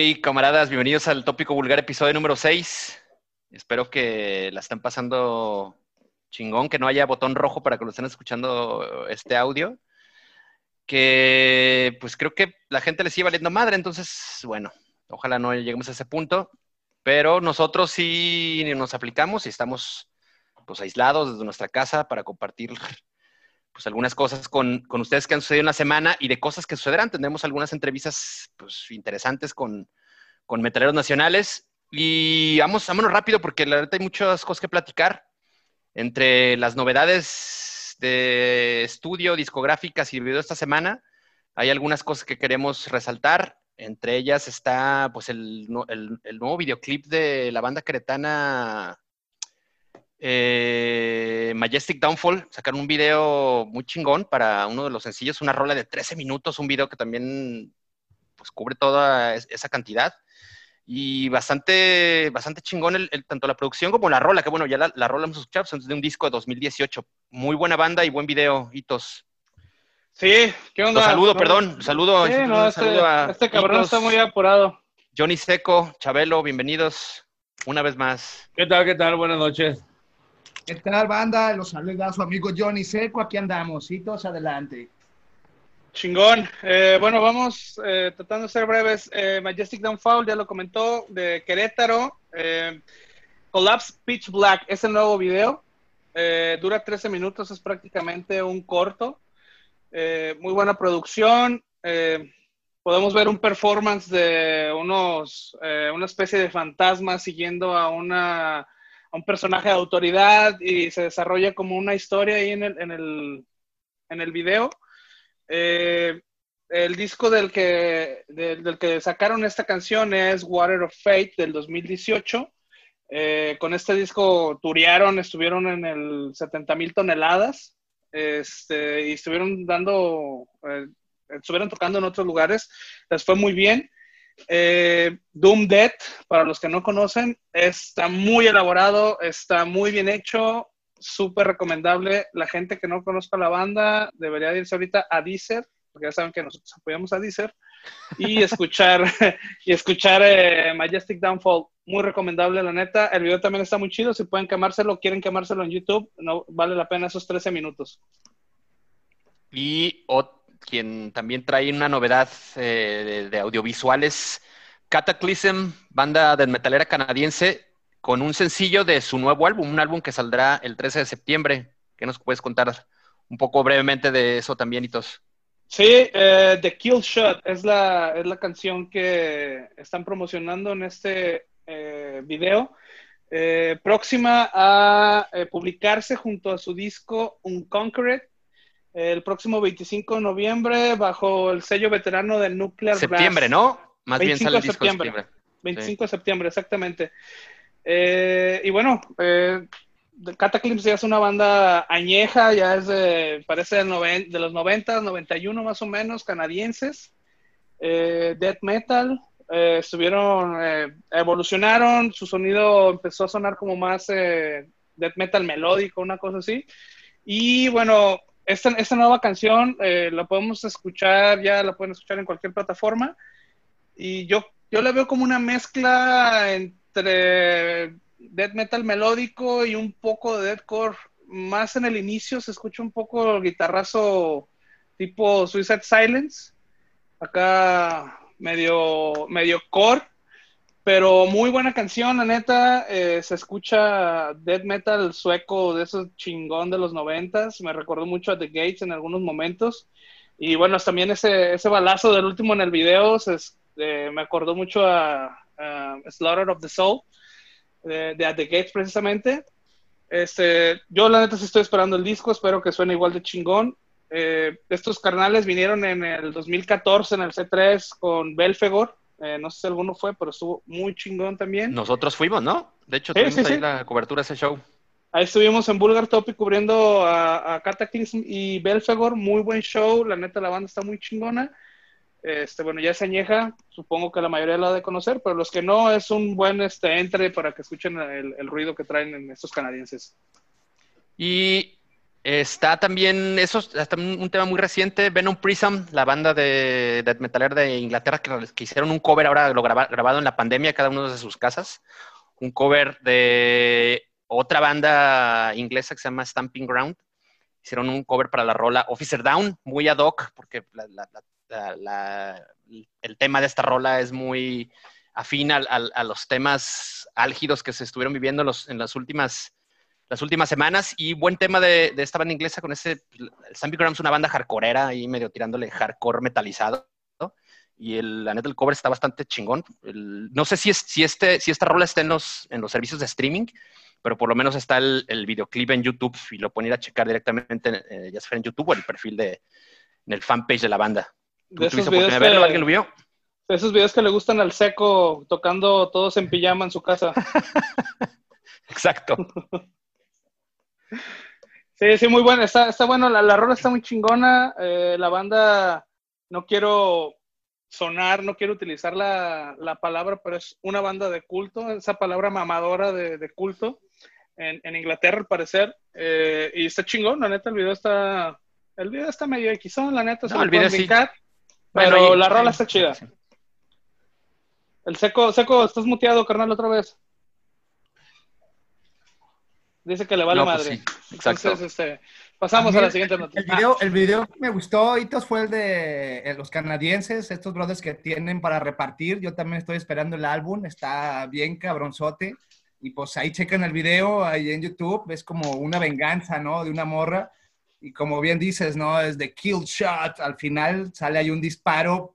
Hey, camaradas, bienvenidos al Tópico Vulgar, episodio número 6. Espero que la estén pasando chingón, que no haya botón rojo para que lo estén escuchando este audio. Que pues creo que la gente les sigue valiendo madre, entonces, bueno, ojalá no lleguemos a ese punto. Pero nosotros sí nos aplicamos y estamos pues aislados desde nuestra casa para compartir pues algunas cosas con, con, ustedes que han sucedido en la semana y de cosas que sucederán. Tendremos algunas entrevistas pues, interesantes con, con metaleros nacionales. Y vamos, vámonos rápido porque la verdad hay muchas cosas que platicar. Entre las novedades de estudio, discográficas y video de esta semana, hay algunas cosas que queremos resaltar. Entre ellas está pues el, el, el nuevo videoclip de la banda queretana eh, Majestic Downfall sacaron un video muy chingón para uno de los sencillos, una rola de 13 minutos, un video que también pues, cubre toda esa cantidad. Y bastante, bastante chingón el, tanto la producción como la rola, que bueno, ya la, la rola hemos escuchado, son de un disco de 2018. Muy buena banda y buen video, Hitos. Sí, ¿qué onda? saludo, perdón, saludo, sí, no, este, saludo a este cabrón está muy apurado. Johnny Seco, Chabelo, bienvenidos una vez más. ¿Qué tal, qué tal? Buenas noches. ¿Qué tal, banda? Los saluda su amigo Johnny Seco. Aquí andamos. Y todos adelante. Chingón. Eh, bueno, vamos eh, tratando de ser breves. Eh, Majestic Downfall, ya lo comentó, de Querétaro. Eh, Collapse Pitch Black es el nuevo video. Dura 13 minutos, es prácticamente un corto. Muy buena producción. podemos ver un performance de unos, una especie de fantasma siguiendo a una un personaje de autoridad y se desarrolla como una historia ahí en el, en el, en el video. Eh, el disco del que, del, del, que sacaron esta canción es Water of Fate del 2018. Eh, con este disco turearon, estuvieron en el 70 mil toneladas este, y estuvieron dando, eh, estuvieron tocando en otros lugares. Les fue muy bien. Eh, Doom Dead, para los que no conocen, está muy elaborado, está muy bien hecho, súper recomendable. La gente que no conozca la banda debería irse ahorita a Deezer, porque ya saben que nosotros apoyamos a Deezer, y escuchar, y escuchar eh, Majestic Downfall. Muy recomendable, la neta. El video también está muy chido. Si pueden quemárselo, quieren quemárselo en YouTube, no vale la pena esos 13 minutos. Y otro quien también trae una novedad eh, de, audiovisuales, Cataclysm, banda de metalera canadiense, con un sencillo de su nuevo álbum, un álbum que saldrá el 13 de septiembre. ¿Qué nos puedes contar un poco brevemente de eso también, Itos? Sí, eh, The Kill Shot es la, es la canción que están promocionando en este eh, video. Próxima a publicarse junto a su disco Unconquered, el próximo 25 de noviembre bajo el sello veterano del Nuclear Septiembre, ¿no? Más bien sale el disco septiembre. septiembre. 25 sí. de septiembre, exactamente. Eh, y bueno, eh, Cataclysm ya es una banda añeja, ya es de, parece de, noven, de los 90, 91 más o menos, canadienses. Eh, death metal, eh, estuvieron, eh, evolucionaron, su sonido empezó a sonar como más death metal melódico, una cosa así. Y bueno, esta, esta nueva canción eh, la podemos escuchar, ya la pueden escuchar en cualquier plataforma. Y yo, yo la veo como una mezcla entre death metal melódico y un poco de deathcore. Más en el inicio se escucha un poco el guitarrazo tipo Suicide Silence. Acá medio, medio core pero muy buena canción, la neta. Eh, se escucha death metal sueco de esos chingón de los noventas. Me recordó mucho a The Gates en algunos momentos. Y bueno, también ese, ese balazo del último en el video se, eh, me acordó mucho a, a, Slaughter of the Soul de, de The Gates precisamente. Este, yo la neta sí estoy esperando el disco, espero que suene igual de chingón. Eh, estos carnales vinieron en el 2014 en el C3 con Belfegor eh, no sé si alguno fue, pero estuvo muy chingón también. Nosotros fuimos, ¿no? De hecho, tuvimos sí, ahí sí. la cobertura de ese show. Ahí estuvimos en Bulgar Topic cubriendo a, a Cataclysm y Belfegor. Muy buen show. La neta, la banda está muy chingona. Este, bueno, ya es añeja. Supongo que la mayoría la ha de conocer, pero los que no, es un buen este, entre para que escuchen el, el ruido que traen en estos canadienses. Y Está también, eso es un tema muy reciente, Venom Prism, la banda de death metaler de Inglaterra, que, hicieron un cover ahora lo grabado en la pandemia, cada uno de sus casas. Un cover de otra banda inglesa que se llama Stamping Ground. Hicieron un cover para la rola Officer Down, muy ad hoc, porque el tema de esta rola es muy afín a, los temas álgidos que se estuvieron viviendo en las últimas las últimas semanas. Y buen tema de, esta banda inglesa con ese. Stamping Ground es una banda hardcoreera ahí medio tirándole hardcore metalizado. Y el, la neta, el cover está bastante chingón. no sé si, es, si, este, si esta rola está en los, en los servicios de streaming, pero por lo menos está el, videoclip en YouTube y lo pueden ir a checar directamente, eh, ya sea en YouTube o en el perfil de, en el fanpage de la banda. De esos videos que, ¿Alguien lo vio? De esos videos que le gustan al seco tocando todos en pijama en su casa. Exacto. Sí, sí, muy buena. Está, está bueno, la, la rola está muy chingona. Eh, la banda, no quiero sonar, no quiero utilizar la, la, palabra, pero es una banda de culto, esa palabra mamadora de, de culto en, en, Inglaterra, al parecer. Eh, y está chingón, la neta, el video está. El video está medio equisón, la neta. No, el video sí. pero la rola está chida. El seco, seco, estás muteado, carnal, otra vez. Dice que le vale pues madre. Exacto. Entonces, este, pasamos a, la siguiente noticia. El video, el video que me gustó, Hitos, fue el de eh, los canadienses, estos brothers que tienen para repartir. Yo también estoy esperando el álbum, está bien cabronzote. Y pues ahí chequen el video, ahí en YouTube, es como una venganza, ¿no? De una morra. Y como bien dices, ¿no? Es de kill shot. Al final sale ahí un disparo,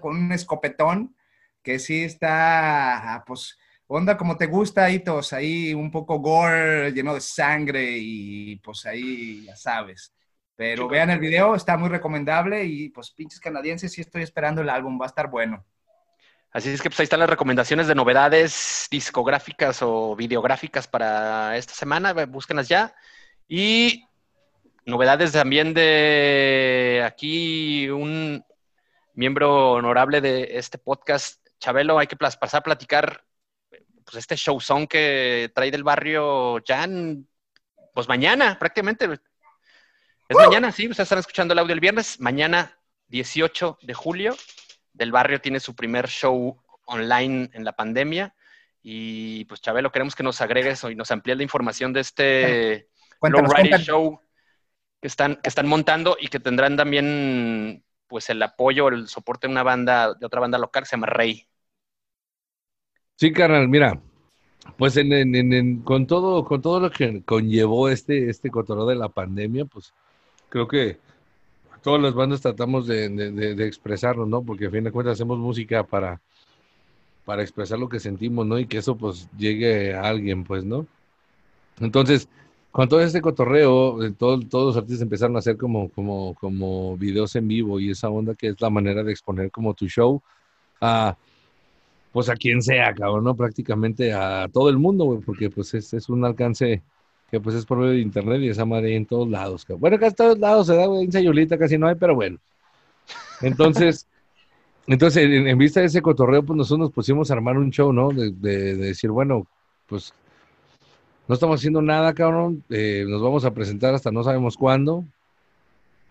con un escopetón, que sí está, pues onda como te gusta, Hitos, ahí un poco gore, lleno de sangre y pues ahí ya sabes. Pero vean el video, está muy recomendable y pues pinches canadienses, sí estoy esperando el álbum, va a estar bueno. Así es que pues ahí están las recomendaciones de novedades discográficas o videográficas para esta semana, búsquenlas ya. Y novedades también de aquí un miembro honorable de este podcast, Chabelo, hay que pasar a platicar pues este show son que trae del barrio Jan, pues mañana prácticamente. Es mañana, sí, ustedes están escuchando el audio el viernes. Mañana, 18 de julio, del barrio tiene su primer show online en la pandemia. Y pues Chabelo, queremos que nos agregues y nos amplíes la información de este cuéntanos, show que están, que están montando y que tendrán también pues el apoyo, el soporte de una banda, de otra banda local que se llama Rey. Sí, carnal, mira, pues en, con todo con todo lo que conllevó este este cotorreo de la pandemia, pues creo que todas las bandas tratamos de, de, expresarnos, ¿no? Porque a fin de cuentas hacemos música para para expresar lo que sentimos, ¿no? Y que eso pues llegue a alguien, pues, ¿no? Entonces, con todo este cotorreo, eh, todos los artistas empezaron a hacer como, como, como videos en vivo y esa onda que es la manera de exponer como tu show a pues a quien sea, cabrón, ¿no? Prácticamente a todo el mundo, güey, porque pues es, es, un alcance que pues es por medio de internet y esa madre en todos lados, cabrón. Bueno, casi todos lados se da, güey, en Sayulita casi no hay, pero bueno. Entonces, entonces en, vista de ese cotorreo, pues nosotros nos pusimos a armar un show, ¿no? De, de, decir, bueno, pues no estamos haciendo nada, cabrón, eh, nos vamos a presentar hasta no sabemos cuándo,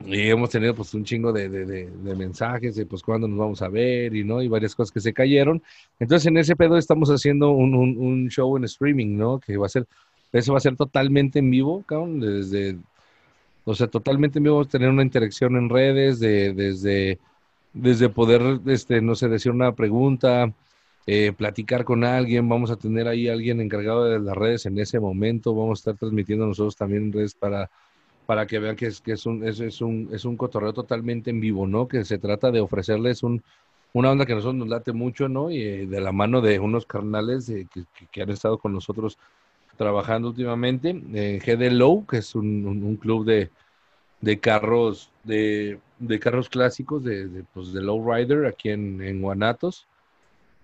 y hemos tenido pues un chingo de, de, de, mensajes de pues cuándo nos vamos a ver y no, y varias cosas que se cayeron. Entonces en ese pedo estamos haciendo un, un, show en streaming, ¿no? Que va a ser, eso va a ser totalmente en vivo, cabrón, desde, o sea, totalmente en vivo, vamos a tener una interacción en redes, de, desde, desde poder, este, no sé, decir una pregunta, eh, platicar con alguien, vamos a tener ahí alguien encargado de las redes en ese momento, vamos a estar transmitiendo nosotros también redes para para que vean que es, que es, un, es, es, un, es un cotorreo totalmente en vivo, ¿no? Que se trata de ofrecerles un, una onda que a nosotros nos late mucho, ¿no? Y eh, de la mano de unos carnales eh, que, que, han estado con nosotros trabajando últimamente, eh, GD Low, que es un, club de, de carros de, de, carros clásicos de, de, pues, de Rider aquí en, en Guanatos.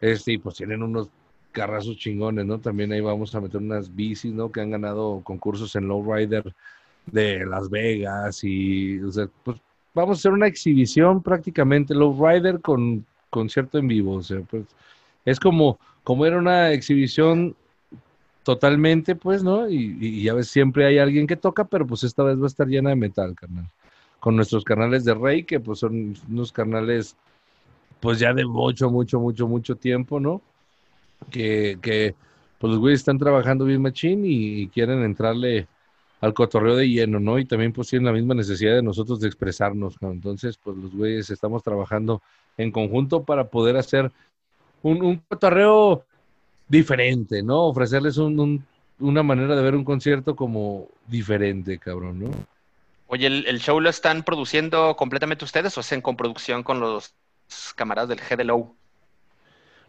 Este, y pues tienen unos carrazos chingones, ¿no? También ahí vamos a meter unas bicis, ¿no? Que han ganado concursos en Low Rider de Las Vegas y, o sea, pues vamos a hacer una exhibición prácticamente Low Rider con concierto en vivo, o sea, pues es como, como era una exhibición totalmente, pues, ¿no? Y, y, ya ves, siempre hay alguien que toca, pero pues esta vez va a estar llena de metal, carnal. Con nuestros canales de Rey, que pues son unos canales, pues ya de mucho, mucho, mucho, mucho tiempo, ¿no? Que, que pues los güeyes están trabajando bien machín y, quieren entrarle al cotorreo de lleno, ¿no? Y también pues tienen la misma necesidad de nosotros de expresarnos, ¿no? Entonces, pues los güeyes estamos trabajando en conjunto para poder hacer un, un cotorreo diferente, ¿no? Ofrecerles una manera de ver un concierto como diferente, cabrón, ¿no? Oye, ¿el, show lo están produciendo completamente ustedes o hacen con producción con los camaradas del GDLO?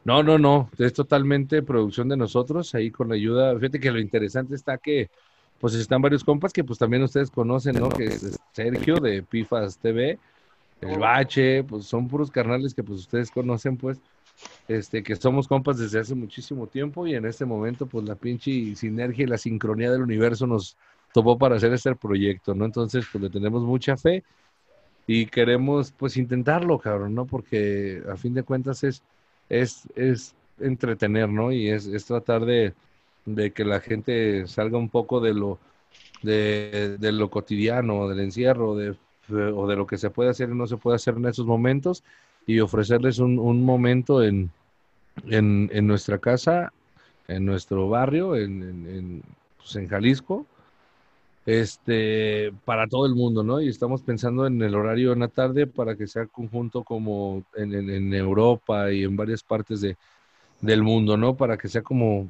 No, no, no, es totalmente producción de nosotros, ahí con la ayuda, fíjate que lo interesante está que pues están varios compas que pues también ustedes conocen, ¿no? Que es Sergio de Pifas TV, el Bache, pues son puros carnales que pues ustedes conocen pues, este, que somos compas desde hace muchísimo tiempo y en este momento pues la pinche sinergia y la sincronía del universo nos tomó para hacer este proyecto, ¿no? Entonces pues le tenemos mucha fe y queremos pues intentarlo, cabrón, ¿no? Porque a fin de cuentas es es, es entretener, ¿no? Y es, es tratar de, de, que la gente salga un poco de lo, de, de lo cotidiano, del encierro, de, o de lo que se puede hacer y no se puede hacer en esos momentos y ofrecerles un, un momento en, en, en, nuestra casa, en nuestro barrio, en, en, pues en Jalisco, este, para todo el mundo, ¿no? Y estamos pensando en el horario en la tarde para que sea conjunto como en, Europa y en varias partes de, del mundo, ¿no? Para que sea como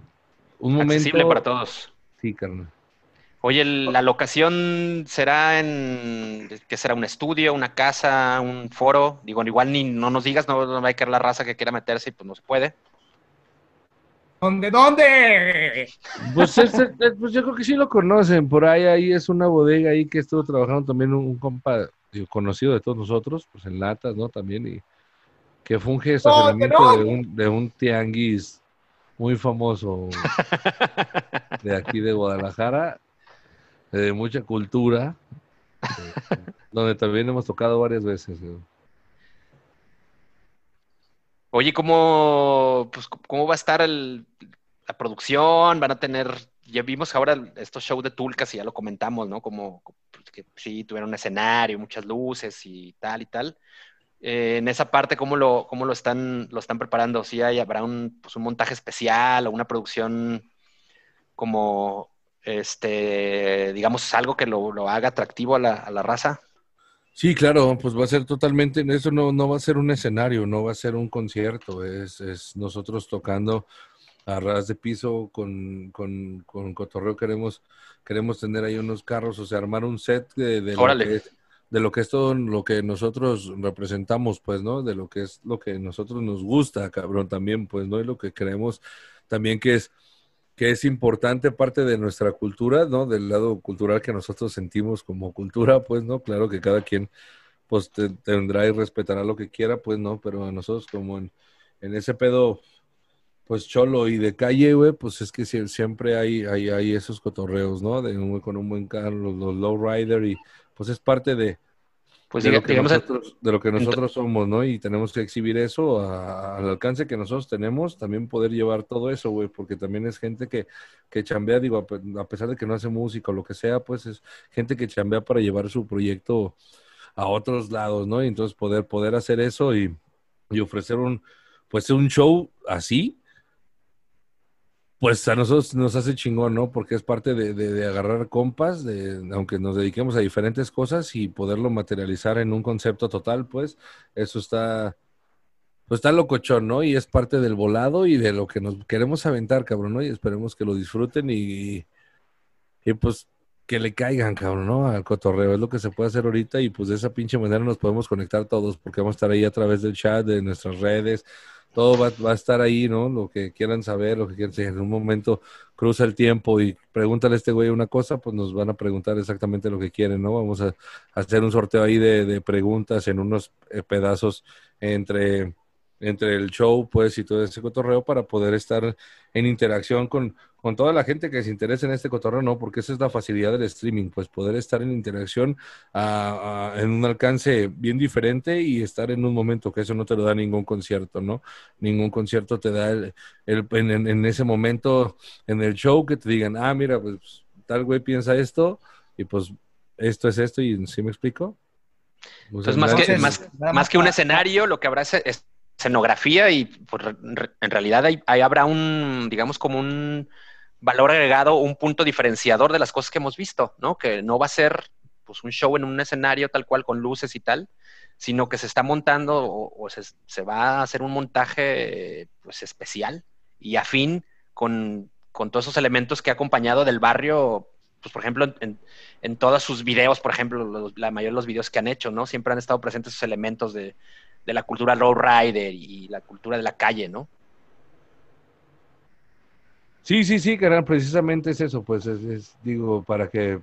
un momento... Accesible para todos. Sí, carnal. Oye, ¿la locación será en, qué será, un estudio, una casa, un foro? Digo, igual ni no nos digas, no, no va a caer la raza que quiera meterse y pues no se puede. ¿Dónde? ¿Dónde? Pues, pues, yo creo que sí lo conocen. Por ahí, ahí es una bodega ahí que estuvo trabajando también un, compa conocido de todos nosotros, pues en latas, ¿no? También, y que funge estacionamiento de, un, de un tianguis muy famoso de aquí de Guadalajara, de mucha cultura, eh, donde también hemos tocado varias veces. Oye, ¿cómo, pues, ¿cómo va a estar la producción? ¿Van a tener, ya vimos ahora estos shows de Tulcas y ya lo comentamos, ¿no? Como pues, que sí, tuvieron un escenario, muchas luces y tal y tal. Eh, en esa parte, ¿cómo lo, cómo lo, están, lo están preparando? ¿Sí hay, habrá un, pues, un montaje especial o una producción como, este, digamos, algo que lo, lo haga atractivo a la, a la raza? Sí, claro, pues va a ser totalmente, eso no, no va a ser un escenario, no va a ser un concierto, es, es nosotros tocando a ras de piso con, con, con Cotorreo, queremos, queremos tener ahí unos carros, o sea, armar un set de, de lo, que es, de lo que es todo lo que nosotros representamos, pues, ¿no? De lo que es lo que nosotros nos gusta, cabrón, también, pues, ¿no? Y lo que creemos también que es que es importante parte de nuestra cultura, ¿no? Del lado cultural que nosotros sentimos como cultura, pues, ¿no? Claro que cada quien, pues, tendrá y respetará lo que quiera, pues, ¿no? Pero a nosotros como en, ese pedo, pues, cholo y de calle, güey, pues es que siempre hay, hay, hay esos cotorreos, ¿no? De un, con un buen carro, los, los low rider y, pues, es parte de, pues de, lo que nosotros, de lo que nosotros somos, ¿no? Y tenemos que exhibir eso al alcance que nosotros tenemos, también poder llevar todo eso, güey, porque también es gente que, que chambea, digo, a pesar de que no hace música o lo que sea, pues es gente que chambea para llevar su proyecto a otros lados, ¿no? Y entonces poder, poder hacer eso y, y ofrecer un, pues un show así, pues a nosotros nos hace chingón, ¿no? Porque es parte de, agarrar compas, de, aunque nos dediquemos a diferentes cosas y poderlo materializar en un concepto total, pues eso está, pues está locochón, ¿no? Y es parte del volado y de lo que nos queremos aventar, cabrón, ¿no? Y esperemos que lo disfruten y, y pues que le caigan, cabrón, ¿no? Al cotorreo, es lo que se puede hacer ahorita y pues de esa pinche manera nos podemos conectar todos porque vamos a estar ahí a través del chat, de nuestras redes, todo va, va, a estar ahí, ¿no? Lo que quieran saber, lo que quieran, si en un momento cruza el tiempo y pregúntale a este güey una cosa, pues nos van a preguntar exactamente lo que quieren, ¿no? Vamos a, hacer un sorteo ahí de, de preguntas en unos eh, pedazos entre entre el show, pues, y todo ese cotorreo para poder estar en interacción con, con toda la gente que se interesa en este cotorreo, ¿no? Porque esa es la facilidad del streaming, pues poder estar en interacción en un alcance bien diferente y estar en un momento que eso no te lo da ningún concierto, ¿no? Ningún concierto te da el, en, en, ese momento en el show que te digan, ah, mira, pues tal güey piensa esto y pues esto es esto y ¿sí me explico? Entonces, más, que, más, más que un escenario, lo que habrá es escenografía y pues, en realidad ahí, habrá un, digamos, como un valor agregado, un punto diferenciador de las cosas que hemos visto, ¿no? Que no va a ser pues un show en un escenario tal cual con luces y tal, sino que se está montando o, se, va a hacer un montaje pues especial y afín con, con todos esos elementos que ha acompañado del barrio, pues por ejemplo, en, en todos sus videos, por ejemplo, la mayoría de los videos que han hecho, ¿no? Siempre han estado presentes esos elementos de, de la cultura rider y la cultura de la calle, ¿no? Sí, sí, sí, carnal, precisamente es eso, pues es, digo, para que,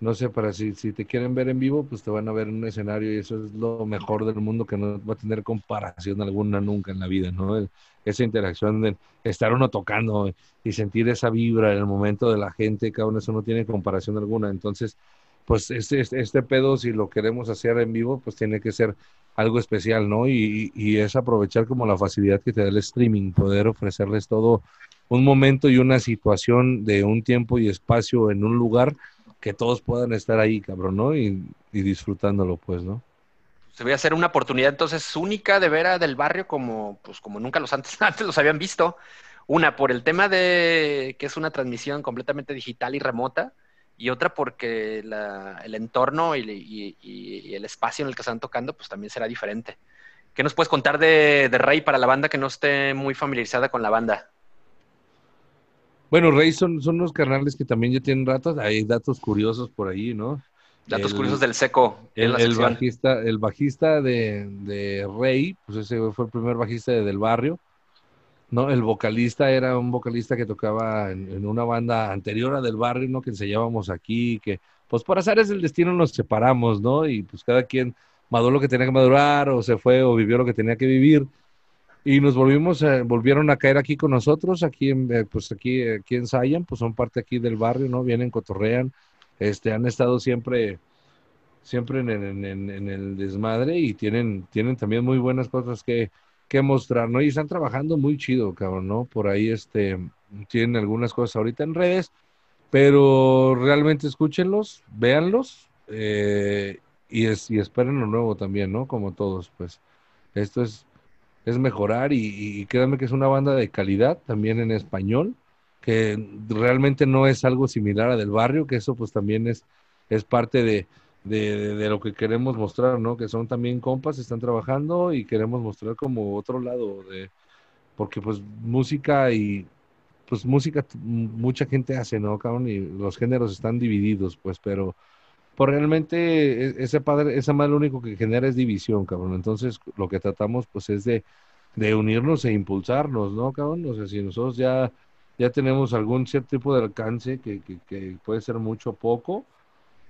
no sé, para si, si te quieren ver en vivo, pues te van a ver en un escenario y eso es lo mejor del mundo que no va a tener comparación alguna nunca en la vida, ¿no? esa interacción de estar uno tocando y sentir esa vibra en el momento de la gente, cada uno eso no tiene comparación alguna, entonces, pues este, este, este pedo, si lo queremos hacer en vivo, pues tiene que ser algo especial, ¿no? Y, y, es aprovechar como la facilidad que te da el streaming, poder ofrecerles todo un momento y una situación de un tiempo y espacio en un lugar que todos puedan estar ahí, cabrón, ¿no? Y, y disfrutándolo, pues, ¿no? Se voy a hacer una oportunidad entonces única de ver a Del Barrio como, pues, como nunca los antes, antes los habían visto. Una, por el tema de que es una transmisión completamente digital y remota y otra porque el entorno y, el espacio en el que están tocando pues también será diferente. ¿Qué nos puedes contar de, Rey para la banda que no esté muy familiarizada con la banda? Bueno, Rey son, son unos carnales que también ya tienen ratos, hay datos curiosos por ahí, ¿no? Datos curiosos del seco. El, bajista, el bajista de, de, Rey, pues ese fue el primer bajista del barrio ¿no? El vocalista era un vocalista que tocaba en, una banda anterior a del barrio, ¿no? Que enseñábamos aquí, que pues por es del destino nos separamos, ¿no? Y pues cada quien maduró lo que tenía que madurar, o se fue, o vivió lo que tenía que vivir. Y nos volvimos, volvieron a caer aquí con nosotros, aquí en, eh, pues aquí, aquí en pues son parte aquí del barrio, ¿no? Vienen, cotorrean, este, han estado siempre, siempre en, en el desmadre y tienen, tienen también muy buenas cosas que, que mostrar, ¿no? Y están trabajando muy chido, cabrón, ¿no? Por ahí, este, tienen algunas cosas ahorita en redes, pero realmente escúchenlos, véanlos eh, y, es, y esperen lo nuevo también, ¿no? Como todos, pues. Esto es, es mejorar y, y créanme que es una banda de calidad también en español, que realmente no es algo similar a Del Barrio, que eso pues también es, es parte de, de, de, lo que queremos mostrar, ¿no? Que son también compas, están trabajando y queremos mostrar como otro lado de, porque pues música y, pues música mucha gente hace, ¿no, cabrón? Y los géneros están divididos, pues, pero, pues realmente e, ese padre, esa madre lo único que genera es división, cabrón. Entonces lo que tratamos pues es de, de unirnos e impulsarnos, ¿no, cabrón? O sea, si nosotros ya, ya tenemos algún cierto tipo de alcance que, que, que puede ser mucho o poco,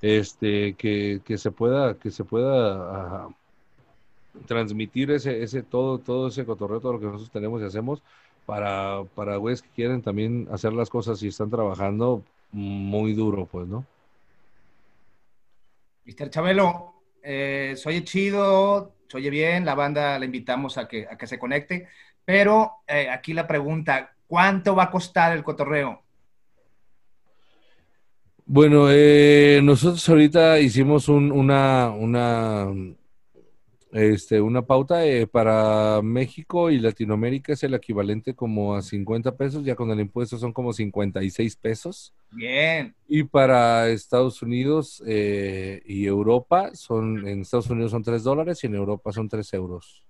este, que, que se pueda, que se pueda transmitir ese, ese, todo, todo ese cotorreo, todo lo que nosotros tenemos y hacemos para, para güeyes que quieren también hacer las cosas y están trabajando muy duro, pues, ¿no? Mister Chabelo, eh, soy chido, soy bien, la banda la invitamos a que, a que se conecte, pero eh, aquí la pregunta, ¿cuánto va a costar el cotorreo? Bueno, eh, nosotros ahorita hicimos una, una, este, una pauta eh, para México y Latinoamérica es el equivalente como a 50 pesos, ya con el impuesto son como 56 pesos. Bien. Y para Estados Unidos eh, y Europa son, en Estados Unidos son 3 dólares y en Europa son 3 euros.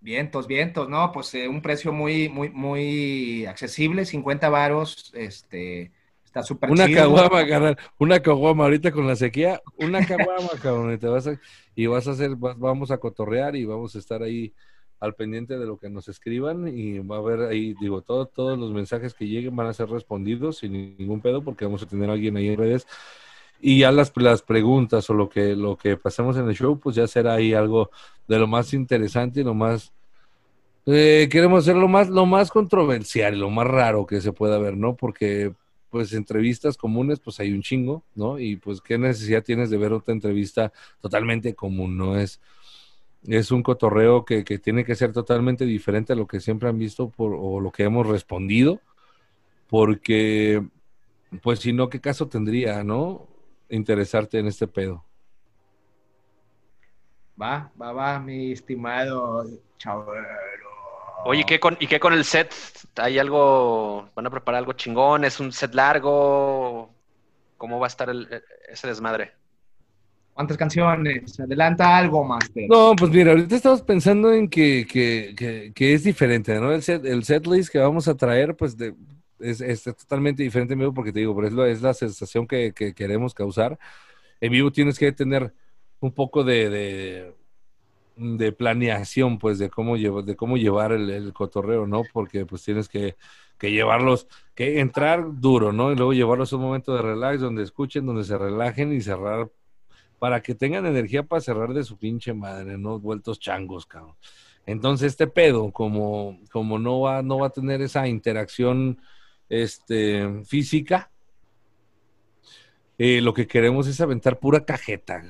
Vientos, vientos, no, pues un precio muy, muy, muy accesible, 50 varos, este, Está súper Una caguama, carnal. Una caguama ahorita con la sequía. Una caguama, cabrón. Y, te vas a, y vas a hacer, vamos a cotorrear y vamos a estar ahí al pendiente de lo que nos escriban y va a haber ahí, digo, todo, todos los mensajes que lleguen van a ser respondidos sin ningún pedo porque vamos a tener a alguien ahí en redes y ya las, las preguntas o lo que, lo que pasamos en el show, pues ya será ahí algo de lo más interesante y lo más... Eh, queremos hacer lo más, lo más controversial y lo más raro que se pueda ver, ¿no? Porque pues entrevistas comunes, pues hay un chingo, ¿no? Y pues qué necesidad tienes de ver otra entrevista totalmente común, ¿no? Es, es un cotorreo que, que tiene que ser totalmente diferente a lo que siempre han visto por, o lo que hemos respondido, porque, pues si no, ¿qué caso tendría, ¿no? Interesarte en este pedo. Va, va, va, mi estimado chavero. Oye, ¿y qué, con, ¿y qué con el set? ¿Hay algo, van a preparar algo chingón? ¿Es un set largo? ¿Cómo va a estar el, ese desmadre? ¿Cuántas canciones? Adelanta algo, Master. No, pues mira, ahorita estamos pensando en que, que, que, que es diferente, ¿no? El set, el set list que vamos a traer, pues de, es, es, totalmente diferente en vivo porque te digo, pero es, lo, es la sensación que, que, queremos causar. En vivo tienes que tener un poco de, de de planeación, pues, de cómo, llevar, de cómo llevar el, el, cotorreo, ¿no? Porque pues tienes que, llevarlos, que entrar duro, ¿no? Y luego llevarlos a un momento de relax, donde escuchen, donde se relajen y cerrar, para que tengan energía para cerrar de su pinche madre, ¿no? Vueltos changos, cabrón. Entonces, este pedo, como, como no, va, no va a tener esa interacción este, física, eh, lo que queremos es aventar pura cajeta,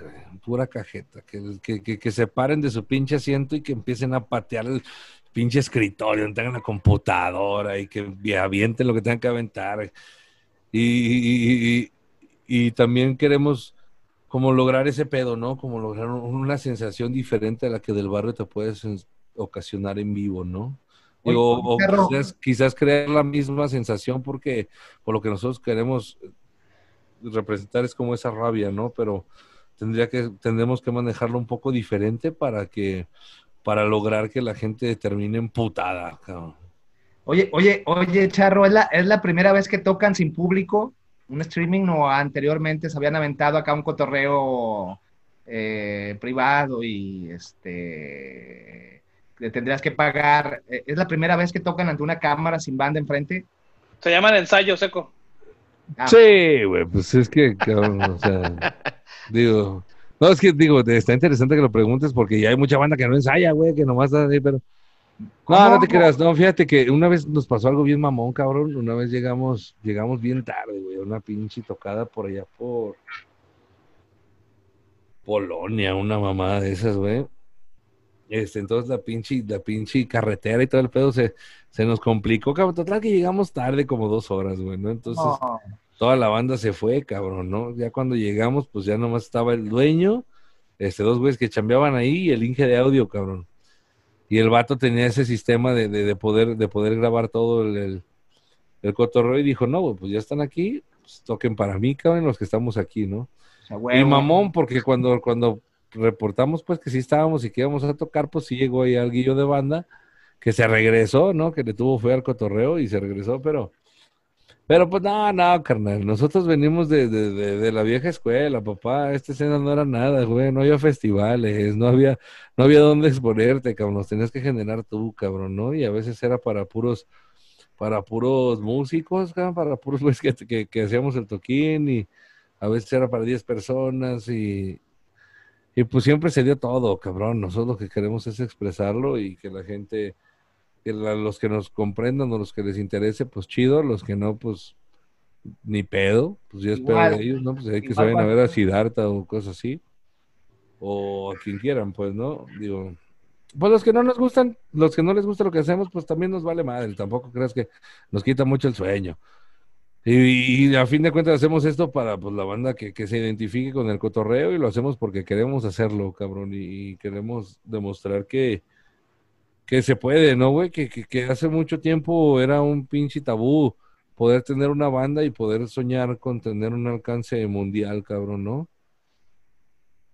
pura cajeta, que, que, que, se paren de su pinche asiento y que empiecen a patear el pinche escritorio, tengan la computadora y que avienten lo que tengan que aventar. Y, y, y, también queremos como lograr ese pedo, ¿no? Como lograr una sensación diferente a la que del barrio te puedes ocasionar en vivo, ¿no? Digo, o quizás, quizás crear la misma sensación porque por lo que nosotros queremos representar es como esa rabia, ¿no? Pero tendría que, tendremos que manejarlo un poco diferente para que, para lograr que la gente termine emputada, cabrón. Oye, oye, oye, Charro, ¿es la, ¿es la primera vez que tocan sin público? ¿Un streaming o anteriormente se habían aventado acá un cotorreo eh, privado y este le tendrías que pagar? ¿Es la primera vez que tocan ante una cámara sin banda enfrente? Se llama el ensayo seco. Ah. Sí, güey, pues es que, cabrón, o sea, digo, no, es que digo, está interesante que lo preguntes porque ya hay mucha banda que no ensaya, güey, que nomás está ahí, pero... No, no te creas, no, fíjate que una vez nos pasó algo bien mamón, cabrón, una vez llegamos, llegamos bien tarde, güey, una pinche tocada por allá por Polonia, una mamada de esas, güey. Este, entonces la pinche, la pinche carretera y todo el pedo se, se nos complicó, cabrón. Total que llegamos tarde como dos horas, güey, ¿no? Entonces toda la banda se fue, cabrón, ¿no? Ya cuando llegamos, pues ya nomás estaba el dueño, este, dos güeyes que chambeaban ahí y el Inge de audio, cabrón. Y el vato tenía ese sistema de, de, poder, de poder grabar todo el, el, cotorreo y dijo, no, pues ya están aquí, pues toquen para mí, cabrón, los que estamos aquí, ¿no? y mamón, porque cuando, cuando reportamos pues que sí estábamos y que íbamos a tocar, pues sí llegó ahí alguillo de banda que se regresó, ¿no? Que le tuvo fe al cotorreo y se regresó, pero... Pero pues no, no, carnal, nosotros venimos de, de, de, la vieja escuela, papá, esta escena no era nada, güey, no había festivales, no había, no había dónde exponerte, cabrón, los tenías que generar tú, cabrón, ¿no? Y a veces era para puros, para puros músicos, cabrón, para puros güeyes que, que, que hacíamos el toquín y a veces era para 10 personas y, y pues siempre se dio todo, cabrón. Nosotros lo que queremos es expresarlo y que la gente, los que nos comprendan o los que les interese, pues chido. Los que no, pues ni pedo. Pues yo espero de ellos, ¿no? Pues hay que vayan a ver a Siddhartha o cosas así. O a quien quieran, pues, ¿no? Digo, pues los que no nos gustan, los que no les gusta lo que hacemos, pues también nos vale madre. Tampoco creas que nos quita mucho el sueño. Y, a fin de cuentas hacemos esto para pues, la banda que, que, se identifique con el cotorreo y lo hacemos porque queremos hacerlo, cabrón, y, queremos demostrar que, que se puede, ¿no, güey? Que, que, que, hace mucho tiempo era un pinche tabú poder tener una banda y poder soñar con tener un alcance mundial, cabrón, ¿no?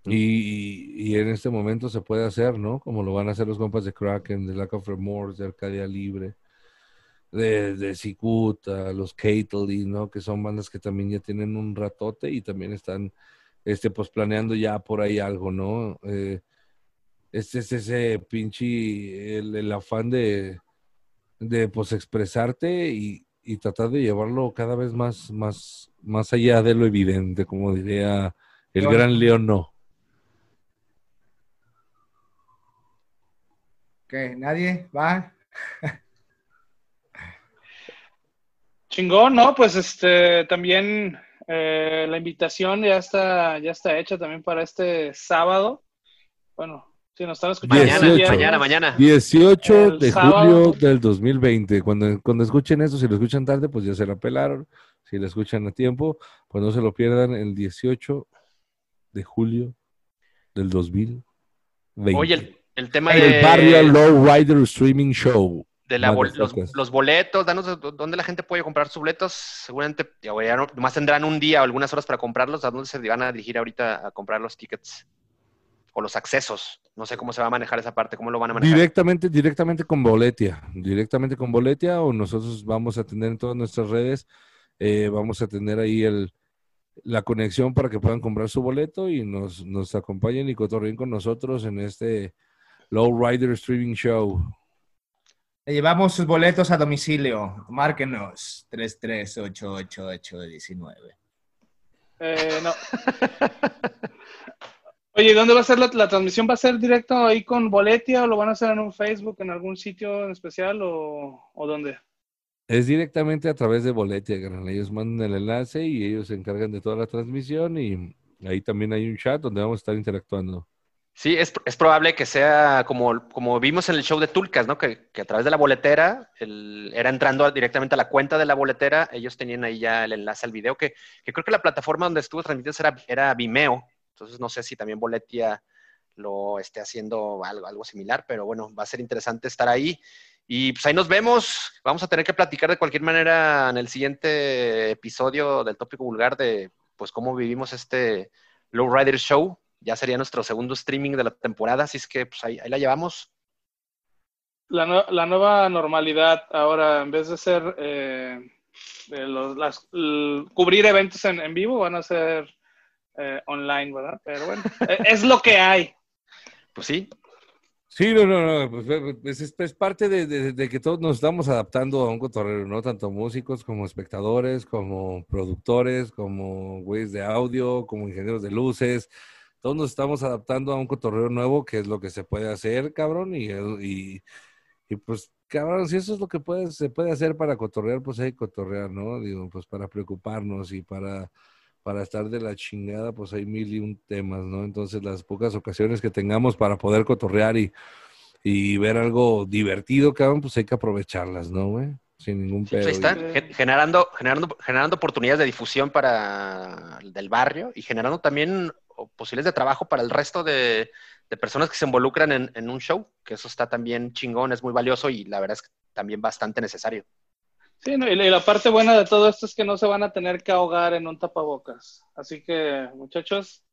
Y, y, en este momento se puede hacer, ¿no? Como lo van a hacer los compas de Kraken, de Lack of Remorse, de Arcadia Libre de, de Cicuta, los Cately, ¿no? Que son bandas que también ya tienen un ratote y también están, este, pues planeando ya por ahí algo, ¿no? Eh, este es ese pinche, el, afán de, de, pues expresarte y, y tratar de llevarlo cada vez más, más, más allá de lo evidente, como diría el León. gran León no. ¿Qué? ¿Nadie? ¿Va? Chingón, ¿no? Pues este también eh, la invitación ya está, ya está hecha también para este sábado. Bueno, si nos están escuchando. Mañana, el 18. mañana, mañana. 18 El de sábado. julio del 2020. Cuando, cuando escuchen eso, si lo escuchan tarde, pues ya se la pelaron. Si lo escuchan a tiempo, pues no se lo pierdan el 18 de julio del 2020. Oye, el, el tema En de, el barrio Low Rider Streaming Show. de la bol- los, boletos, danos de- dónde la gente puede comprar sus boletos. Seguramente ya, ya no, nomás tendrán un día o algunas horas para comprarlos. ¿A dónde se van a dirigir ahorita a comprar los tickets? O los accesos. No sé cómo se va a manejar esa parte, cómo lo van a manejar. Directamente, directamente con Boletia. Directamente con Boletia o nosotros vamos a tener en todas nuestras redes, eh, vamos a tener ahí el, la conexión para que puedan comprar su boleto y nos, nos acompañen y cotorreen con nosotros en este Low Rider Streaming Show. Le llevamos sus boletos a domicilio. Márquenos. 3388819. Eh, no. Oye, ¿dónde va a ser la, la transmisión? ¿Va a ser directo ahí con Boletia o lo van a hacer en un Facebook, en algún sitio en especial o, o dónde? Es directamente a través de Boletia, carnal. Ellos mandan el enlace y ellos se encargan de toda la transmisión y ahí también hay un chat donde vamos a estar interactuando. Sí, es, es probable que sea como, como vimos en el show de Tulcas, ¿no? Que, que a través de la boletera, el- era entrando a- directamente a la cuenta de la boletera, ellos tenían ahí ya el enlace al video, que, que creo que la plataforma donde estuvo transmitiendo era, era Vimeo, entonces no sé si también Boletia lo esté haciendo algo, algo similar, pero bueno, va a ser interesante estar ahí. Y pues ahí nos vemos. Vamos a tener que platicar de cualquier manera en el siguiente episodio del tópico vulgar de pues cómo vivimos este Low Rider Show. Ya sería nuestro segundo streaming de la temporada, así es que pues ahí, ahí la llevamos. La, nue- la nueva normalidad ahora, en vez de ser eh, los- las- cubrir eventos en, en vivo, van a ser eh, online, ¿verdad? Pero bueno, eh, es lo que hay. Pues sí, Sí, no, no, no, pues, pues, pues, es, es parte de, de- de que todos nos estamos adaptando a un cotorreo, ¿no? Tanto músicos como espectadores, como productores, como güeyes de audio, como ingenieros de luces. Todos nos estamos adaptando a un cotorreo nuevo, que es lo que se puede hacer, cabrón, y, y, y, pues, cabrón, si eso es lo que puede, se puede hacer para cotorrear, pues hay que cotorrear, ¿no? Digo, pues para preocuparnos y para, para estar de la chingada, pues hay mil y un temas, ¿no? Entonces, las pocas ocasiones que tengamos para poder cotorrear y, y ver algo divertido, cabrón, pues hay que aprovecharlas, ¿no, güey? Sin ningún Sí, pues pedo. ahí está, y- gen- generando, generando, generando oportunidades de difusión para el del barrio y generando también posibilidades de trabajo para el resto de, de personas que se involucran en, en un show, que eso está también chingón, es muy valioso y la verdad es que también bastante necesario. Sí, no, y la y la parte buena de todo esto es que no se van a tener que ahogar en un tapabocas. Así que, muchachos,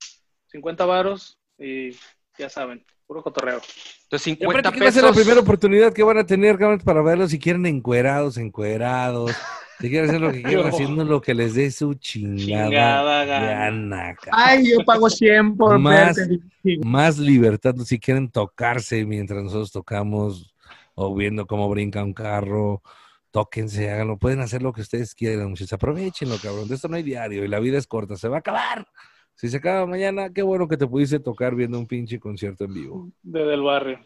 50 varos y ya saben, puro cotorreo. Entonces, Y 50 aparte que va a ser la pesos. primera oportunidad que van a tener, cabrón, para verlos si quieren encuerados, encuerados. Si quieren hacer lo que quieran, haciendo lo que les dé su chingada, Chingada gana. Ay, yo pago 100 por Más- verte. más libertad si quieren tocarse mientras nosotros tocamos o viendo cómo brinca un carro. Tóquense, háganlo. Pueden hacer lo que ustedes quieran, muchachos. Aprovechenlo, cabrón. De esto no hay diario y la vida es corta. Se va a acabar. Si se acaba mañana, qué bueno que te pudiste tocar viendo un pinche concierto en vivo. Desde el barrio.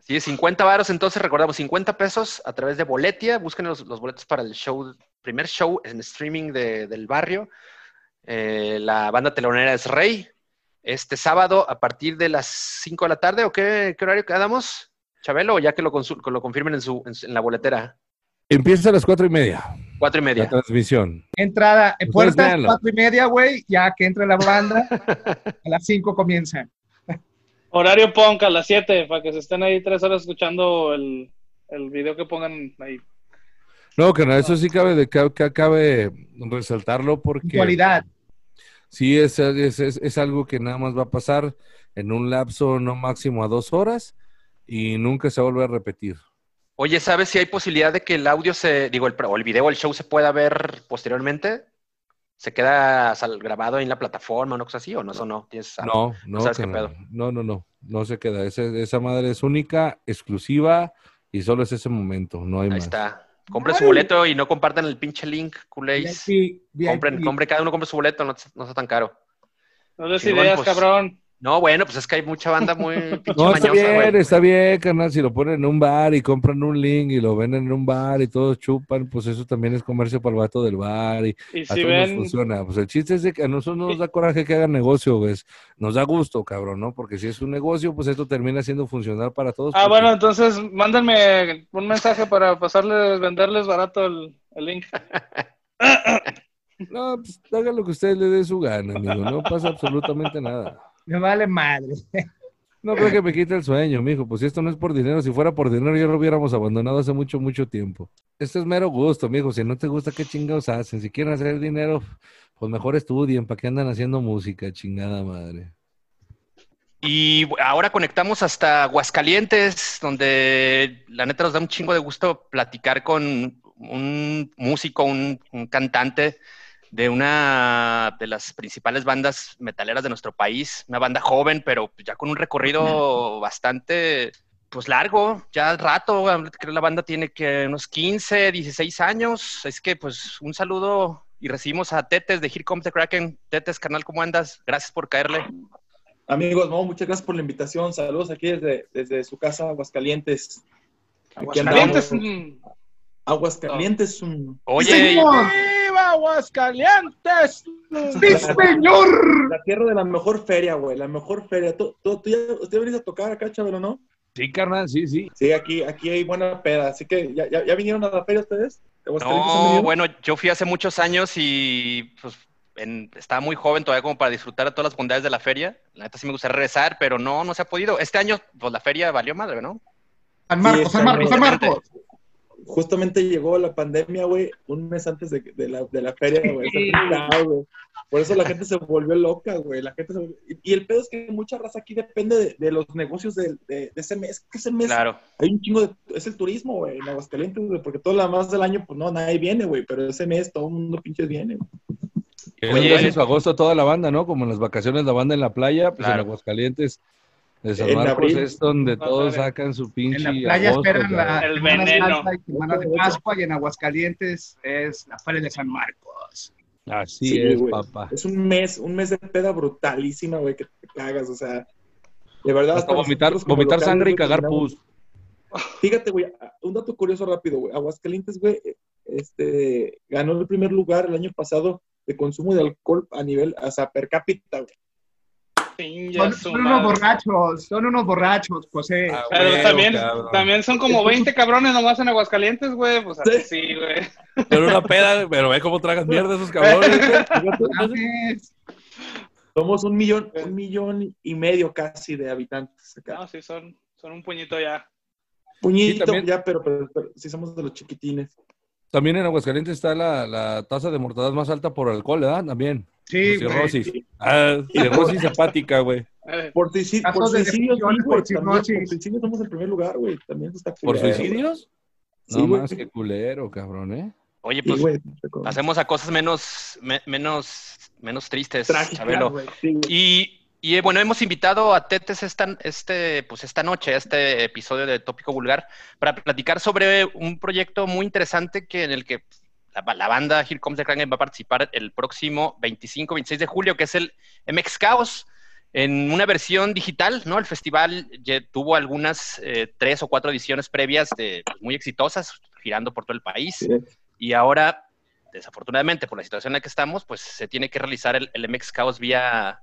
Sí, 50 varos, entonces recordamos 50 pesos a través de Boletia. Busquen los, los boletos para el show, primer show en streaming de- del barrio. Eh, la banda telonera es Rey. Este sábado a partir de las 5 de la tarde, ¿o qué, qué horario quedamos? Chabelo, o ya que lo, lo confirmen en, su, en, su- en la boletera. Empieza a las cuatro y media Cuatro y la media. transmisión. Entrada, en véanlo. cuatro y media, güey. Ya que entre la banda, a las cinco comienza. Horario punk a las 7 para que se estén ahí tres horas escuchando el, el video que pongan ahí. No, que no, eso sí cabe, de, ca- ca- cabe resaltarlo porque Cualidad. sí es, es, es, es algo que nada más va a pasar en un lapso no máximo a dos horas y nunca se volver a repetir. Oye, ¿sabes si hay posibilidad de que el audio se, digo, el, o el video o el show se pueda ver posteriormente? ¿Se queda sal- grabado ahí en la plataforma o una cosa así? ¿O no? Eso no. ¿Tienes algo? No, no, ¿Sabes qué carnal. pedo? no, no, no, no se queda. Esa, esa madre es única, exclusiva y solo es ese momento, no hay Ahí más. está. Compren su boleto y no compartan el pinche link, culéis. Compren, compren, cada uno compre su boleto, no, no está tan caro. No des ideas, pues, cabrón. No, bueno, pues es que hay mucha banda muy No, está bien, está bien, carnal. Si lo ponen en un bar y compran un link y lo venden en un bar y todos chupan, pues eso también es comercio para el vato del bar y, ¿Y si ven... funciona. Pues el chiste es de que a nosotros no nos da coraje que hagan negocio, pues. Nos da gusto, cabrón, ¿no? Porque si es un negocio, pues esto termina siendo funcional para todos. Ah, bueno, entonces mándenme un mensaje para pasarles, venderles barato el, el link. no, pues hagan lo que ustedes le dé su gana, amigo. No pasa absolutamente nada. Me vale madre. No creo que me quite el sueño, mijo. Pues si esto no es por dinero, si fuera por dinero ya lo hubiéramos abandonado hace mucho, mucho tiempo. Esto es mero gusto, mijo. Si no te gusta, ¿qué chingados hacen? Si quieren hacer dinero, pues mejor estudien. ¿Para qué andan haciendo música, chingada madre? Y ahora conectamos hasta Aguascalientes, donde la neta nos da un chingo de gusto platicar con un músico, un, un cantante de una de las principales bandas metaleras de nuestro país, una banda joven, pero ya con un recorrido bastante pues largo, ya rato, creo que la banda tiene que unos 15, 16 años, es que pues un saludo y recibimos a Tetes de Here Comes the Kraken. Tetes, canal, ¿cómo andas? Gracias por caerle. Amigos, no, muchas gracias por la invitación. Saludos aquí desde, desde su casa, Aguascalientes. Aquí Aguascalientes. Aguascalientes. Un... Oye, Aguascalientes! ¡Sí, señor! La tierra de la mejor feria, güey, la mejor feria. ¿Tú, tú, ya, ¿Usted venís a tocar acá, Chabelo, no? Sí, carnal, sí, sí. Sí, aquí, aquí hay buena peda. Así que, ¿ya, ya, vinieron a la feria ustedes? No, bueno, yo fui hace muchos años y pues estaba muy joven todavía como para disfrutar de todas las bondades de la feria. La neta sí me gustaría regresar, pero no, no se ha podido. Este año, pues la feria valió madre, ¿no? San Marcos, San Marcos, San Marcos justamente llegó la pandemia, güey, un mes antes de, de, la, de la, feria, güey. Por eso la gente se volvió loca, güey. La gente y, el pedo es que mucha raza aquí depende de, de los negocios de, ese mes. Que ese mes claro. hay un chingo de... Es el turismo, güey, en Aguascalientes, güey. Porque todo lo más del año, pues no, nadie viene, güey. Pero ese mes todo el mundo pinches viene, Oye, es agosto toda la banda, ¿no? Como en las vacaciones la banda en la playa, pues en Aguascalientes de San Marcos es donde todos sacan su pinche. En la playa esperan la, el veneno. Semana de Pascua y en Aguascalientes es la feria de San Marcos. Así es, papá. Es un mes, un mes de peda brutalísima, güey, que te cagas, o sea, de verdad. Hasta vomitar, vomitar sangre y cagar pus. Fíjate, güey, un dato curioso rápido, güey. Aguascalientes, güey, este, ganó el primer lugar el año pasado de consumo de alcohol a nivel, o sea, per cápita, güey. Son, unos borrachos, son unos borrachos, José. Ah, pero también, también son como 20 cabrones nomás en Aguascalientes, güey. Pues así sí, güey. Pero una peda, pero ve cómo tragas mierda esos cabrones. Somos un millón, un millón y medio casi de habitantes acá. No, sí, son, son un puñito ya. Puñito ya, pero, pero, sí somos de los chiquitines. También en Aguascalientes está la, la tasa de mortalidad más alta por alcohol, ¿verdad? También. Sí, cirrosis. Ah, cirrosis hepática, güey. Por, suicidios, por suicidios, por suicidios somos el primer lugar, güey. También está ¿Por suicidios? no más que culero, cabrón, ¿eh? Oye, pues hacemos a cosas menos, menos, menos tristes, Chabelo. y, y, bueno, hemos invitado a Tetes esta, este, pues esta noche, este episodio de Tópico Vulgar, para platicar sobre un proyecto muy interesante que en el que la, banda Here Comes the Kraken va a participar el próximo 25-26 de julio, que es el MX Chaos, en una versión digital, ¿no? El festival ya tuvo algunas eh, tres o cuatro ediciones previas de, pues, muy exitosas, girando por todo el país. Y ahora, desafortunadamente, por la situación en la que estamos, pues se tiene que realizar el, MX Chaos vía,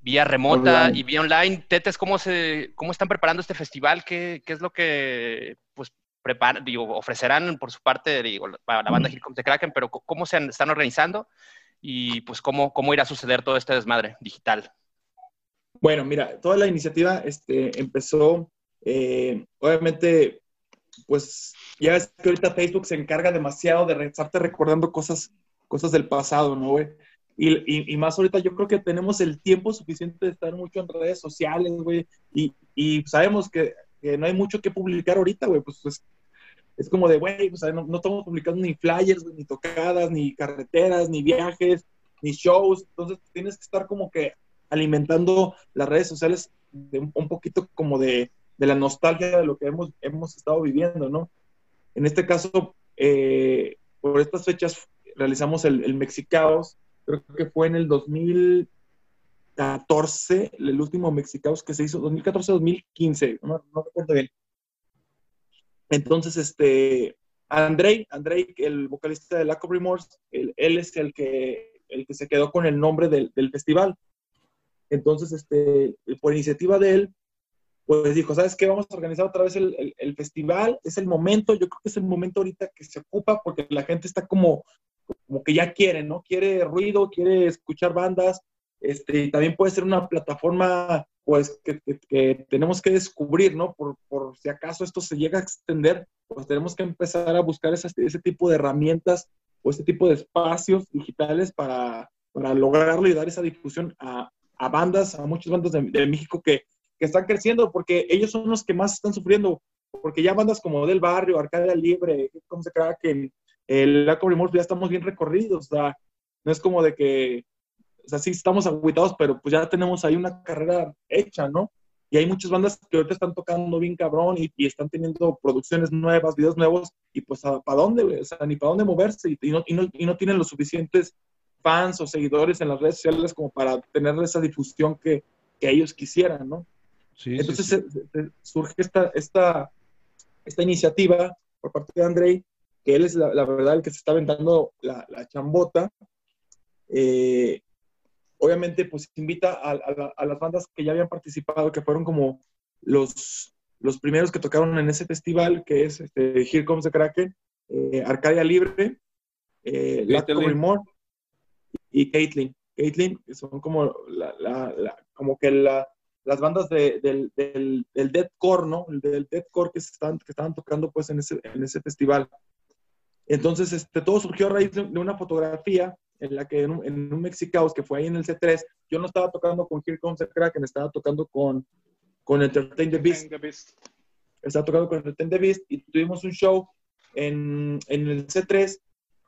vía remota y vía online. Tetes, ¿cómo, se, ¿cómo están preparando este festival? ¿Qué, qué es lo que pues, digo, ofrecerán por su parte digo, para la banda Here Comes the Kraken, pero cómo se están organizando y pues cómo, cómo irá a suceder todo este desmadre digital. Bueno, mira, toda la iniciativa este, empezó, eh, obviamente, pues ya es que ahorita Facebook se encarga demasiado de estarte recordando cosas, cosas del pasado, ¿no, güey? Y, y, más ahorita yo creo que tenemos el tiempo suficiente de estar mucho en redes sociales, güey, y, y sabemos que que no hay mucho que publicar ahorita, güey, pues, pues es como de, güey, no, no, estamos publicando ni flyers, ni tocadas, ni carreteras, ni viajes, ni shows, entonces tienes que estar como que alimentando las redes sociales de un, poquito como de, de, la nostalgia de lo que hemos, hemos estado viviendo, ¿no? En este caso, eh, por estas fechas realizamos el, el Mexicaos, creo que fue en el 2014, el último Mexicaos que se hizo, 2014-2015, no, no recuerdo bien. Entonces, este, Andrei, Andrei, el vocalista de Lack of Remorse, él, es el que, el que se quedó con el nombre del, festival. Entonces, este, por iniciativa de él, pues dijo, ¿sabes qué? Vamos a organizar otra vez el, el, festival, es el momento, yo creo que es el momento ahorita que se ocupa porque la gente está como, como que ya quiere, ¿no? Quiere ruido, quiere escuchar bandas, este, y también puede ser una plataforma, pues, que, que, tenemos que descubrir, ¿no? Por, por, si acaso esto se llega a extender, pues tenemos que empezar a buscar ese, ese tipo de herramientas o ese tipo de espacios digitales para, para lograrlo y dar esa difusión a, a bandas, a muchas bandas de, de México que que están creciendo porque ellos son los que más están sufriendo, porque ya bandas como Del Barrio, Arcadia Libre, como se crea que el Laco Remorse ya estamos bien recorridos, o sea, no es como de que, o sea, sí estamos agüitados, pero pues ya tenemos ahí una carrera hecha, ¿no? Y hay muchas bandas que ahorita están tocando bien cabrón y, y están teniendo producciones nuevas, videos nuevos, y pues ¿para dónde, O sea, ni para dónde moverse, y, no, y, no, y no tienen los suficientes fans o seguidores en las redes sociales como para tener esa difusión que, que ellos quisieran, ¿no? Entonces surge esta, esta, esta iniciativa por parte de Andrei, que él es la, verdad el que se está aventando la, la chambota. Eh, obviamente, pues invita a, a, las bandas que ya habían participado, que fueron como los, los primeros que tocaron en ese festival, que es este, Here Comes the Kraken, eh, Arcadia Libre, eh, More y Caitlyn. Caitlyn, que son como, la, la, como que la, las bandas de, del, del, del deathcore, ¿no? El del deathcore que, estaban, que estaban tocando pues en ese, en ese festival. Entonces, este, todo surgió a raíz de, una fotografía en la que en un, en un Mexicaos que fue ahí en el C3, yo no estaba tocando con Here Comes the Kraken, estaba tocando con, con Entertain the Beast. Estaba tocando con Entertain the Beast y tuvimos un show en, en el C3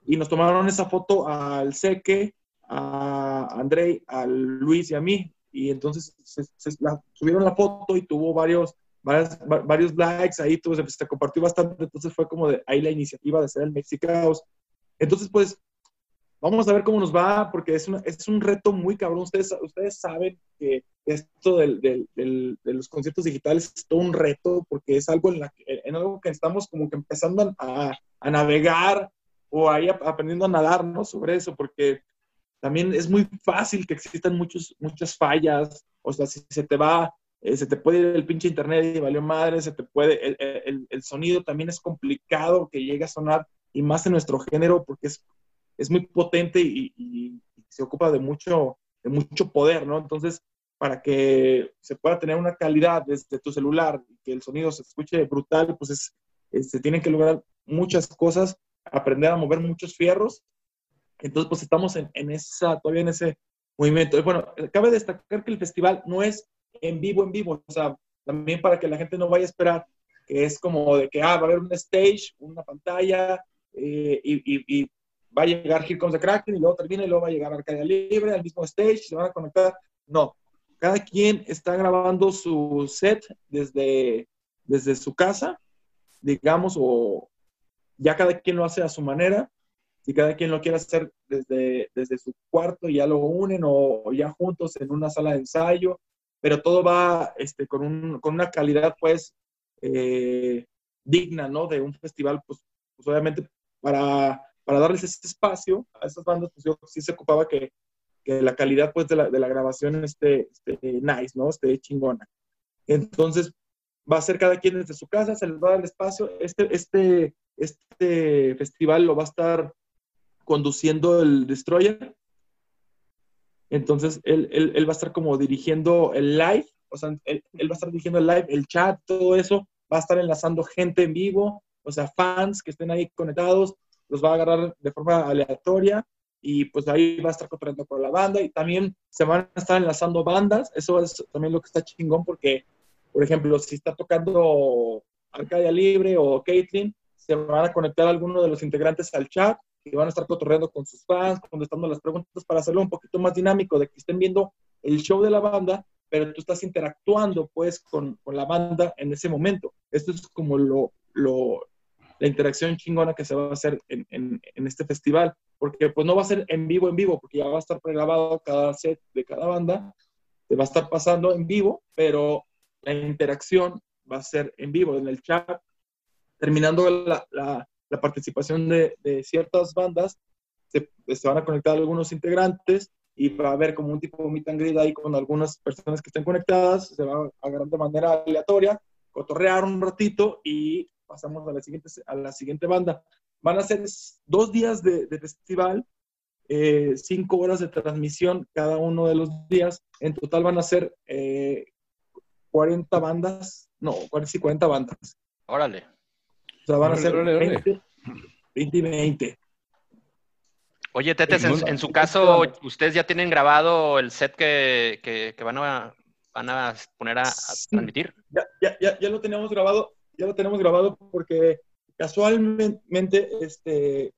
y nos tomaron esa foto al Seque, a Andrei, a Luis y a mí y entonces se, subieron la foto y tuvo varios, varios likes ahí, tuvo, se, compartió bastante, entonces fue como de ahí la iniciativa de hacer el Mexicaos. Entonces, pues, vamos a ver cómo nos va, porque es, es un reto muy cabrón. Ustedes, ustedes saben que esto del, del, de los conciertos digitales es todo un reto, porque es algo en, la, en algo que estamos como que empezando a, a navegar o ahí aprendiendo a nadar, ¿no? Sobre eso, porque también es muy fácil que existan muchos, muchas fallas, o sea, si se te va, eh, se te puede ir el pinche internet y valió madre, se te puede, el, el, el, sonido también es complicado que llegue a sonar, y más en nuestro género, porque es, es muy potente y, y, se ocupa de mucho, de mucho poder, ¿no? Entonces, para que se pueda tener una calidad desde tu celular y que el sonido se escuche brutal, pues es, se tienen que lograr muchas cosas, aprender a mover muchos fierros entonces, pues estamos en, en esa, todavía en ese movimiento. Bueno, cabe destacar que el festival no es en vivo, en vivo, o sea, también para que la gente no vaya a esperar que es como de que, ah, va a haber un stage, una pantalla, eh, y, y, va a llegar Here Comes the Kraken, y luego termina, y luego va a llegar Arcadia Libre al mismo stage, se van a conectar. No, cada quien está grabando su set desde, desde su casa, digamos, o ya cada quien lo hace a su manera, si cada quien lo quiere hacer desde, desde su cuarto, ya lo unen o, ya juntos en una sala de ensayo, pero todo va este, con, un, con una calidad pues eh, digna, ¿no? De un festival, pues, pues obviamente para, para, darles ese espacio a esas bandas, pues yo sí se ocupaba que, que la calidad pues de la, de la grabación esté, esté, nice, ¿no? Esté chingona. Entonces, va a ser cada quien desde su casa, se les va a dar el espacio. Este, este, este festival lo va a estar conduciendo el destroyer. Entonces, él, él, él, va a estar como dirigiendo el live, o sea, él, él, va a estar dirigiendo el live, el chat, todo eso, va a estar enlazando gente en vivo, o sea, fans que estén ahí conectados, los va a agarrar de forma aleatoria y pues ahí va a estar controlando con la banda y también se van a estar enlazando bandas, eso es también lo que está chingón porque, por ejemplo, si está tocando Arcadia Libre o Caitlyn, se van a conectar algunos de los integrantes al chat que van a estar cotorreando con sus fans, contestando las preguntas para hacerlo un poquito más dinámico, de que estén viendo el show de la banda, pero tú estás interactuando pues con, con la banda en ese momento. Esto es como lo, lo, la interacción chingona que se va a hacer en, en, este festival, porque pues no va a ser en vivo, en vivo, porque ya va a estar pregrabado cada set de cada banda, se va a estar pasando en vivo, pero la interacción va a ser en vivo, en el chat, terminando la, la, la participación de, de, ciertas bandas, se, se, van a conectar algunos integrantes y va a haber como un tipo de meet and greet ahí con algunas personas que estén conectadas, se va a agarrar de manera aleatoria, cotorrear un ratito y pasamos a la siguiente, a la siguiente banda. Van a ser dos días de, festival, eh, cinco horas de transmisión cada uno de los días. En total van a ser 40 eh, bandas, no, 40 y 40 bandas. Órale. O sea, van a ser 20, 20 y 20. Oye, Tetes, en, su caso, ¿ustedes ya tienen grabado el set que, que, van, a, van a poner a, transmitir? Ya, ya, ya, ya, lo teníamos grabado ya lo tenemos grabado porque casualmente, este,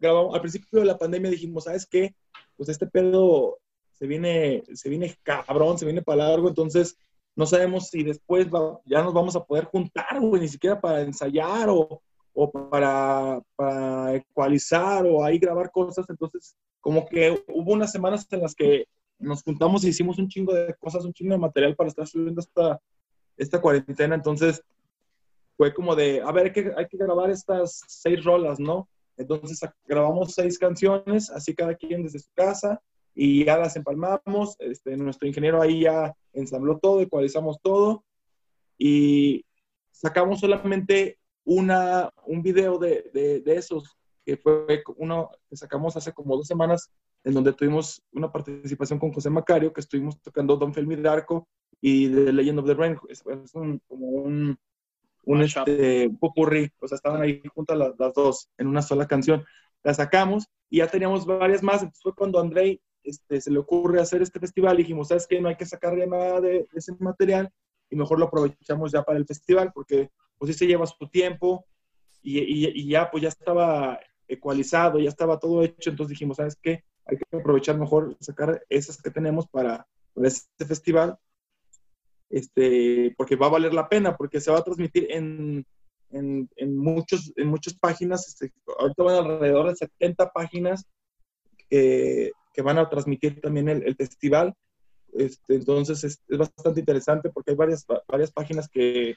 grabamos, al principio de la pandemia dijimos, ¿sabes qué? Pues este pedo se viene, se viene cabrón, se viene para largo, entonces no sabemos si después ya nos vamos a poder juntar, güey, ni siquiera para ensayar o, o para, para, ecualizar o ahí grabar cosas. Entonces, como que hubo unas semanas en las que nos juntamos y hicimos un chingo de cosas, un chingo de material para estar subiendo esta, esta cuarentena. Entonces, fue como de, a ver, hay que, hay que grabar estas seis rolas, ¿no? Entonces grabamos seis canciones, así cada quien desde su casa, y ya las empalmamos. Este, nuestro ingeniero ahí ya ensambló todo, ecualizamos todo, y sacamos solamente una, un video de, de, de esos, que fue uno que sacamos hace como dos semanas, en donde tuvimos una participación con José Macario, que estuvimos tocando Don Felmi de Arco y The Legend of the Rain. Es, un, como un, un este, popurrí, o sea, estaban ahí juntas las, las, dos en una sola canción. La sacamos y ya teníamos varias más, entonces fue cuando Andrei este, se le ocurre hacer este festival y dijimos, ¿sabes qué? No hay que sacarle nada de, ese material y mejor lo aprovechamos ya para el festival porque pues sí se lleva su tiempo y, y, y ya pues ya estaba ecualizado, ya estaba todo hecho, entonces dijimos, ¿sabes qué? Hay que aprovechar mejor, sacar esas que tenemos para, para este festival este, porque va a valer la pena, porque se va a transmitir en, en, en muchos, en muchas páginas, este, ahorita van alrededor de 70 páginas que, que van a transmitir también el, el festival. Este, entonces es, es, bastante interesante porque hay varias, varias páginas que,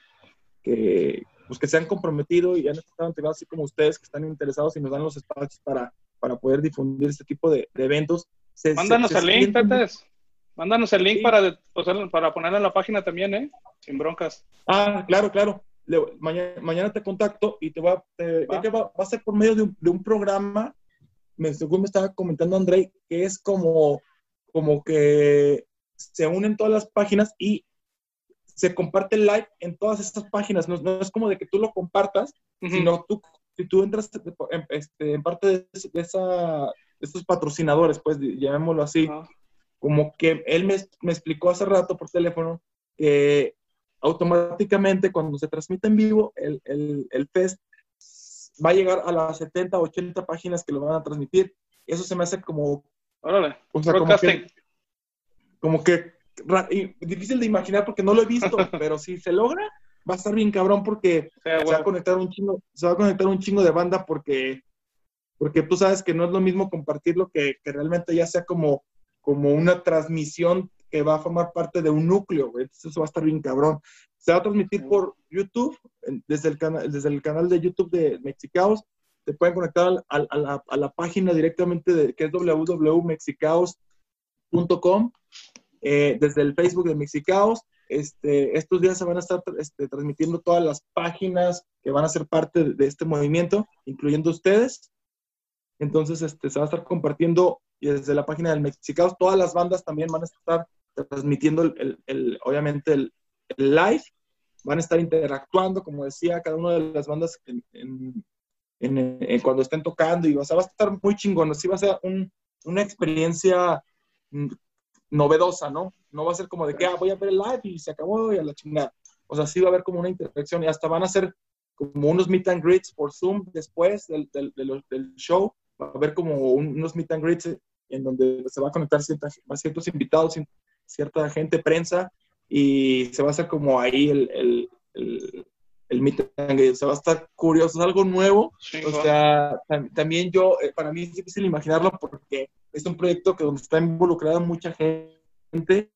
que, pues que se han comprometido y han estado integrados, así como ustedes que están interesados y nos dan los espacios para, para poder difundir este tipo de, de eventos. Se, Mándanos el link, Mándanos el link para, para ponerlo en la página también, ¿eh? Sin broncas. Ah, claro, claro. mañana, mañana, te contacto y te va, va, a ser por medio de un, de un programa, me, según me estaba comentando André, que es como, como que se unen todas las páginas y se comparte el live en todas estas páginas. No, es como de que tú lo compartas, sino tú, si tú entras en, este, en parte de, esa, de estos patrocinadores, pues llamémoslo así, como que él me, me explicó hace rato por teléfono que automáticamente cuando se transmite en vivo, el, el, el fest va a llegar a las 70, 80 páginas que lo van a transmitir. Eso se me hace como... Órale, o sea, como que, como que difícil de imaginar porque no lo he visto, pero si se logra, va a estar bien cabrón porque se, va a conectar un chingo, se va a conectar un chingo de banda porque, porque tú sabes que no es lo mismo compartirlo que, que realmente ya sea como como una transmisión que va a formar parte de un núcleo, güey. Entonces eso va a estar bien cabrón. Se va a transmitir por YouTube, desde el, canal, desde el canal de YouTube de Mexicaos. Te pueden conectar a, la, a la, página directamente de, que es www.mexicaos.com, eh, desde el Facebook de Mexicaos. Este, estos días se van a estar este, transmitiendo todas las páginas que van a ser parte de, de este movimiento, incluyendo ustedes. Entonces, este, se va a estar compartiendo y desde la página del Mexicaos, todas las bandas también van a estar transmitiendo, el, el, obviamente, el, live, van a estar interactuando, como decía, cada una de las bandas en, en, cuando estén tocando y va a estar muy chingón, así va a ser un, una experiencia mm, novedosa, ¿no? No va a ser como de que ah, voy a ver el live y se acabó y a la chingada. O sea, sí va a haber como una interacción y hasta van a ser como unos meet and greets por Zoom después del, del, del show. Va a haber como unos meet and greets en donde se va a conectar ciertos invitados, cierta gente, prensa, y se va a hacer como ahí el, el, el Meet O sea, va a estar curioso, es algo nuevo. O sea, también yo, eh, para mí es difícil imaginarlo porque es un proyecto que donde está involucrada mucha gente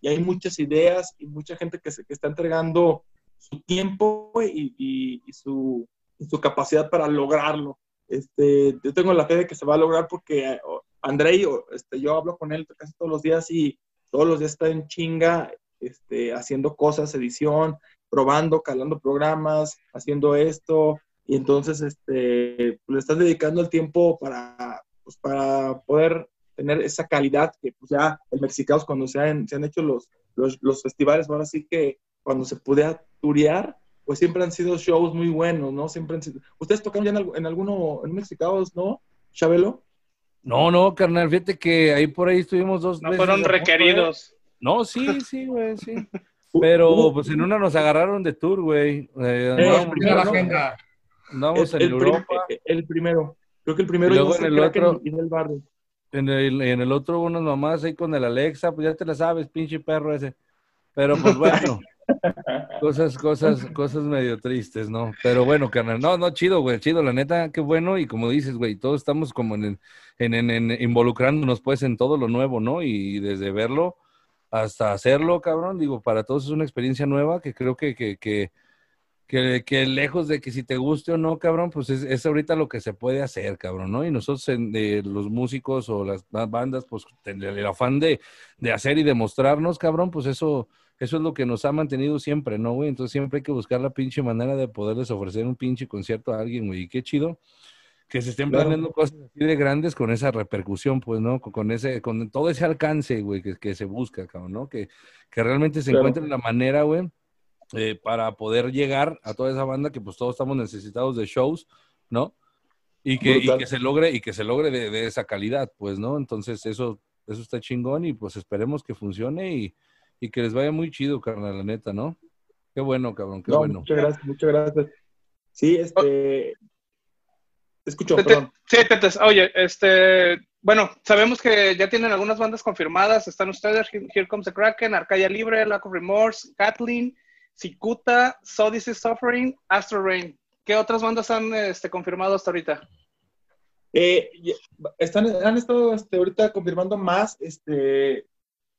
y hay muchas ideas y mucha gente que, se, que está entregando su tiempo y, y, su, su, capacidad para lograrlo. Este, yo tengo la fe de que se va a lograr porque Andrei, este, yo hablo con él casi todos los días y todos los días está en chinga este, haciendo cosas, edición, probando, calando programas, haciendo esto. Y entonces este, le estás dedicando el tiempo para, pues, para poder tener esa calidad que pues, ya el Mexicanos cuando se han, se han hecho los, los, festivales, ahora sí que cuando se pudiera turear, pues siempre han sido shows muy buenos, ¿no? Siempre han sido... ¿Ustedes tocaron ya en, en alguno, en Mexicanos, no, Chabelo? No, no, carnal, fíjate que ahí por ahí estuvimos dos no fueron requeridos. No, sí, sí, güey, sí. Pero pues en una nos agarraron de tour, güey. Eh, andamos, en Europa. el primero. Creo que el primero y luego en el otro. En, el barrio. En el, en el otro unas mamás ahí con el Alexa, pues ya te la sabes, pinche perro ese. Pero pues bueno. cosas, cosas, cosas medio tristes, ¿no? Pero bueno, carnal, no, no, chido, güey, chido, la neta, qué bueno, y como dices, güey, todos estamos como en, en, involucrándonos, pues, en todo lo nuevo, ¿no? Y desde verlo hasta hacerlo, cabrón, digo, para todos es una experiencia nueva que creo que, que, que, que, lejos de que si te guste o no, cabrón, pues es, es ahorita lo que se puede hacer, cabrón, ¿no? Y nosotros, en, los músicos o las bandas, pues, el, afán de, de hacer y demostrarnos, cabrón, pues eso eso es lo que nos ha mantenido siempre, ¿no, güey? Entonces siempre hay que buscar la pinche manera de poderles ofrecer un pinche concierto a alguien, güey. Y qué chido que se estén planeando cosas así de grandes con esa repercusión, pues, ¿no? Con, ese, con todo ese alcance, güey, que, que se busca, cabrón, ¿no? Que, que realmente se encuentre la manera, güey, eh, para poder llegar a toda esa banda que pues todos estamos necesitados de shows, ¿no? Y que, y que se logre, y que se logre de, de, esa calidad, pues, ¿no? Entonces eso, eso está chingón y pues esperemos que funcione y, y que les vaya muy chido, carnal, la neta, ¿no? Qué bueno, cabrón, qué bueno. Muchas gracias, muchas gracias. Sí, este. Te escucho, perdón. Sí, Tetes, oye, este. Bueno, sabemos que ya tienen algunas bandas confirmadas. Están ustedes, Here Comes the Kraken, Arcadia Libre, Lack of Remorse, Kathleen, Cicuta, So This Is Suffering, Astro Rain. ¿Qué otras bandas han este, confirmado hasta ahorita? Eh, están, han estado este, ahorita confirmando más. Este,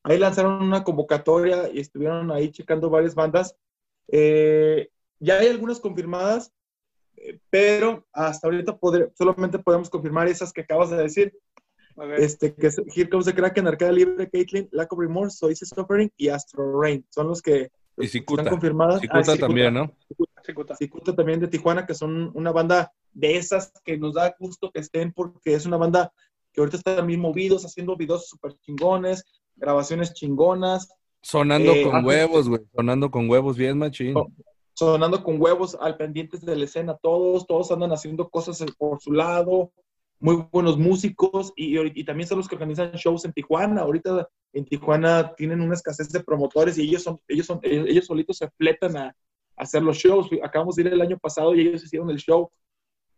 Ahí lanzaron una convocatoria y estuvieron ahí checando varias bandas. Eh, ya hay algunas confirmadas, pero hasta ahorita solamente podemos confirmar esas que acabas de decir. Este, que es Here Comes the Kraken, Arcada Libre, Caitlyn, Lack of Remorse, So Easy Suffering y Astro Rain. Son los que están confirmadas. Cicuta, ah, también, ¿no? Cicuta. también de Tijuana, que son una banda de esas que nos da gusto que estén porque es una banda que ahorita están bien movidos, haciendo videos súper chingones, grabaciones chingonas. Sonando eh, con huevos, güey. Sonando con huevos bien machín. Sonando con huevos al pendientes de la escena. Todos, todos andan haciendo cosas por su lado. Muy buenos músicos y, y también son los que organizan shows en Tijuana. Ahorita en Tijuana tienen una escasez de promotores y ellos son, ellos son, ellos, solitos se fletan a, a, hacer los shows. Acabamos de ir el año pasado y ellos hicieron el show.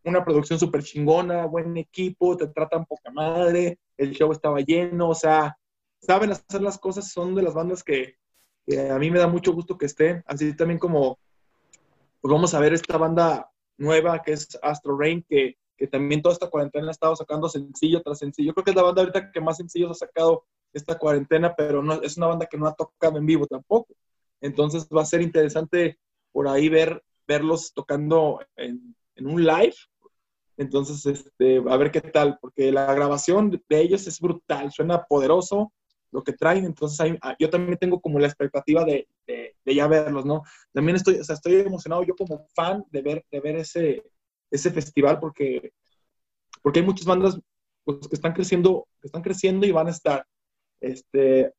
Una producción súper chingona, buen equipo, te tratan poca madre, el show estaba lleno, o sea, saben hacer las cosas, son de las bandas que, a mí me da mucho gusto que estén. Así también como, pues vamos a ver esta banda nueva que es Astro Rain, que, también toda esta cuarentena ha estado sacando sencillo tras sencillo. Creo que es la banda ahorita que más sencillos ha sacado esta cuarentena, pero no, es una banda que no ha tocado en vivo tampoco. Entonces va a ser interesante por ahí ver, verlos tocando en, en un live. Entonces, este, a ver qué tal, porque la grabación de ellos es brutal, suena poderoso, lo que traen, entonces ah, yo también tengo como la expectativa de, de, ya verlos, ¿no? También estoy, o sea, estoy emocionado yo como fan de ver, de ver ese, ese festival porque, porque hay muchas bandas pues, que están creciendo, que están creciendo y van a estar. Este,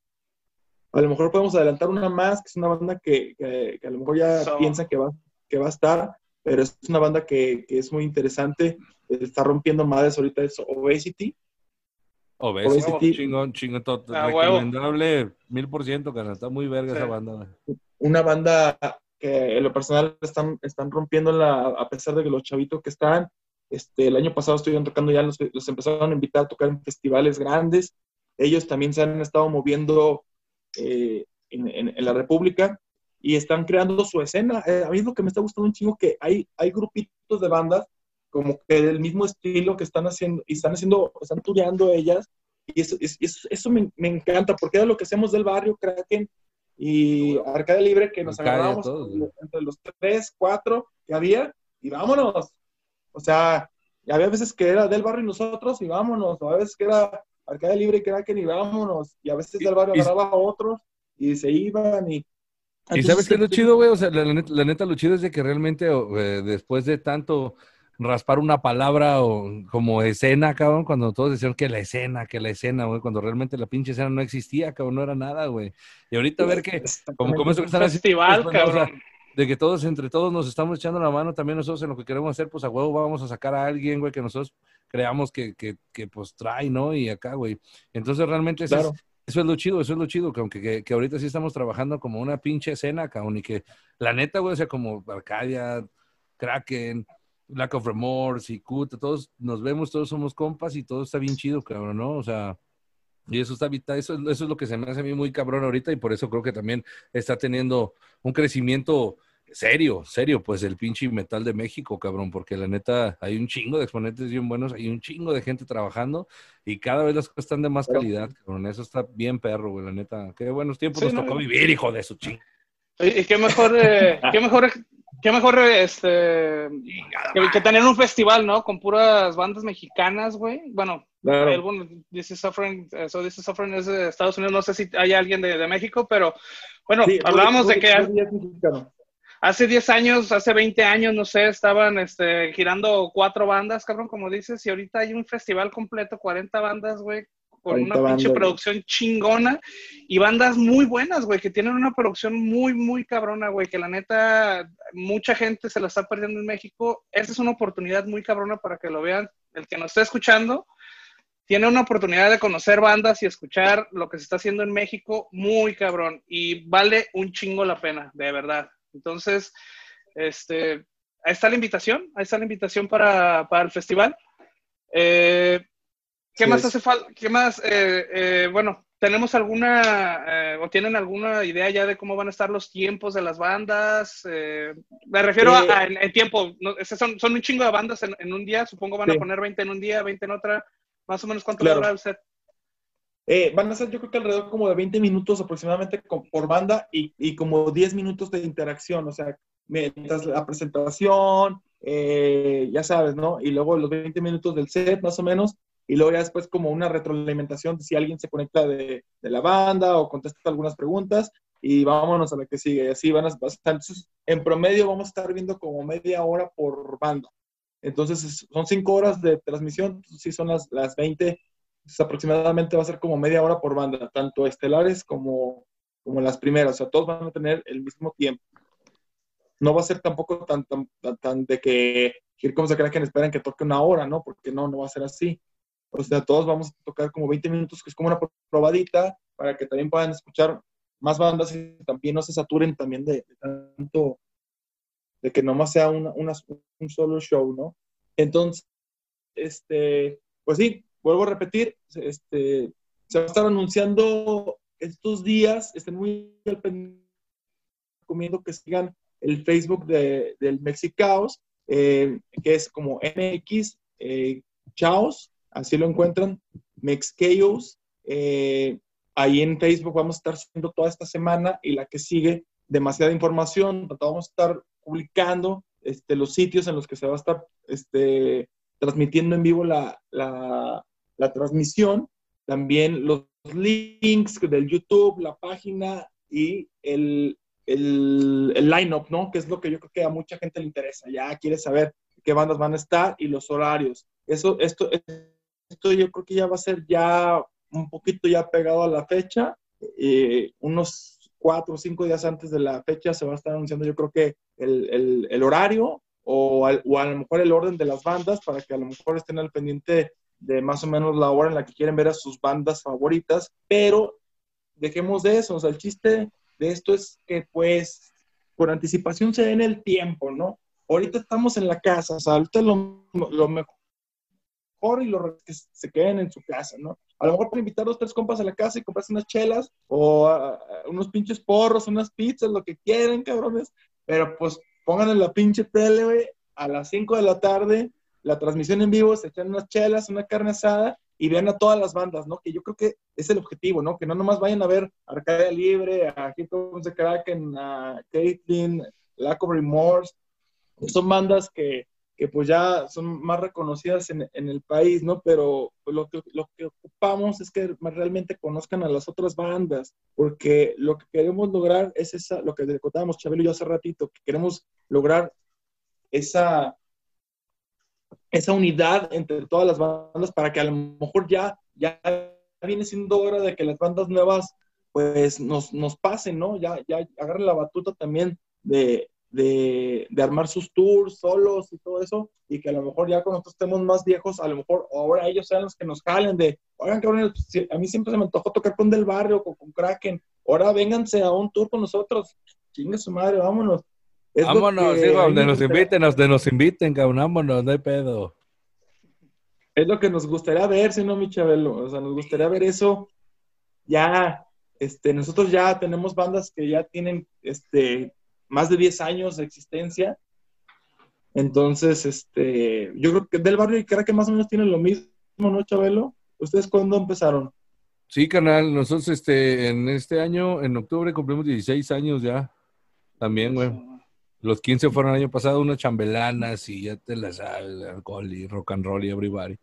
a lo mejor podemos adelantar una más, que es una banda que, que, a lo mejor ya piensa que va, que va a estar, pero es una banda que, que es muy interesante, está rompiendo madres ahorita, es Obesity, Obesity, chingón, chingón, todo, ah, recomendable, mil por ciento, está muy verga esa banda. Una banda que en lo personal están, están rompiéndola a pesar de que los chavitos que están, este, el año pasado estuvieron tocando ya, los, los empezaron a invitar a tocar en festivales grandes, ellos también se han estado moviendo eh, en, en, la República y están creando su escena. Eh, a mí es lo que me está gustando un chingo que hay, hay grupitos de bandas como que del mismo estilo que están haciendo y están haciendo, están tureando ellas y eso, eso me, me, encanta porque era lo que hacemos del barrio, Kraken y Arcade Libre, que nos agarramos entre los tres, cuatro que había y vámonos. O sea, había veces que era del barrio y nosotros y vámonos, o a veces que era Arcade Libre y Kraken y vámonos, y a veces del barrio agarraba a otros y se iban y... ¿Y sabes qué es lo chido, güey? O sea, la, neta, lo chido es de que realmente eh, después de tanto raspar una palabra o como escena, cabrón, cuando todos decían que la escena, que la escena, güey, cuando realmente la pinche escena no existía, cabrón, no era nada, güey. Y ahorita a ver que, como, como eso que están haciendo, pues, cabrón. de que todos, entre todos nos estamos echando la mano, también nosotros en lo que queremos hacer, pues a huevo vamos a sacar a alguien, güey, que nosotros creamos que, que, que pues trae, ¿no? Y acá, güey. Entonces realmente eso, es, eso es lo chido, eso es lo chido, que aunque que, que, ahorita sí estamos trabajando como una pinche escena, cabrón, y que la neta, güey, o sea, como Arcadia, Kraken, Lack of Remorse y Cut, todos nos vemos, todos somos compas y todo está bien chido, cabrón, ¿no? O sea, y eso está eso, eso es lo que se me hace a mí muy cabrón ahorita y por eso creo que también está teniendo un crecimiento serio, serio, pues el pinche metal de México, cabrón, porque la neta hay un chingo de exponentes bien buenos, hay un chingo de gente trabajando y cada vez las cosas están de más calidad, cabrón. Eso está bien perro, güey, la neta. Qué buenos tiempos nos tocó vivir, hijo de su ching. Y qué mejor, eh, qué mejor Qué mejor este que, tener un festival, ¿no? Con puras bandas mexicanas, güey. Bueno, claro. This is Suffering, so This is Suffering es de Estados Unidos. No sé si hay alguien de, de México, pero bueno, hablábamos de que hace 10 años, hace 20 años, no sé, estaban este, girando cuatro bandas, cabrón, como dices, y ahorita hay un festival completo, 40 bandas, güey, con una pinche producción chingona y bandas muy buenas, güey, que tienen una producción muy, muy cabrona, güey, que la neta, mucha gente se la está perdiendo en México. Esta es una oportunidad muy cabrona para que lo vean. El que nos esté escuchando tiene una oportunidad de conocer bandas y escuchar lo que se está haciendo en México muy cabrón y vale un chingo la pena, de verdad. Entonces, este, ahí está la invitación, ahí está la invitación para, para el festival. Eh, ¿Qué más hace falta? ¿Qué más? Eh, eh, bueno, ¿tenemos alguna eh, o tienen alguna idea ya de cómo van a estar los tiempos de las bandas? me refiero a, el tiempo. son, son, un chingo de bandas en, un día. Supongo van a poner 20 en un día, 20 en otra. Más o menos, ¿cuánto va a durar el set? van a ser, yo creo que alrededor como de 20 minutos aproximadamente por banda y, y como 10 minutos de interacción. O sea, mientras la presentación, ya sabes, ¿no? Y luego los 20 minutos del set, más o menos y luego ya después como una retroalimentación si alguien se conecta de, de la banda o contesta algunas preguntas y vámonos a la que sigue. Y así van a entonces, en promedio vamos a estar viendo como media hora por banda. Entonces son cinco horas de transmisión, sí son las, las 20, pues, aproximadamente va a ser como media hora por banda, tanto estelares como, como las primeras, o sea, todos van a tener el mismo tiempo. No va a ser tampoco tan, tan, tan, de que, como se crea que esperan que toque una hora, ¿no? Porque no, no va a ser así. O sea, todos vamos a tocar como 20 minutos, que es como una probadita, para que también puedan escuchar más bandas y también no se saturen también de, tanto, de que nomás sea una, un solo show, ¿no? Entonces, este, pues sí, vuelvo a repetir, este, se va a estar anunciando estos días, estén muy al pendiente, recomiendo que sigan el Facebook de, del Mexicaos, eh, que es como MX eh, Chaos, así lo encuentran, Mexchaos. Eh, ahí en Facebook vamos a estar subiendo toda esta semana y la que sigue demasiada información. Vamos a estar publicando este, los sitios en los que se va a estar este, transmitiendo en vivo la, la, transmisión. También los links del YouTube, la página y el, el, el line-up, ¿no? Que es lo que yo creo que a mucha gente le interesa. Ya quiere saber qué bandas van a estar y los horarios. Eso, esto, esto yo creo que ya va a ser ya un poquito ya pegado a la fecha. Eh, unos cuatro o cinco días antes de la fecha se va a estar anunciando yo creo que el, el, el horario o, o, a lo mejor el orden de las bandas para que a lo mejor estén al pendiente de más o menos la hora en la que quieren ver a sus bandas favoritas, pero dejemos de eso, o sea, el chiste de esto es que pues por anticipación se den el tiempo, ¿no? Ahorita estamos en la casa, o sea, ahorita lo, lo mejor mejor y los que se queden en su casa, ¿no? A lo mejor para invitar dos, tres compas a la casa y comprarse unas chelas o unos pinches porros, unas pizzas, lo que quieran, cabrones. Pero pues pongan en la pinche tele, güey, a las 5 de la tarde, la transmisión en vivo, se echan unas chelas, una carne asada y vean a todas las bandas, ¿no? Que yo creo que es el objetivo, ¿no? Que no nomás vayan a ver Arcadia Libre, a Hip Hop Kraken, a Caitlyn, Lack of Remorse. Son bandas que que pues ya son más reconocidas en, el país, ¿no? Pero pues, lo, que, lo que ocupamos es que realmente conozcan a las otras bandas, porque lo que queremos lograr es esa, lo que contábamos Chabelo y yo hace ratito, que queremos lograr esa, esa unidad entre todas las bandas para que a lo mejor ya, ya viene siendo hora de que las bandas nuevas pues nos, nos pasen, ¿no? Ya, ya agarren la batuta también de, de, de, armar sus tours solos y todo eso, y que a lo mejor ya cuando nosotros estemos más viejos, a lo mejor ahora ellos sean los que nos jalen de, oigan, cabrón, a mí siempre se me antojó tocar con Del Barrio o con, Kraken, ahora vénganse a un tour con nosotros, chingue su madre, vámonos. vámonos, sí, donde nos inviten, donde nos inviten, cabrón, vámonos, no hay pedo. Es lo que nos gustaría ver, si no, mi Chabelo, o sea, nos gustaría ver eso ya, este, nosotros ya tenemos bandas que ya tienen, este, más de 10 años de existencia. Entonces, este, yo creo que del barrio y que más o menos tienen lo mismo, ¿no, Chabelo? ¿Ustedes cuándo empezaron? Sí, canal, nosotros este, en este año, en octubre, cumplimos 16 años ya. También, güey. Los 15 fueron el año pasado, unas chambelanas y ya te las sabes, alcohol y rock and roll y everybody.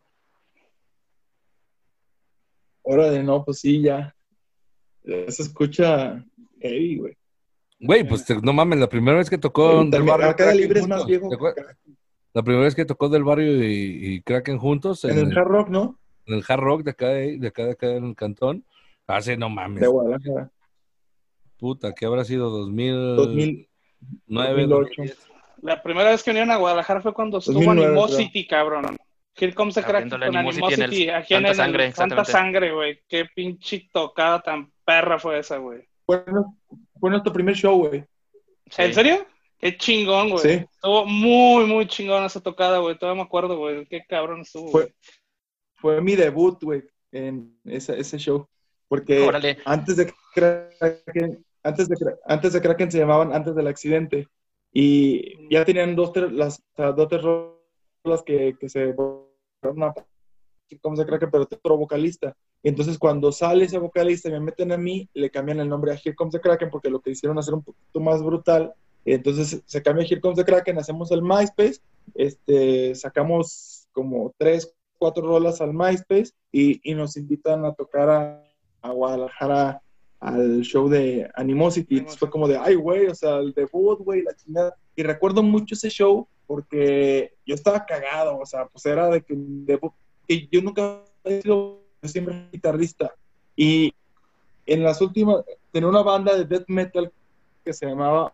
Hora de no, pues sí, ya. Ya se escucha heavy, güey. Güey, pues no mames, la primera vez que tocó del barrio. Libre es más viejo. La primera vez que tocó del barrio y, y Kraken juntos. En, el, hard rock, ¿no? En el hard rock de acá, de, acá, de acá en el cantón. Hace, no mames. De Guadalajara. Puta, ¿qué habrá sido? 2000... 2009, 2008. La primera vez que vinieron a Guadalajara fue cuando estuvo Animosity, cabrón. Here comes the crack con Animosity. aquí en el sangre, Santa Sangre, güey. Qué pinche tocada tan perra fue esa, güey. Bueno, fue nuestro primer show, güey. ¿En serio? Qué chingón, güey. Sí. Estuvo muy, muy chingón esa tocada, güey. Todavía me acuerdo, güey. Qué cabrón estuvo. Fue, fue mi debut, güey, en ese, ese show. Porque antes de Kraken, antes de, antes de Kraken se llamaban antes del accidente. Y ya tenían dos, las, dos las que, que se como se cree que pero otro vocalista. Entonces, cuando sale ese vocalista y me meten a mí, le cambian el nombre a Here Comes the Kraken porque lo que hicieron hacer un poquito más brutal. Entonces, se cambia Here Comes the Kraken, hacemos el MySpace, este, sacamos como tres, cuatro rolas al MySpace y, y nos invitan a tocar a, a, Guadalajara al show de Animosity. Entonces fue como de, ay, güey, o sea, el debut, güey, la chingada. Y recuerdo mucho ese show porque yo estaba cagado, o sea, pues era de que debut y yo nunca he sido siempre guitarrista. Y en las últimas, tenía una banda de death metal que se llamaba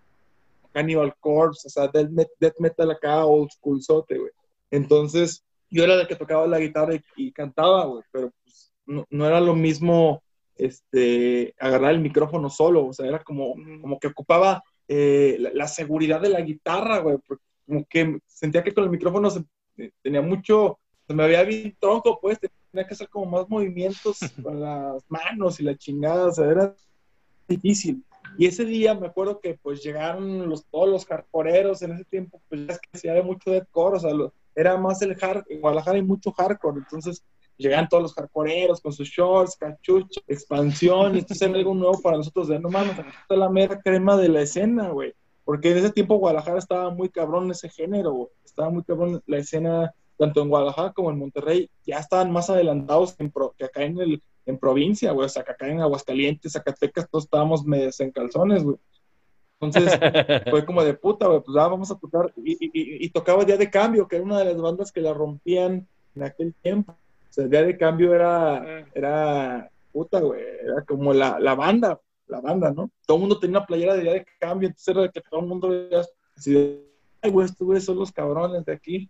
Cannibal Corpse, o sea, death, metal acá, old school sote, güey. Entonces, yo era el que tocaba la guitarra y, cantaba, güey, pero pues, no, era lo mismo este, agarrar el micrófono solo, o sea, era como, como que ocupaba eh, la, seguridad de la guitarra, güey, como que sentía que con el micrófono tenía mucho, se me había visto tronco, pues tenía que hacer como más movimientos con las manos y la chingada, o sea, era difícil. Y ese día me acuerdo que pues llegaron los, todos los hardcoreeros en ese tiempo, pues ya es que se había mucho deathcore, o sea, era más el hard, en Guadalajara hay mucho hardcore, entonces llegaban todos los hardcoreeros con sus shorts, cachucha, expansión, y esto era algo nuevo para nosotros, de no mames, está la mera crema de la escena, güey. Porque en ese tiempo Guadalajara estaba muy cabrón ese género, güey. Estaba muy cabrón la escena tanto en Guadalajara como en Monterrey, ya estaban más adelantados que acá en, el, en provincia, güey. O sea, que acá en Aguascalientes, Zacatecas, todos estábamos medio en calzones, güey. Entonces, fue como de puta, güey, pues ya vamos a tocar. Y, tocaba Día de Cambio, que era una de las bandas que la rompían en aquel tiempo. O sea, Día de Cambio era, ah. era puta, güey, era como la, la banda, la banda, ¿no? Todo el mundo tenía una playera de Día de Cambio, entonces era que todo el mundo veía así de, ay, güey, estos güeyes son los cabrones de aquí.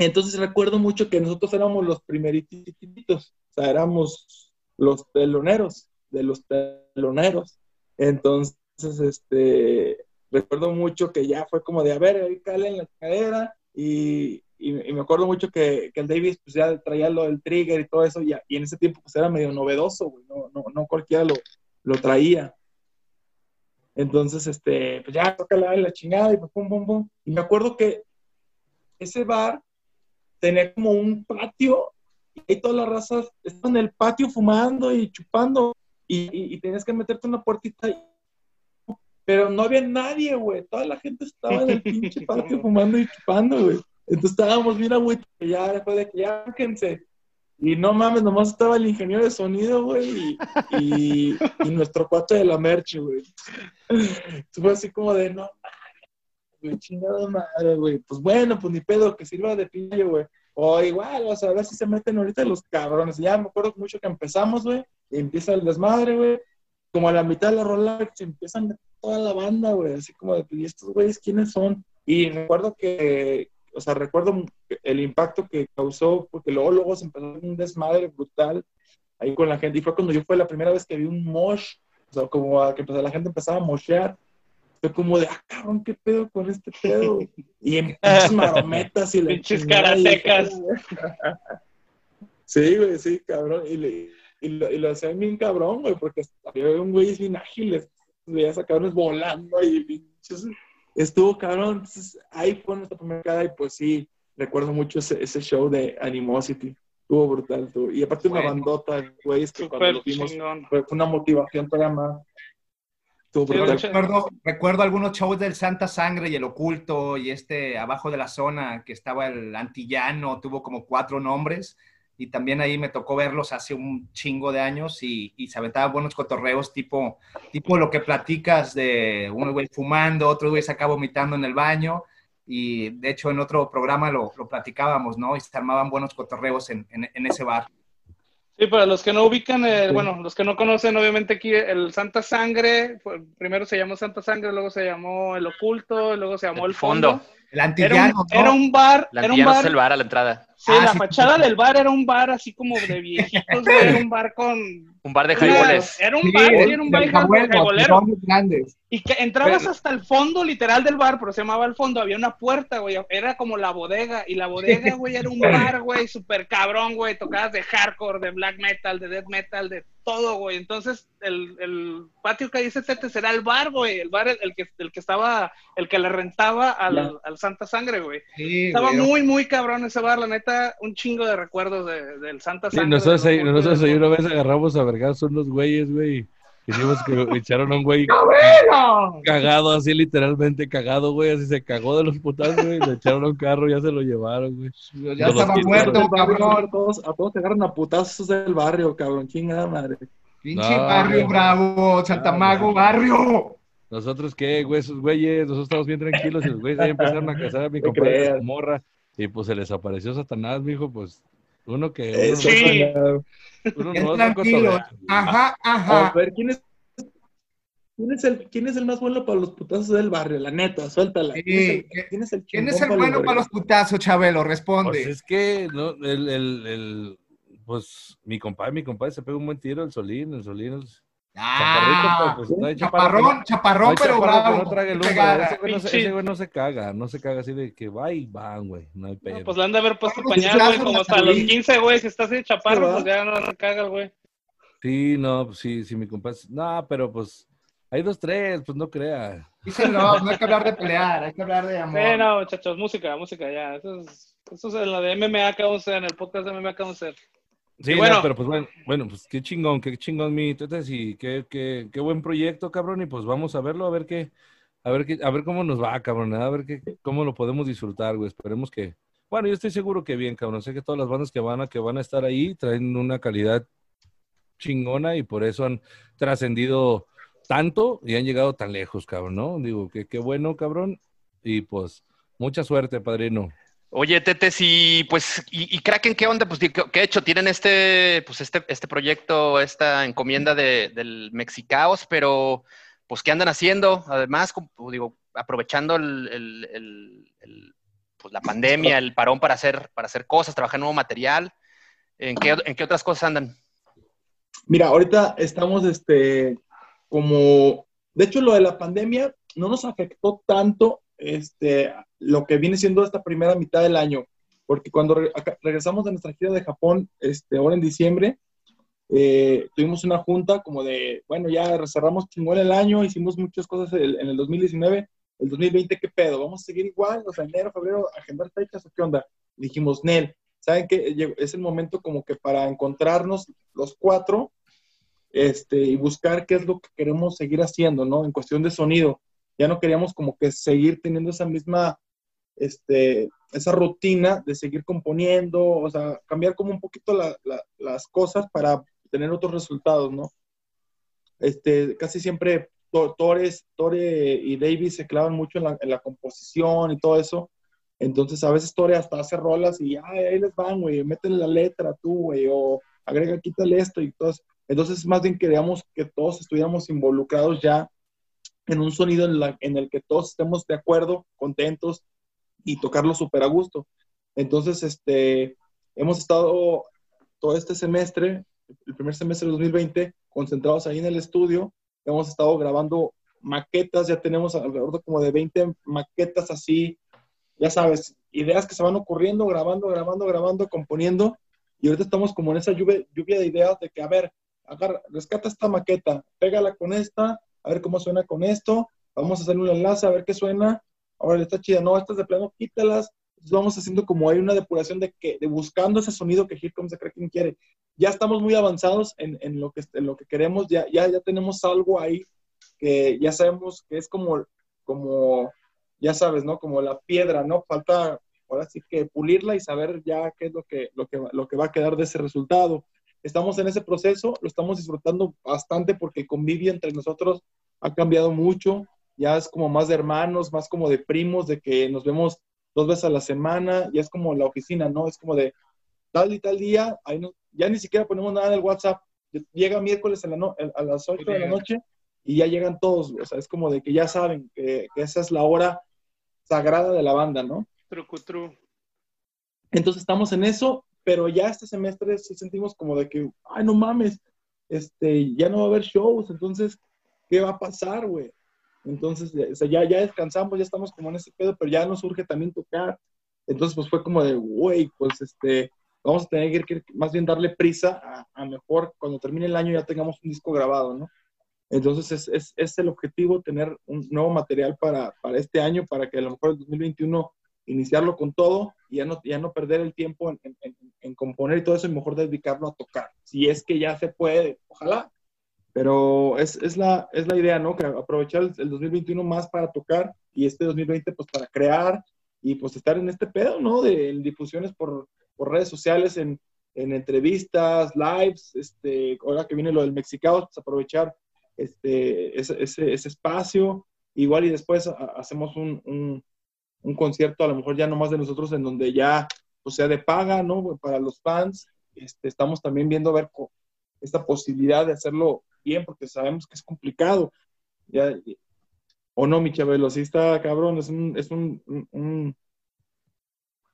Entonces recuerdo mucho que nosotros éramos los primeritos, o sea, éramos los teloneros, de los teloneros. Entonces, este, recuerdo mucho que ya fue como de, a ver, ahí calen la cadera y, y, me acuerdo mucho que, que, el Davis pues ya traía lo del trigger y todo eso, y, y en ese tiempo pues era medio novedoso, güey, no, no, no cualquiera lo, lo traía. Entonces, este, pues ya toca la, la chingada y pues pum, pum, pum. Y me acuerdo que ese bar tenía como un patio y todas las razas estaban en el patio fumando y chupando y, y, tenías que meterte en una puertita pero no había nadie, güey. Toda la gente estaba en el pinche patio fumando y chupando, güey. Entonces estábamos mira, güey, ya después de que ya Y no mames, nomás estaba el ingeniero de sonido, güey, y, y, nuestro cuate de la merch, güey. Fue así como de, no güey, chingada madre, güey. Pues bueno, pues ni pedo, que sirva de pillo, güey. O igual, o sea, a ver si se meten ahorita los cabrones. Ya me acuerdo mucho que empezamos, güey, y empieza el desmadre, güey. Como a la mitad de la rola se empiezan toda la banda, güey, así como de, ¿y estos güeyes quiénes son? Y recuerdo que, o sea, recuerdo el impacto que causó, porque luego, luego se empezó un desmadre brutal ahí con la gente. Y fue cuando yo fue la primera vez que vi un mosh, o sea, como a que pues, la gente empezaba a moshear. Fue como de, ah, cabrón, ¿qué pedo con este pedo? Y en pinches marometas y le Pinches caracecas. sí, güey, sí, cabrón. Y, le, y, lo, y lo hacían bien cabrón, güey, porque había un güey bien ágil, veías a cabrones volando y pinches estuvo cabrón. Entonces, ahí fue nuestra primera cara y pues sí, recuerdo mucho ese, ese show de Animosity. Estuvo brutal. Y aparte una bandota, güey, es que cuando lo vimos fue una motivación todavía más. Recuerdo, recuerdo algunos shows del Santa Sangre y el Oculto y este abajo de la zona que estaba el Antillano, tuvo como cuatro nombres y también ahí me tocó verlos hace un chingo de años y, y se aventaban buenos cotorreos tipo, tipo lo que platicas de un güey fumando, otro güey se acaba vomitando en el baño y de hecho en otro programa lo, lo platicábamos, ¿no? Y se armaban buenos cotorreos en, en, ese bar. Sí, para los que no ubican, eh, bueno, los que no conocen, obviamente aquí el Santa Sangre, primero se llamó Santa Sangre, luego se llamó El Oculto, luego se llamó El, Fondo. El Antillano. Era un, bar. era un bar, el bar a la entrada. Sí, la fachada del bar era un bar así como de viejitos, Era un bar con. Un bar de jaiboles. Era un bar, era un bar de grandes. Y que entrabas hasta el fondo literal del bar, pero se llamaba el fondo, había una puerta, güey. Era como la bodega. Y la bodega, güey, era un bar, güey, súper cabrón, güey. Tocabas de hardcore, de black metal, de death metal, de todo, güey. Entonces, el, el patio que dice Tete será el bar, güey. El bar, el, que, el que estaba, el que le rentaba al, al Santa Sangre, güey. estaba muy, muy cabrón ese bar, la neta, un chingo de recuerdos de, del Santa Sangre. nosotros, ahí, nosotros ahí una vez agarramos a vergas unos güeyes, güey. Dijimos que echaron a un güey cagado, así literalmente cagado, güey. Así se cagó de los putas, güey. Le echaron a un carro, ya se lo llevaron, güey. Ya estaba muerto, cabrón. A todos, a todos se agarran a putazos del barrio, cabrón. Chingada madre. Pinche barrio bravo, Santamago, barrio. ¿Nosotros qué, güey? Esos güeyes, nosotros estamos bien tranquilos y los güeyes ahí empezaron a cazar a mi compadre morra. Y pues se les apareció Satanás, mijo, pues uno que. sí. Uno no tranquilo. Ajá, ajá. A ver, ¿quién es, ¿Quién es, el, ¿Quién es el más bueno para los putazos del barrio? La neta, suéltala. ¿Quién es el, ¿quién es el, bueno para los putazos, Chabelo? Responde. Pues es que, no, el, el, el, pues, mi compadre, mi compadre se pega un buen tiro, el Solín, el Solín, Ah, pues, no chaparrón, chaparrón, pero bravo. No traga el humo, ese güey no, se caga, no se caga así de que va y van, güey, no hay pedo. pues le han de haber puesto pañal, güey, como hasta los 15, güey, si está así de chaparro, pues ya no se caga el güey. Sí, no, pues sí, sí, mi compadre, no, pero pues hay dos, tres, pues no crea. no, no hay que hablar de pelear, hay que hablar de amor. Sí, no, muchachos, música, música, ya, eso es, eso es en la de MMA que vamos a hacer, en el podcast de MMA que vamos a hacer. Sí, bueno, pero pues bueno, bueno, pues qué chingón, qué chingón mi tetes y qué, qué, qué buen proyecto, cabrón, y pues vamos a verlo, a ver qué, a ver qué, a ver cómo nos va, cabrón, a ver qué, cómo lo podemos disfrutar, güey, esperemos que, bueno, yo estoy seguro que bien, cabrón, sé que todas las bandas que van a, que van a estar ahí traen una calidad chingona y por eso han trascendido tanto y han llegado tan lejos, cabrón, ¿no? Digo, que qué bueno, cabrón, y pues mucha suerte, padrino. Oye, Tete, sí, pues, y, y, Kraken, ¿qué onda? Pues, ¿qué, hecho? Tienen este, pues, este, este proyecto, esta encomienda de, del Mexicaos, pero, pues, ¿qué andan haciendo? Además, como, digo, aprovechando el, pues, la pandemia, el parón para hacer, para hacer cosas, trabajar nuevo material. ¿En qué, ¿En qué otras cosas andan? Mira, ahorita estamos, este, como, de hecho, lo de la pandemia no nos afectó tanto este, lo que viene siendo esta primera mitad del año, porque cuando regresamos de nuestra gira de Japón, este, ahora en diciembre, eh, tuvimos una junta como de, bueno, ya cerramos chingón el año, hicimos muchas cosas en el 2019, el 2020, ¿qué pedo? ¿Vamos a seguir igual? O sea, enero, febrero, agendar fechas o qué onda? dijimos, Nel, ¿saben qué? Es el momento como que para encontrarnos los cuatro este, y buscar qué es lo que queremos seguir haciendo, ¿no? En cuestión de sonido. Ya no queríamos como que seguir teniendo esa misma, este, esa rutina de seguir componiendo, o sea, cambiar como un poquito las cosas para tener otros resultados, ¿no? Este, casi siempre Torres, Tore y Davis se clavan mucho en la, en la, composición y todo eso. Entonces, a veces Tore hasta hace rolas y Ay, ahí les van, güey, métele la letra tú, güey, o agrega, quítale esto y todo eso. Entonces, más bien queríamos que todos estuviéramos involucrados ya en un sonido en, la, en el que todos estemos de acuerdo, contentos y tocarlo súper a gusto. Entonces, este, hemos estado todo este semestre el primer semestre de 2020, concentrados ahí en el estudio. Hemos estado grabando maquetas, ya tenemos alrededor de como de 20 maquetas así, ya sabes, ideas que se van ocurriendo, grabando, grabando, grabando, componiendo. Y ahorita estamos como en esa lluvia, lluvia de ideas de que, a ver, agarra, rescata esta maqueta, pégala con esta, a ver cómo suena con esto, vamos a hacer un enlace, a ver qué suena. Ahora está chida, no, estas de plano, quítalas, vamos haciendo como hay una depuración de que de buscando ese sonido que Here Comes the Cracking quiere. Ya estamos muy avanzados en, en, lo, que, en lo que queremos, ya, ya, ya tenemos algo ahí que ya sabemos que es como, como, ya sabes, ¿no? Como la piedra, ¿no? Falta ahora sí que pulirla y saber ya qué es lo que, lo que, lo que va a quedar de ese resultado. Estamos en ese proceso, lo estamos disfrutando bastante porque el convivio entre nosotros ha cambiado mucho, ya es como más de hermanos, más como de primos, de que nos vemos dos veces a la semana, ya es como la oficina, ¿no? Es como de tal y tal día, ahí no, ya ni siquiera ponemos nada en el WhatsApp, llega miércoles a, la a las 8 de la noche y ya llegan todos, o sea, es como de que ya saben que, esa es la hora sagrada de la banda, ¿no? True, Entonces estamos en eso, pero ya este semestre sí sentimos como de que, ay, no mames, este, ya no va a haber shows, entonces, ¿qué va a pasar, güey? Entonces, ya, ya descansamos, ya estamos como en ese pedo, pero ya nos urge también tocar. Entonces, pues fue como de, güey, pues este, vamos a tener que, más bien darle prisa a, mejor cuando termine el año ya tengamos un disco grabado, ¿no? Entonces, es, es, el objetivo tener un nuevo material para, para, este año, para que a lo mejor el 2021 iniciarlo con todo y ya no, ya no perder el tiempo en, en, en componer y todo eso y mejor dedicarlo a tocar. Si es que ya se puede, ojalá, pero es, es, la, es la idea, ¿no? Que aprovechar el, 2021 más para tocar y este 2020 pues para crear y pues estar en este pedo, ¿no? De difusiones por, por redes sociales, en, en, entrevistas, lives, este, ahora que viene lo del Mexicado, pues aprovechar este, ese, ese, ese espacio, igual y después hacemos un, un, un, concierto a lo mejor ya no más de nosotros en donde ya pues sea de paga, ¿no? Para los fans, este, estamos también viendo a ver esta posibilidad de hacerlo bien, porque sabemos que es complicado. Ya, o no, mi Chabelo, sí está cabrón, es un, es un,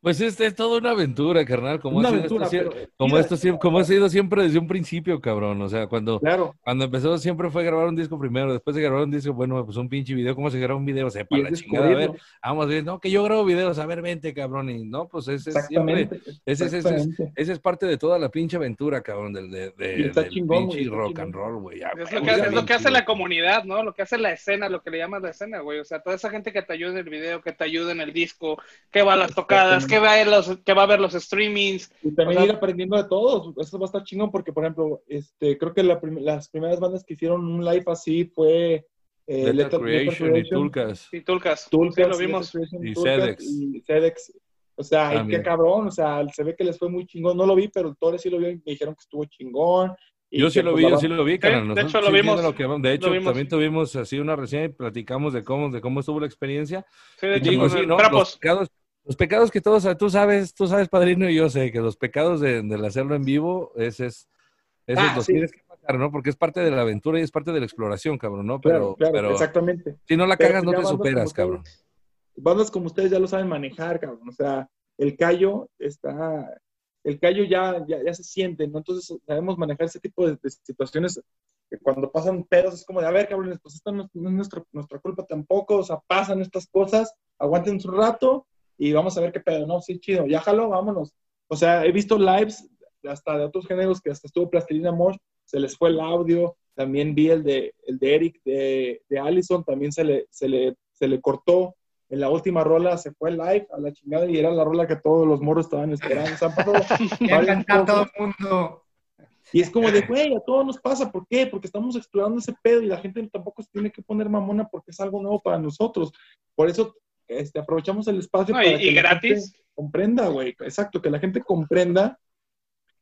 pues este es toda una aventura, carnal, como, ha, sido esto, como, esto, como ha sido siempre desde un principio, cabrón. O sea, cuando, cuando empezó siempre fue grabar un disco primero, después de grabar un disco, bueno, pues un pinche video, ¿cómo se graba un video? Sepa la chingada, a ver, vamos bien, no, que yo grabo videos, a ver, vente, cabrón, y no, pues ese es siempre, ese, ese, ese, es parte de toda la pinche aventura, cabrón, del, de, del pinche rock and roll, güey. Es, lo que, es lo que hace la comunidad, ¿no? Lo que hace la escena, lo que le llamas la escena, güey. O sea, toda esa gente que te ayuda en el video, que te ayuda en el disco, que va a las tocadas, que va a los, que va a ver los streamings. Y también ir aprendiendo de todos. Eso va a estar chingón porque, por ejemplo, este, creo que las primeras bandas que hicieron un live así fue eh, Creation, y Tulcas. Y Tulcas. Tulcas lo vimos. Y Sedex. Y Sedex. O sea, qué cabrón. O sea, se ve que les fue muy chingón. No lo vi, pero todos sí lo vi y me dijeron que estuvo chingón. yo sí lo vi, yo sí lo vi, carnal. de hecho, lo vimos. de hecho, también tuvimos así una reseña y platicamos de cómo, de cómo estuvo la experiencia. Sí, de hecho, sí, ¿no? Los los pecados que todos, tú sabes, tú sabes, padrino, y yo sé que los pecados de, del hacerlo en vivo, ese es, esos ah, los tienes que pasar, ¿no? Porque es parte de la aventura y es parte de la exploración, cabrón, ¿no? Pero, pero exactamente. Si no la cagas, no te superas, cabrón. bandas como ustedes ya lo saben manejar, cabrón. O sea, el callo está, el callo ya, ya, se siente, ¿no? Entonces sabemos manejar ese tipo de, situaciones que cuando pasan pedos es como de, a ver, cabrón, pues esto no, es nuestra, nuestra culpa tampoco, o sea, pasan estas cosas, aguanten su rato, y vamos a ver qué pedo, ¿no? Sí, chido, ya jalo, vámonos. O sea, he visto lives hasta de otros géneros que hasta estuvo Plastilina Mosh, se les fue el audio, también vi el de, el de Eric, de, de Allison, también se le, se, le, se le cortó en la última rola se fue live a la chingada y era la rola que todos los moros estaban esperando. O sea, todo el mundo. Y es como de, güey, a todos nos pasa. ¿Por qué? Porque estamos explorando ese pedo y la gente tampoco se tiene que poner mamona porque es algo nuevo para nosotros. Por eso este, aprovechamos el espacio para y, que gratis. comprenda, güey. Exacto, que la gente comprenda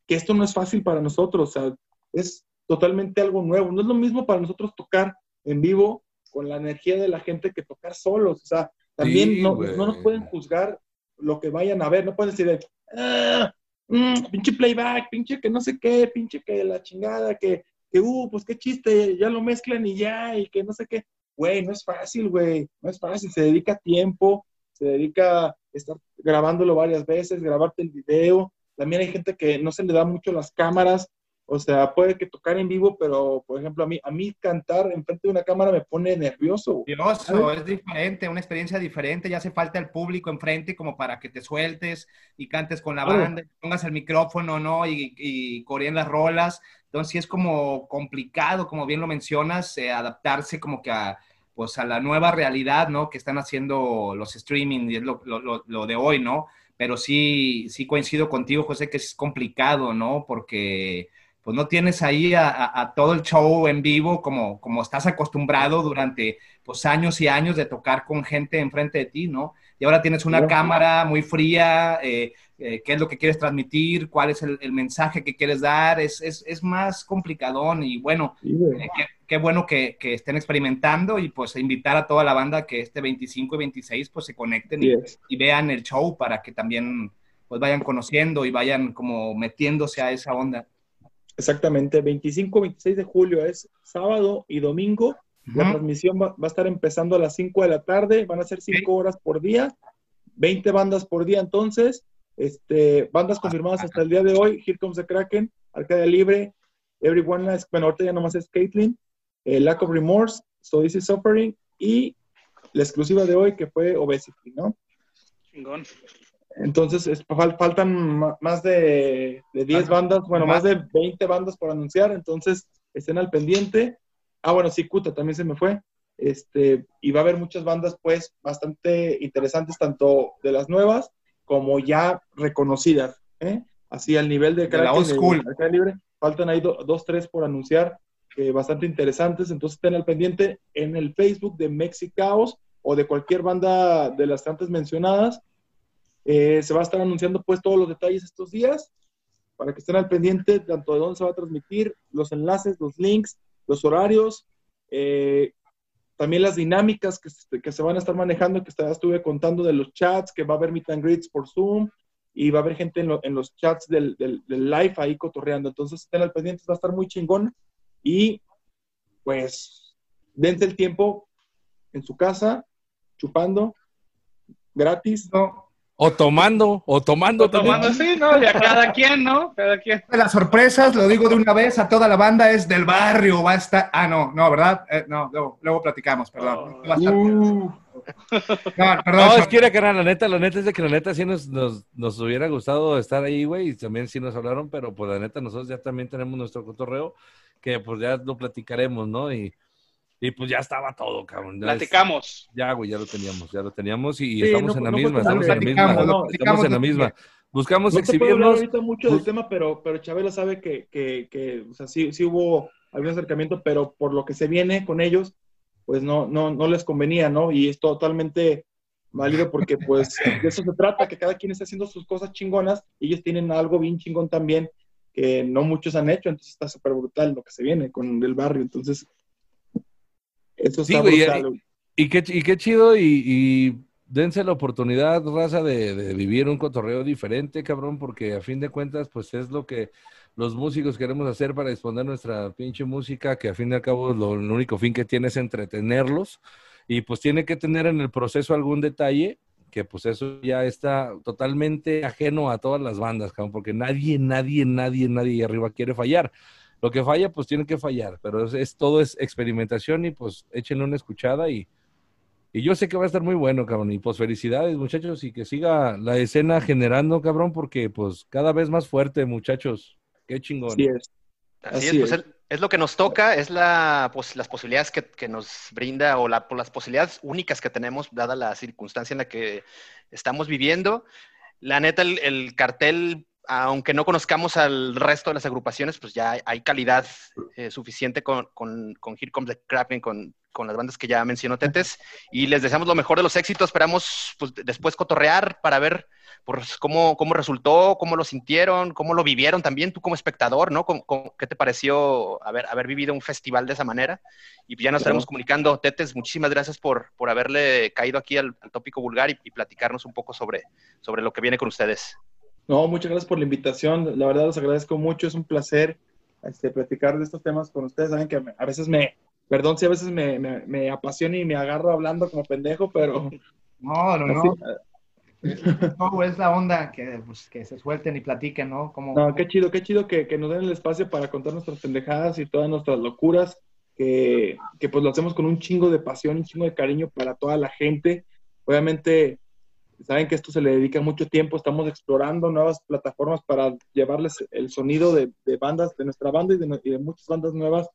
que esto no es fácil para nosotros. O sea, es totalmente algo nuevo. No es lo mismo para nosotros tocar en vivo con la energía de la gente que tocar solos. O sea, también no, no, nos pueden juzgar lo que vayan a ver. No pueden decir, ah, mm, pinche playback, pinche que no sé qué, pinche que la chingada, que, que, uh, pues qué chiste, ya lo mezclan y ya, y que no sé qué. Güey, no es fácil, güey. No es fácil. Se dedica tiempo, se dedica a estar grabándolo varias veces, grabarte el video. También hay gente que no se le da mucho las cámaras o sea, puede que tocar en vivo, pero por ejemplo, a mí, a mí cantar enfrente de una cámara me pone nervioso. Nervioso, es diferente, una experiencia diferente. Ya hace falta el público enfrente como para que te sueltes y cantes con la banda, pongas el micrófono, ¿no? Y, y coreen las rolas. Entonces, sí es como complicado, como bien lo mencionas, eh, adaptarse como que a, pues, a la nueva realidad, ¿no? Que están haciendo los streaming y es lo, lo, lo de hoy, ¿no? Pero sí, sí coincido contigo, José, que es complicado, ¿no? Porque pues no tienes ahí a, todo el show en vivo como, como estás acostumbrado durante pues años y años de tocar con gente enfrente de ti, ¿no? Y ahora tienes una cámara muy fría, eh, eh, qué es lo que quieres transmitir, cuál es el, mensaje que quieres dar, es, es, es más complicadón y bueno, eh, qué, bueno que, que, estén experimentando y pues invitar a toda la banda que este 25 y 26 pues se conecten y, y, vean el show para que también pues vayan conociendo y vayan como metiéndose a esa onda. Exactamente, 25, 26 de julio es sábado y domingo. La transmisión va, a estar empezando a las 5 de la tarde, van a ser 5 horas por día, 20 bandas por día entonces, este, bandas confirmadas hasta el día de hoy, Here Comes the Kraken, Arcadia Libre, Everyone, bueno, ahorita ya nomás es Caitlyn, eh, Lack of Remorse, So This Is Suffering y la exclusiva de hoy que fue Obesity, ¿no? Chingón. Entonces, faltan más de, 10 bandas, bueno, más de 20 bandas por anunciar, entonces estén al pendiente. Ah, bueno, sí, Kuta también se me fue. Este, y va a haber muchas bandas, pues, bastante interesantes, tanto de las nuevas como ya reconocidas, ¿eh? Así al nivel de, de la school. libre. Faltan ahí dos, tres por anunciar, bastante interesantes, entonces estén al pendiente en el Facebook de Mexicaos o de cualquier banda de las antes mencionadas eh, se va a estar anunciando pues todos los detalles estos días para que estén al pendiente tanto de dónde se va a transmitir, los enlaces, los links, los horarios, eh, también las dinámicas que, que, se van a estar manejando, que ya estuve contando de los chats, que va a haber meet and greets por Zoom y va a haber gente en, en los chats del, del, del, live ahí cotorreando. Entonces estén al pendiente, va a estar muy chingón y pues dense el tiempo en su casa, chupando, gratis. No, o tomando, o tomando. O tomando, sí, ¿no? Ya cada quien, ¿no? Cada quien. Las sorpresas, lo digo de una vez, a toda la banda es del barrio, va a estar... Ah, no, no, ¿verdad? Eh, no, luego, platicamos, perdón. Uh. no, perdón. No, es que era, la neta, la neta es de que la neta sí nos, nos, nos hubiera gustado estar ahí, güey, y también sí nos hablaron, pero pues la neta nosotros ya también tenemos nuestro cotorreo, que pues ya lo platicaremos, ¿no? Y y pues ya estaba todo, cabrón. Platicamos. ya, güey, ya lo teníamos, ya lo teníamos y, estamos en la misma, estamos en la misma, estamos en la misma. Buscamos no exhibirnos. ahorita mucho del tema, pero, pero Chabelo sabe que, que, que, o sea, sí, sí hubo algún acercamiento, pero por lo que se viene con ellos, pues no, no, no les convenía, ¿no? Y es totalmente válido porque pues de eso se trata, que cada quien está haciendo sus cosas chingonas y ellos tienen algo bien chingón también que no muchos han hecho, entonces está súper brutal lo que se viene con el barrio, entonces eso está Y, qué, y qué chido y, dense la oportunidad, raza, de, vivir un cotorreo diferente, cabrón, porque a fin de cuentas, pues es lo que los músicos queremos hacer para exponer nuestra pinche música, que a fin de cabo lo, el único fin que tiene es entretenerlos. Y pues tiene que tener en el proceso algún detalle que pues eso ya está totalmente ajeno a todas las bandas, cabrón, porque nadie, nadie, nadie, nadie arriba quiere fallar. Lo que falla, pues tiene que fallar, pero es, todo es experimentación y pues échenle una escuchada y, Y yo sé que va a estar muy bueno, cabrón. Y pues felicidades, muchachos, y que siga la escena generando, cabrón, porque pues cada vez más fuerte, muchachos. Qué chingón. Así es. Así, es, pues es. es, lo que nos toca, es la, pues, las posibilidades que, que nos brinda o la, por las posibilidades únicas que tenemos, dada la circunstancia en la que estamos viviendo. La neta, el, el cartel aunque no conozcamos al resto de las agrupaciones, pues ya hay calidad eh, suficiente con, con, con, Here Comes the Kraken, con, con, las bandas que ya mencionó Tetes, y les deseamos lo mejor de los éxitos. Esperamos pues, después cotorrear para ver pues, cómo, cómo resultó, cómo lo sintieron, cómo lo vivieron también tú como espectador, ¿no? ¿Qué te pareció haber, haber vivido un festival de esa manera? Y ya nos estaremos comunicando. Tetes, muchísimas gracias por, por haberle caído aquí al, al tópico vulgar y, y, platicarnos un poco sobre, sobre lo que viene con ustedes. No, muchas gracias por la invitación. La verdad, los agradezco mucho. Es un placer este, platicar de estos temas con ustedes. Saben que a veces me, perdón si a veces me, me, me apasiona y me agarro hablando como pendejo, pero... No, no, no. No, es la onda que, pues, que se suelten y platiquen, ¿no? Como... No, qué chido, qué chido que, que, nos den el espacio para contar nuestras pendejadas y todas nuestras locuras, que, que pues lo hacemos con un chingo de pasión, un chingo de cariño para toda la gente. Obviamente, saben que esto se le dedica mucho tiempo, estamos explorando nuevas plataformas para llevarles el sonido de, de bandas, de nuestra banda y de, de, muchas bandas nuevas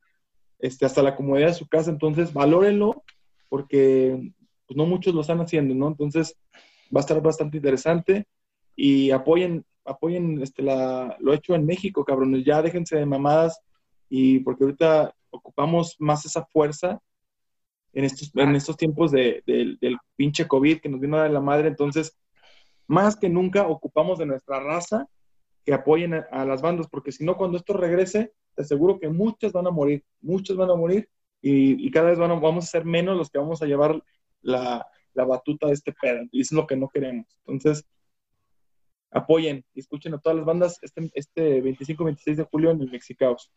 este, hasta la comodidad de su casa, entonces valórenlo porque pues, no muchos lo están haciendo, ¿no? Entonces va a estar bastante interesante y apoyen, apoyen este, lo hecho en México, cabrones, ya déjense de mamadas y porque ahorita ocupamos más esa fuerza en estos, en estos tiempos de, de, del pinche COVID que nos vino a dar la madre. Entonces, más que nunca ocupamos de nuestra raza que apoyen a, a las bandas, porque si no, cuando esto regrese, te aseguro que muchas van a morir, muchos van a morir y, y cada vez van a, vamos a ser menos los que vamos a llevar la, la batuta de este pedo. Y eso es lo que no queremos. Entonces, apoyen y escuchen a todas las bandas este, este 25-26 de julio en el Mexicaos.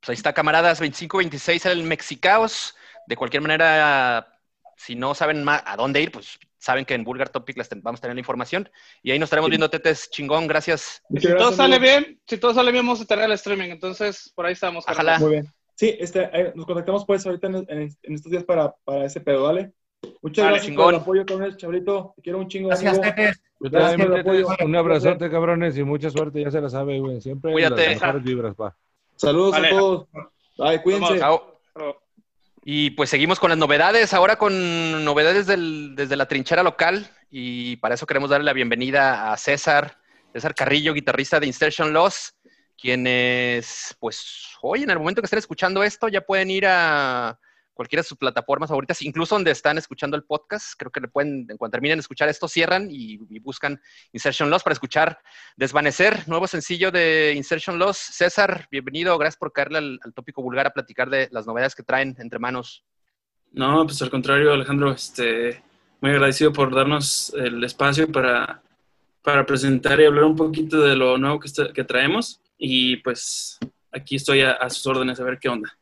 Pues ahí está, camaradas, 25-26 en el Mexicaos. De cualquier manera, si no saben más a dónde ir, pues saben que en Vulgar Topic les vamos a tener la información. Y ahí nos estaremos sí. viendo, Tetes, chingón, gracias. si gracias, todo sale amigo. bien, si todo sale bien, vamos a tener el streaming. Entonces, por ahí estamos. Ojalá. Muy bien. Sí, este, eh, nos contactamos pues ahorita en, en, en, estos días para, para ese pedo, ¿vale? Muchas vale, gracias chingón. por el apoyo, cabrones, chabrito. Te quiero un chingo. Gracias, Tetes. Gracias por el apoyo. Un abrazote, cabrones, y mucha suerte, ya se la sabe, güey. Siempre Cuídate. las mejores vibras, pa. Saludos vale. a todos. Bye, cuídense. Chao. Y pues seguimos con las novedades, ahora con novedades del, desde la trinchera local. Y para eso queremos darle la bienvenida a César, César Carrillo, guitarrista de Insertion Loss, quienes, pues, hoy en el momento que estén escuchando esto, ya pueden ir a cualquiera de sus plataformas favoritas, incluso donde están escuchando el podcast. Creo que le pueden, en cuanto terminen de escuchar esto, cierran y, buscan Insertion Loss para escuchar Desvanecer, nuevo sencillo de Insertion Loss. César, bienvenido, gracias por caerle al, tópico vulgar a platicar de las novedades que traen entre manos. No, pues al contrario, Alejandro, este, muy agradecido por darnos el espacio para, para presentar y hablar un poquito de lo nuevo que, que traemos. Y pues aquí estoy a, a sus órdenes a ver qué onda.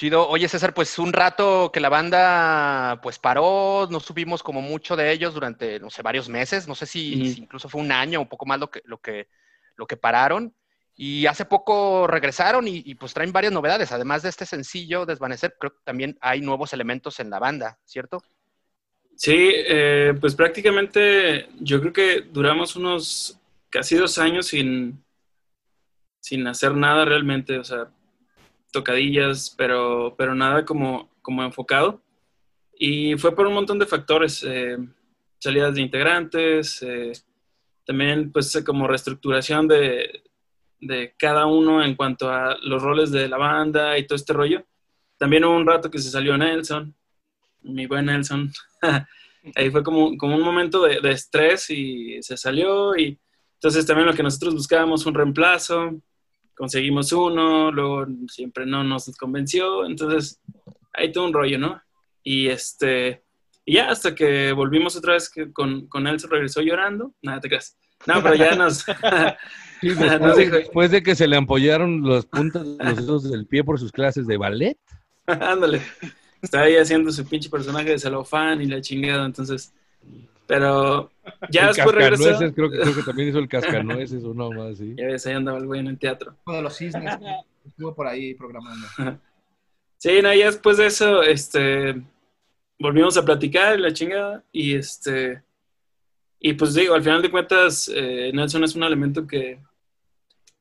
Chido. Oye, César, pues un rato que la banda pues paró, no subimos como mucho de ellos durante, no sé, varios meses, no sé si, mm. si incluso fue un año o un poco más lo que, lo que, lo que pararon. Y hace poco regresaron y, y, pues traen varias novedades. Además de este sencillo, Desvanecer, creo que también hay nuevos elementos en la banda, ¿cierto? Sí, eh, pues prácticamente yo creo que duramos unos casi dos años sin, sin hacer nada realmente. O sea, tocadillas, pero, pero nada como, como enfocado. Y fue por un montón de factores, eh, salidas de integrantes, eh, también pues como reestructuración de, de, cada uno en cuanto a los roles de la banda y todo este rollo. También hubo un rato que se salió Nelson, mi buen Nelson. Ahí fue como, como un momento de, de estrés y se salió y entonces también lo que nosotros buscábamos un reemplazo conseguimos uno, luego siempre no nos convenció, entonces ahí todo un rollo, ¿no? Y este, y ya hasta que volvimos otra vez que con, con él se regresó llorando, nada te creas. No, pero ya nos... sí, después, nos dijo, después, de que se le ampollaron los puntas los dedos del pie por sus clases de ballet. Ándale. Estaba ahí haciendo su pinche personaje de celofán y la chingada, entonces pero ya el después regresó. Creo que, creo que también hizo el cascanueces o no más, ¿sí? Ya ves, ahí andaba el güey en el teatro. Uno de los cisnes estuvo por ahí programando. Sí, no, ya después de eso, este, volvimos a platicar la chingada y este, y pues digo, al final de cuentas, eh, Nelson es un elemento que,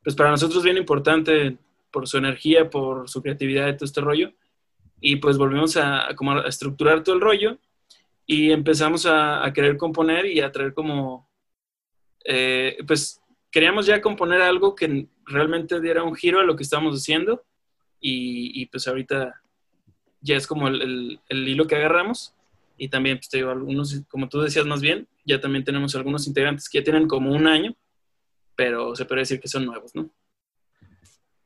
pues para nosotros es bien importante por su energía, por su creatividad y todo este rollo. Y pues volvimos a, como a estructurar todo el rollo y empezamos a, a querer componer y a traer como, eh, pues queríamos ya componer algo que realmente diera un giro a lo que estábamos haciendo y, y pues ahorita ya es como el, el, hilo que agarramos y también pues te digo, algunos, como tú decías más bien, ya también tenemos algunos integrantes que ya tienen como un año, pero se puede decir que son nuevos, ¿no?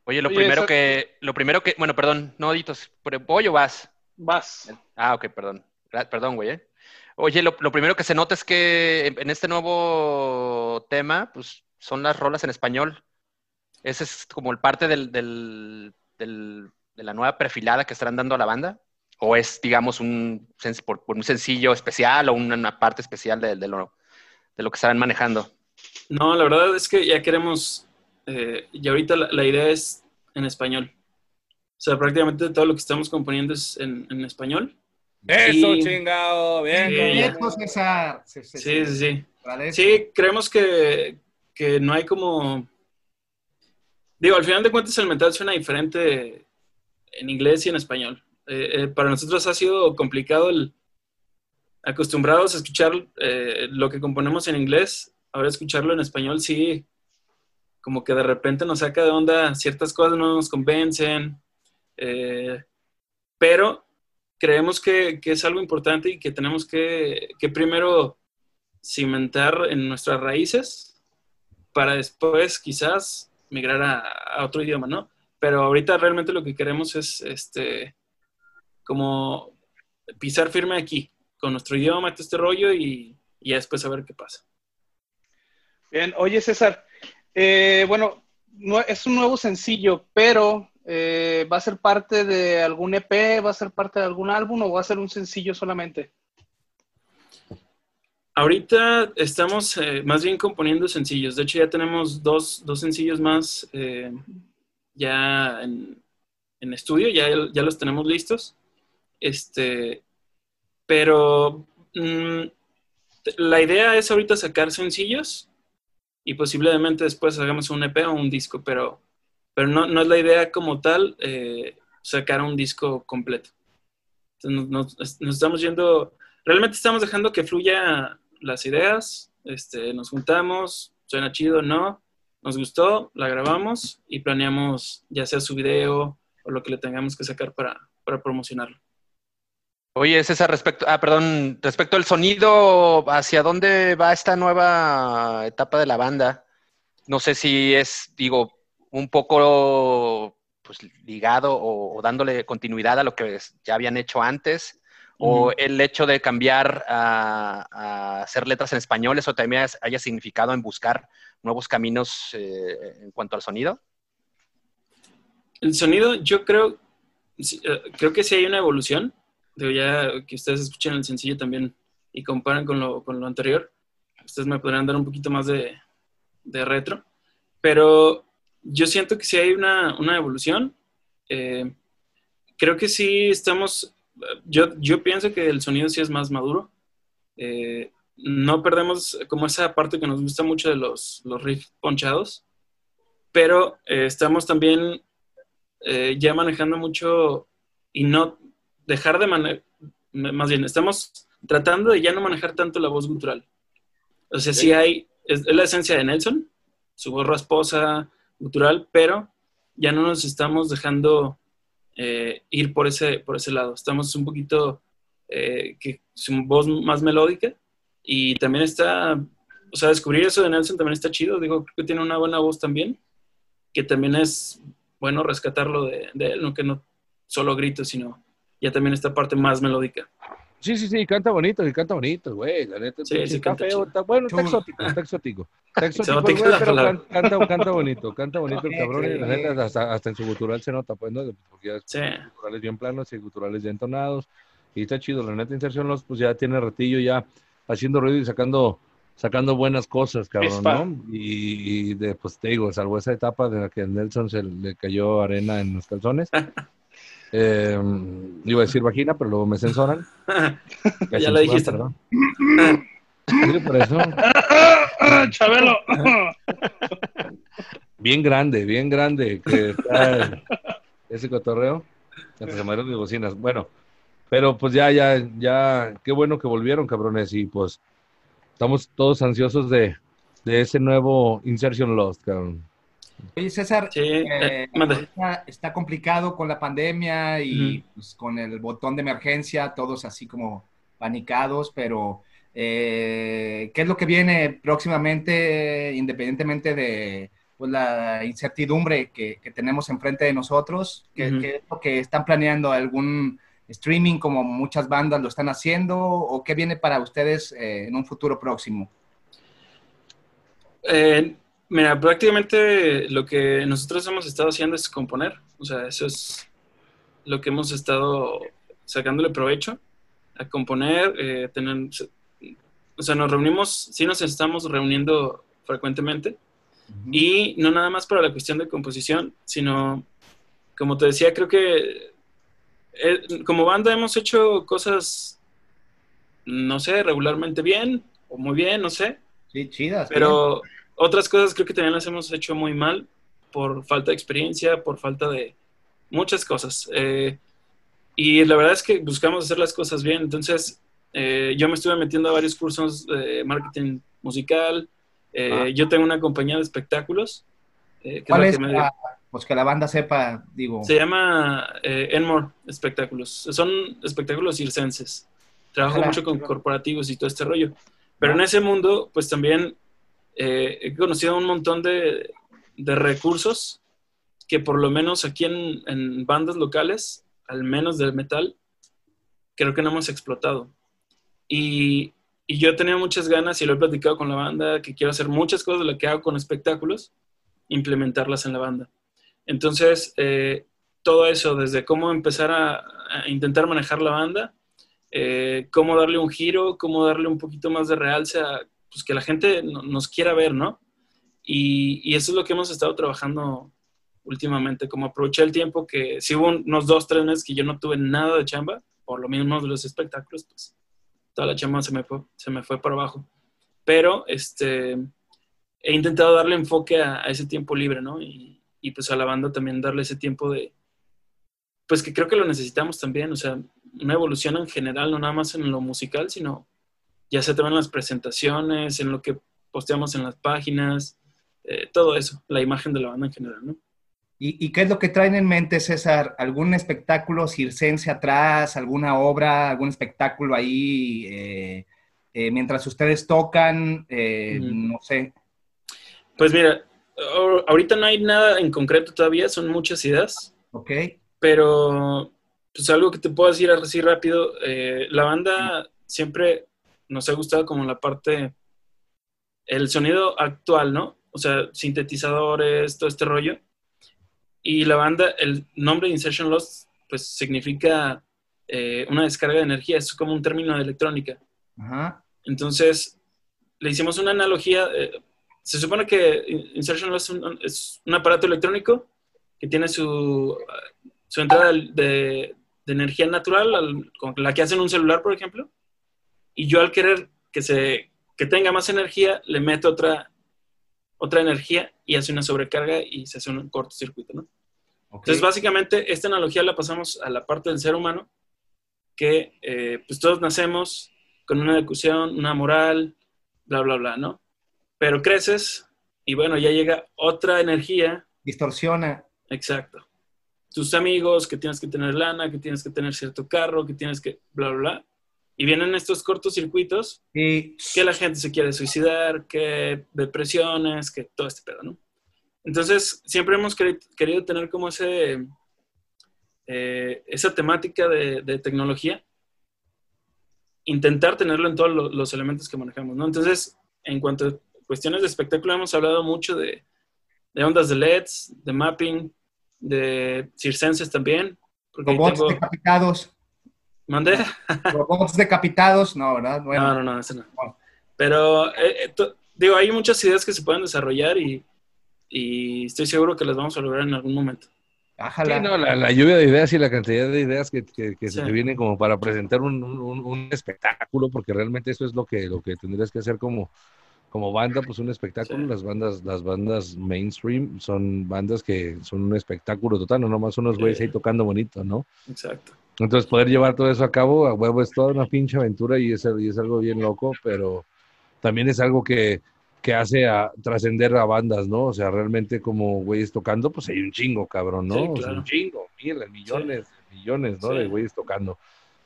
Oye, lo primero que, lo primero que, bueno, perdón, no, Ditos, ¿voy o vas? Vas. Ah, ok, perdón. Perdón, güey, ¿eh? Oye, lo, primero que se nota es que en este nuevo tema, pues son las rolas en español. Ese es como el parte del, del, de la nueva perfilada que estarán dando a la banda. ¿O es, digamos, un, por, un sencillo especial o una, parte especial de, lo, que estarán manejando? No, la verdad es que ya queremos, eh, y ahorita la, idea es en español. O sea, prácticamente todo lo que estamos componiendo es en español. Eso, chingado, bien. Sí, sí, sí. Sí, creemos que, que, no hay como... Digo, al final de cuentas el mental suena diferente en inglés y en español. Eh, eh, para nosotros ha sido complicado el acostumbrados a escuchar eh, lo que componemos en inglés, ahora escucharlo en español sí, como que de repente nos saca de onda, ciertas cosas no nos convencen, pero creemos que, es algo importante y que tenemos que, primero cimentar en nuestras raíces para después quizás migrar a, otro idioma, ¿no? Pero ahorita realmente lo que queremos es este como pisar firme aquí, con nuestro idioma, todo este rollo y, y después a ver qué pasa. Bien, oye César, eh, bueno, no, es un nuevo sencillo, pero eh, ¿Va a ser parte de algún EP? ¿Va a ser parte de algún álbum o va a ser un sencillo solamente? Ahorita estamos eh, más bien componiendo sencillos. De hecho, ya tenemos dos, dos sencillos más eh, ya en, estudio, ya, ya los tenemos listos. Este, pero mm, la idea es ahorita sacar sencillos y posiblemente después hagamos un EP o un disco, pero pero no, no es la idea como tal eh, sacar un disco completo. Entonces nos, estamos yendo, realmente estamos dejando que fluya las ideas, este, nos juntamos, suena chido, no, nos gustó, la grabamos y planeamos ya sea su video o lo que le tengamos que sacar para, para promocionarlo. Oye, César, respecto, ah, perdón, respecto al sonido, ¿hacia dónde va esta nueva etapa de la banda? No sé si es, digo, un poco pues, ligado o, dándole continuidad a lo que ya habían hecho antes, o el hecho de cambiar a, hacer letras en español, eso también haya significado en buscar nuevos caminos eh, en cuanto al sonido? El sonido, yo creo, eh, creo que sí hay una evolución. Digo, ya que ustedes escuchen el sencillo también y comparan con lo, con lo anterior, ustedes me podrán dar un poquito más de, de retro. Pero yo siento que sí hay una, evolución. Eh, creo que sí estamos, yo, yo pienso que el sonido sí es más maduro. Eh, no perdemos como esa parte que nos gusta mucho de los, los riffs ponchados, pero eh, estamos también ya manejando mucho y no dejar de manejar, más bien, estamos tratando de ya no manejar tanto la voz gutural. O sea, sí hay, es la esencia de Nelson, su voz rasposa, cultural, pero ya no nos estamos dejando eh, ir por ese, por ese lado. Estamos un poquito, eh, que su voz más melódica y también está, o sea, descubrir eso de Nelson también está chido. Digo, creo que tiene una buena voz también, que también es bueno rescatarlo de, de él, no que no solo grito, sino ya también esta parte más melódica. Sí, sí, sí, canta bonito, y canta bonito, güey. La neta, sí, sí, está feo, está, bueno, está exótico, está exótico. Está exótico, güey, pero canta, canta, bonito, canta bonito el cabrón, y la neta, hasta, hasta en su gutural se nota, pues, ¿no? Porque ya sí. guturales bien planos y guturales ya entonados, y está chido, la neta, Inserción Los, pues ya tiene ratillo ya haciendo ruido y sacando sacando buenas cosas, cabrón, ¿no? Y, y de, pues te digo, salvo esa etapa de la que Nelson se le cayó arena en los calzones. Eh, iba a decir vagina, pero luego me censoran. ya lo dijiste. Perdón. Sí, por eso. Chabelo. Bien grande, bien grande que está ese cotorreo. Mis bocinas. Bueno, pero pues ya, ya, ya, qué bueno que volvieron, cabrones. Y pues estamos todos ansiosos de, de ese nuevo Insertion Lost, cabrón. Oye, César, Sí, eh, está complicado con la pandemia y pues, con el botón de emergencia, todos así como panicados, pero eh, ¿qué es lo que viene próximamente, independientemente de pues, la incertidumbre que, que tenemos enfrente de nosotros? ¿Qué, Ujú. qué es lo que están planeando? ¿Algún streaming como muchas bandas lo están haciendo? ¿O qué viene para ustedes eh, en un futuro próximo? Eh, mira, prácticamente lo que nosotros hemos estado haciendo es componer. O sea, eso es lo que hemos estado sacándole provecho a componer, eh, tener, o sea, nos reunimos, sí nos estamos reuniendo frecuentemente y no nada más para la cuestión de composición, sino, como te decía, creo que eh, como banda hemos hecho cosas, no sé, regularmente bien o muy bien, no sé. Sí, chidas. Pero otras cosas creo que también las hemos hecho muy mal por falta de experiencia, por falta de muchas cosas. Eh, y la verdad es que buscamos hacer las cosas bien. Entonces, eh, yo me estuve metiendo a varios cursos de marketing musical. Eh, Ah. Yo tengo una compañía de espectáculos. eh, que es ¿Cuál la es? que me- para, pues que la banda sepa, digo. Se llama eh, Enmore Espectáculos. Son espectáculos circenses. Trabajo Ojalá. mucho con corporativos y todo este rollo. Pero Ah. en ese mundo, pues también eh, he conocido un montón de, de recursos que por lo menos aquí en, en bandas locales, al menos del metal, creo que no hemos explotado. Y, y yo tenido muchas ganas y lo he platicado con la banda, que quiero hacer muchas cosas de lo que hago con espectáculos, implementarlas en la banda. Entonces, eh, todo eso, desde cómo empezar a, a intentar manejar la banda, eh, cómo darle un giro, cómo darle un poquito más de realce a pues, que la gente no- nos quiera ver, ¿no? Y, y eso es lo que hemos estado trabajando últimamente, como aprovechar el tiempo que si hubo unos dos, tres meses que yo no tuve nada de chamba, por lo mismo de los espectáculos, pues toda la chamba se me fue, se me fue para abajo. Pero este, he intentado darle enfoque a, a ese tiempo libre, ¿no? Y, y, pues a la banda también darle ese tiempo de, pues que creo que lo necesitamos también, o sea, una evolución en general, no nada más en lo musical, sino ya sea también en las presentaciones, en lo que posteamos en las páginas, eh, todo eso, la imagen de la banda en general, ¿no? ¿Y, y qué es lo que traen en mente, César? ¿Algún espectáculo circense atrás? ¿Alguna obra? ¿Algún espectáculo ahí? eh, eh, mientras ustedes tocan, eh, no sé. Pues mira, ahor- ahorita no hay nada en concreto todavía, son muchas ideas, ¿Ok? pero pues algo que te puedo decir así rápido, la banda siempre nos ha gustado como la parte, el sonido actual, ¿no? O sea, sintetizadores, todo este rollo. Y la banda, el nombre de Insertion Lost, pues significa eh, una descarga de energía, es como un término de electrónica. Ajá. Entonces, le hicimos una analogía. eh, se supone que Insertion Loss es un, es un aparato electrónico que tiene su, su entrada de, de energía natural, al- con la que hacen un celular, por ejemplo. Y yo al querer que, se, que tenga más energía, le meto otra, otra energía y hace una sobrecarga y se hace un cortocircuito, ¿no? ok. Entonces, básicamente, esta analogía la pasamos a la parte del ser humano, que eh, pues todos nacemos con una educación, una moral, bla, bla, bla, ¿no? Pero creces y bueno, ya llega otra energía, Distorsiona. exacto. Tus amigos, que tienes que tener lana, que tienes que tener cierto carro, que tienes que, bla, bla, bla. Y vienen estos cortocircuitos Y que la gente se quiere suicidar, que depresiones, que todo este pedo, ¿no? Entonces, siempre hemos queri- querido tener como ese, eh, esa temática de, de tecnología, intentar tenerlo en todos lo- los elementos que manejamos, ¿no? Entonces, en cuanto a cuestiones de espectáculo, hemos hablado mucho de, de ondas de LEDs, de mapping, de circenses también. Robots decapitados. ¿Mandé? robots decapitados, no, ¿verdad? Bueno, No, no, no, ese no. Pero, eh, eh, to- digo, hay muchas ideas que se pueden desarrollar y, y estoy seguro que las vamos a lograr en algún momento. Sí, no, la, lluvia de ideas y la cantidad de ideas que, se te vienen como para presentar un, espectáculo, porque realmente eso es lo que, lo que tendrías que hacer como, como banda, pues un espectáculo. Las bandas, las bandas mainstream son bandas que son un espectáculo total, no nomás unos güeyes ahí tocando bonito, ¿no? Exacto. Entonces poder llevar todo eso a cabo, a huevo, es toda una pinche aventura y es, y es algo bien loco, pero también es algo que, que hace a trascender a bandas, ¿no? O sea, realmente como güeyes tocando, pues hay un chingo, cabrón, ¿no? o sea, un chingo, miles, millones, millones, ¿no? De güeyes tocando.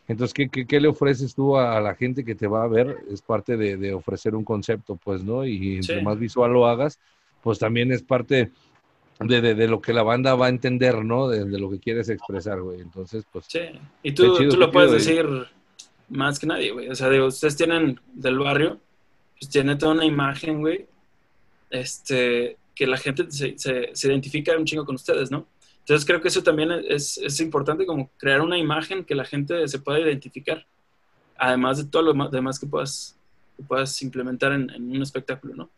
Entonces, ¿qué, ¿qué, qué, le ofreces tú a, la gente que te va a ver? Es parte de, de ofrecer un concepto, pues, ¿no? Y entre más visual lo hagas, pues también es parte de, de, de, lo que la banda va a entender, ¿no? De, lo que quieres expresar, güey. Entonces, pues... Sí, y tú, tú lo puedes decir más que nadie, güey. O sea, digo, ustedes tienen del barrio pues tiene toda una imagen, güey, este, que la gente se, se, identifica un chingo con ustedes, ¿no? Entonces creo que eso también es, es, importante como crear una imagen que la gente se pueda identificar, además de todo lo demás que puedas, que puedas implementar en, un espectáculo, ¿no?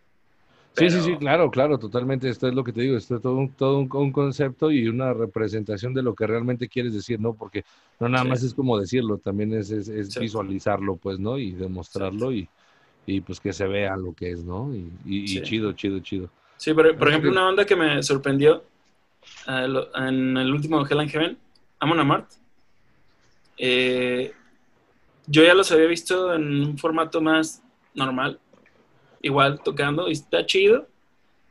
Sí, sí, sí, claro, claro, totalmente. Esto es lo que te digo, esto es todo un, todo un, concepto y una representación de lo que realmente quieres decir, ¿no? Porque no nada más es como decirlo, también es, es, visualizarlo, pues, ¿no? Y demostrarlo y, y pues que se vea lo que es, ¿no? Y, chido, chido, chido. Sí, por, por ejemplo, una banda que me sorprendió eh, en el último Hell and Heaven, Amon Amart. Eh, yo ya los había visto en un formato más normal, igual tocando, y está chido,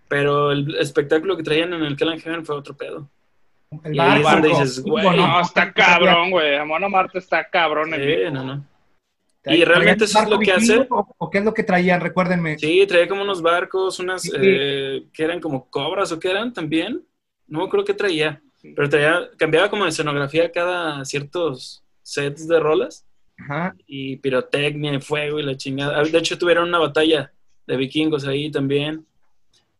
pero el espectáculo que traían en el Heaven fue otro pedo. El y ahí dices, güey. No, está cabrón, güey. Amon Amart está cabrón. Sí, no, no. Y realmente eso es lo que hace. O, qué es lo que traían? Recuérdenme. Sí, traía como unos barcos, unas eh, que eran como cobras o que eran también. No creo que traía. Pero traía, cambiaba como de escenografía cada ciertos sets de rolas. Ajá. Y pirotecnia y fuego y la chingada. De hecho, tuvieron una batalla de vikingos ahí también.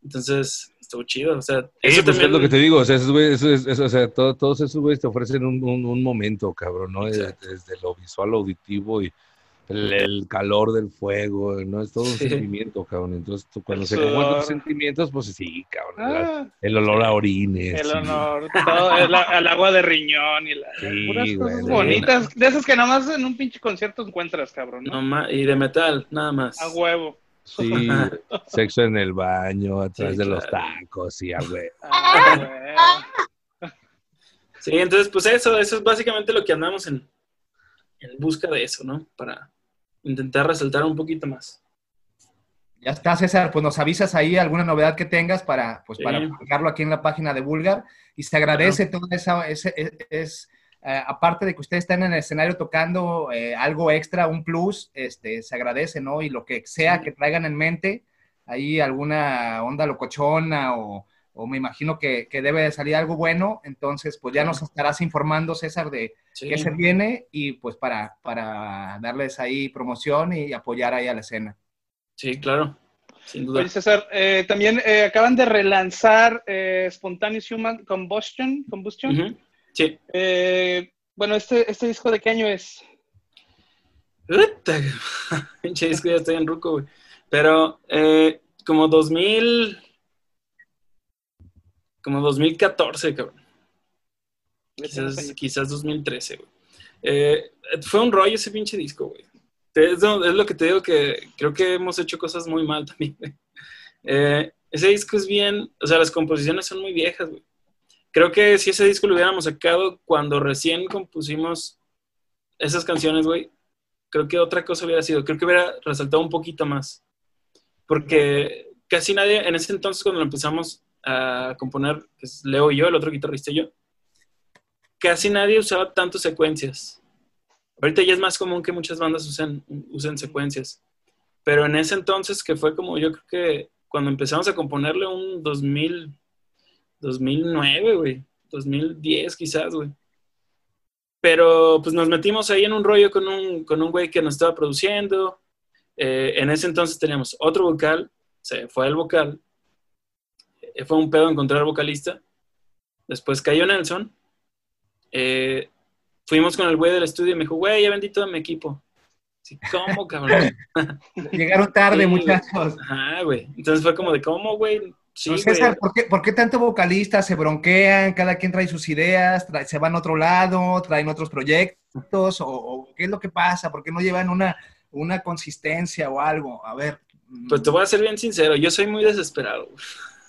Entonces, estuvo chido. O sea, eso pues, es lo que te digo. O sea, esos güeyes, o sea todos esos güeyes te ofrecen un, un, momento, cabrón, ¿no? Desde, desde, lo visual, auditivo y el, calor del fuego, ¿no? Es todo un sentimiento, cabrón. Entonces, cuando se conjugan los sentimientos, pues sí, cabrón. Ah. el olor a orines. El olor, todo, el, agua de riñón y las sí, cosas bonitas. De esas que nada más en un pinche concierto encuentras, cabrón. ¿no? y de metal, nada más. A huevo. Sí, sexo en el baño, atrás de los tacos, y a huevo. Ah, sí, entonces, pues eso, eso es básicamente lo que andamos en, en busca de eso, ¿no? Para, intentar resaltar un poquito más. Ya está, César, pues nos avisas ahí alguna novedad que tengas para, pues, para publicarlo aquí en la página de Vulgar. Y se agradece todo esa, ese, es, eh, aparte de que ustedes estén en el escenario tocando eh, algo extra, un plus, este, se agradece, ¿no? Y lo que sea que traigan en mente, ahí alguna onda locochona o, o me imagino que, que, debe de salir algo bueno, entonces pues ya nos estarás informando, César, de qué se viene y pues para, para darles ahí promoción y apoyar ahí a la escena. Sí, claro, sin duda. Oye, César, eh, también eh, acaban de relanzar eh, Spontaneous Human Combustion. Combustion. Sí. bueno, este, ¿este disco de qué año es? Pinche disco ya estoy en ruco, güey. Pero como 2000 como 2014, cabrón. Quizás, quizás 2013, güey. Eh, fue un rollo ese pinche disco, güey. Es, lo que te digo que creo que hemos hecho cosas muy mal también, güey. Eh, ese disco es bien, o sea, las composiciones son muy viejas, güey. Creo que si ese disco lo hubiéramos sacado cuando recién compusimos esas canciones, güey, creo que otra cosa hubiera sido, creo que hubiera resaltado un poquito más. Porque casi nadie, en ese entonces cuando lo empezamos, a componer, que es Leo y yo, el otro guitarrista y yo, casi nadie usaba tantas secuencias. Ahorita ya es más común que muchas bandas usen, usen secuencias. Pero en ese entonces, que fue como yo creo que cuando empezamos a componerle un 2000, 2009, güey, 2010 quizás, güey. Pero pues nos metimos ahí en un rollo con un, con un güey que nos estaba produciendo. Eh, en ese entonces teníamos otro vocal, se fue el vocal, eh, fue un pedo encontrar vocalista. Después cayó Nelson. Eh, fuimos con el güey del estudio y me dijo, güey, ya vendí todo mi equipo. ¿Cómo, cabrón? Llegaron tarde, muchachos. Ajá, güey. Entonces fue como de, ¿cómo, güey? Sí, No, César. ¿por qué, por qué tanto vocalistas se bronquean? Cada quien trae sus ideas, trae- se van a otro lado, traen otros proyectos, o, o qué es lo que pasa? ¿Por qué no llevan una, una consistencia o algo? A ver. mm, Pues te voy a ser bien sincero, yo soy muy desesperado. güey.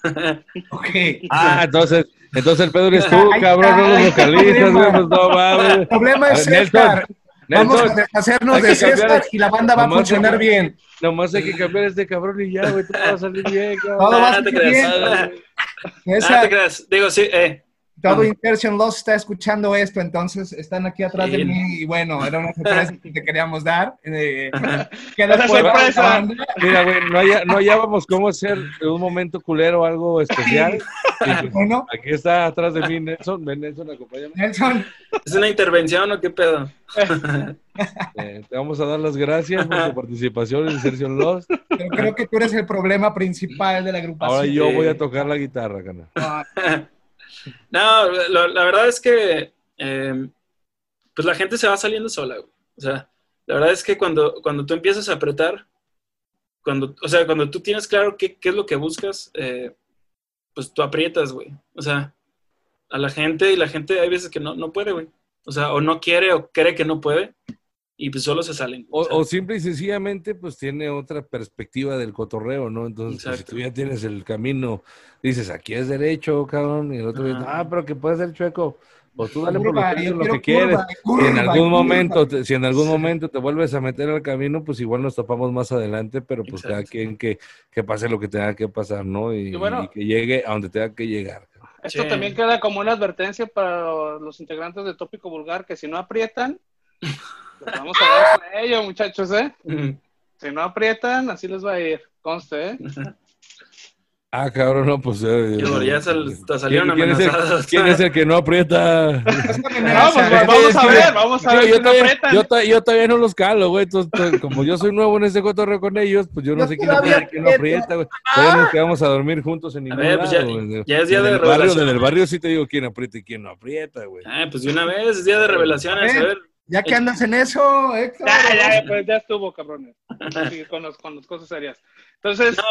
Ok. Ah, entonces, entonces el pedo eres tú, cabrón, no los vocalistas, güey, pues no mames. El problema es César. Vamos a deshacernos hay de César y la banda va a funcionar bien. nomás hay que cambiar este cabrón y ya, güey, todo va a salir bien, cabrón. Todo va a salir bien. No César, te creas. Digo, sí, eh. Todo. Insertion Loss está escuchando esto, entonces están aquí atrás de mí y bueno, era una sorpresa que te queríamos dar. Eh, que sorpresa. Mira, güey, no, haya- no hallábamos cómo hacer un momento culero algo especial. Bueno, aquí está atrás de mí Nelson. Ven, Nelson, acompáñame. Nelson, ¿Es una intervención o qué pedo? Eh, te vamos a dar las gracias por tu participación en Insertion Lost. pero creo que tú eres el problema principal de la agrupación. Ahora yo voy a tocar la guitarra, cana. Ah, No, la verdad es que eh, pues la gente se va saliendo sola, güey. O sea, la verdad es que cuando, cuando tú empiezas a apretar, cuando, o sea, cuando tú tienes claro qué, qué es lo que buscas, eh, pues tú aprietas, güey. O sea, a la gente y la gente hay veces que no, no puede, güey. O sea, o no quiere o cree que no puede y pues solo se salen. O, o simple y sencillamente, pues tiene otra perspectiva del cotorreo, ¿no? Entonces, pues, si tú ya tienes el camino, dices, aquí es derecho, cabrón, y el otro dice, ah, pero que puede ser chueco. Pues tú dale por lo, que quieres. curva, Si en algún curva. momento, te- si en algún momento te vuelves a meter al camino, pues igual nos topamos más adelante, pero pues cada Exacto. quien que, que pase lo que tenga que pasar, ¿no? Y, Y bueno. y que llegue a donde tenga que llegar. Esto Sí. también queda como una advertencia para los integrantes de Tópico Vulgar, que si no aprietan, les vamos a dar con ello, muchachos, ¿eh? Si no aprietan, así les va a ir. Conste, ¿eh? Ah, cabrón, no, pues... eh, ya sal- salieron ¿Quién, quién es el, amenazados. quién es el que no aprieta? No, pues vamos a ver, vamos a Yo, ver yo si no todavía, aprietan. yo to- yo todavía no los calo, güey. entonces, to- como yo soy nuevo en este cotorreo con ellos, pues yo no Yo sé quién aprieta y quién no aprieta, güey. Todavía nos quedamos a dormir juntos en ningún ver, pues lado, ya- güey. ya es día En de el barrio. Desde el barrio sí te digo quién aprieta y quién no aprieta, güey. Ah, pues de una vez, es día de revelaciones, a ver. Ya que andas en eso, Héctor. Ya, ya, pues ya estuvo, cabrones. Sí, con, los, con las cosas serias. Entonces, No,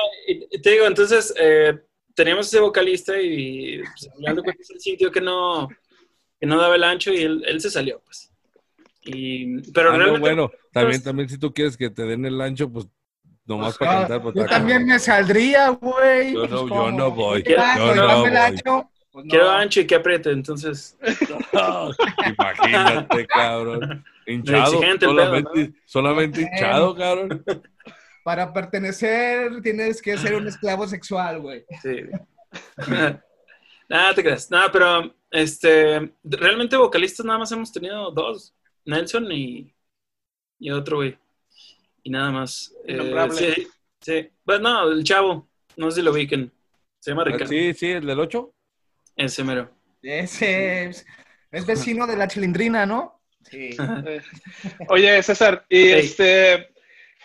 te digo, entonces, eh, teníamos ese vocalista y pues, hablando con él sintió que no, que no daba el ancho y él, él se salió, pues. Y, pero Ah, no, realmente, bueno, también, pues- también si tú quieres que te den el ancho, pues nomás Pues, para Ah, cantar. pues, yo también me saldría, güey. Yo pues, no- yo ¿cómo? no voy, yo Ah, no pues, dame el voy. Pues, no. quiero ancho y que apriete, entonces. Imagínate, cabrón. Hinchado, exigente el solamente, solamente hinchado, cabrón. Para pertenecer tienes que ser un esclavo sexual, güey. Sí. Nada, te creas. Nada, pero este, realmente vocalistas nada más hemos tenido dos, Nelson y, y otro güey. Y nada más. Eh, sí, sí. Bueno, no, el chavo, no sé si lo ubiquen. Se llama Ricardo. Ah, Sí, sí, el del 8. Ese mero. Ese es, es vecino de la chilindrina, ¿no? Sí. oye, César, y Hey. este,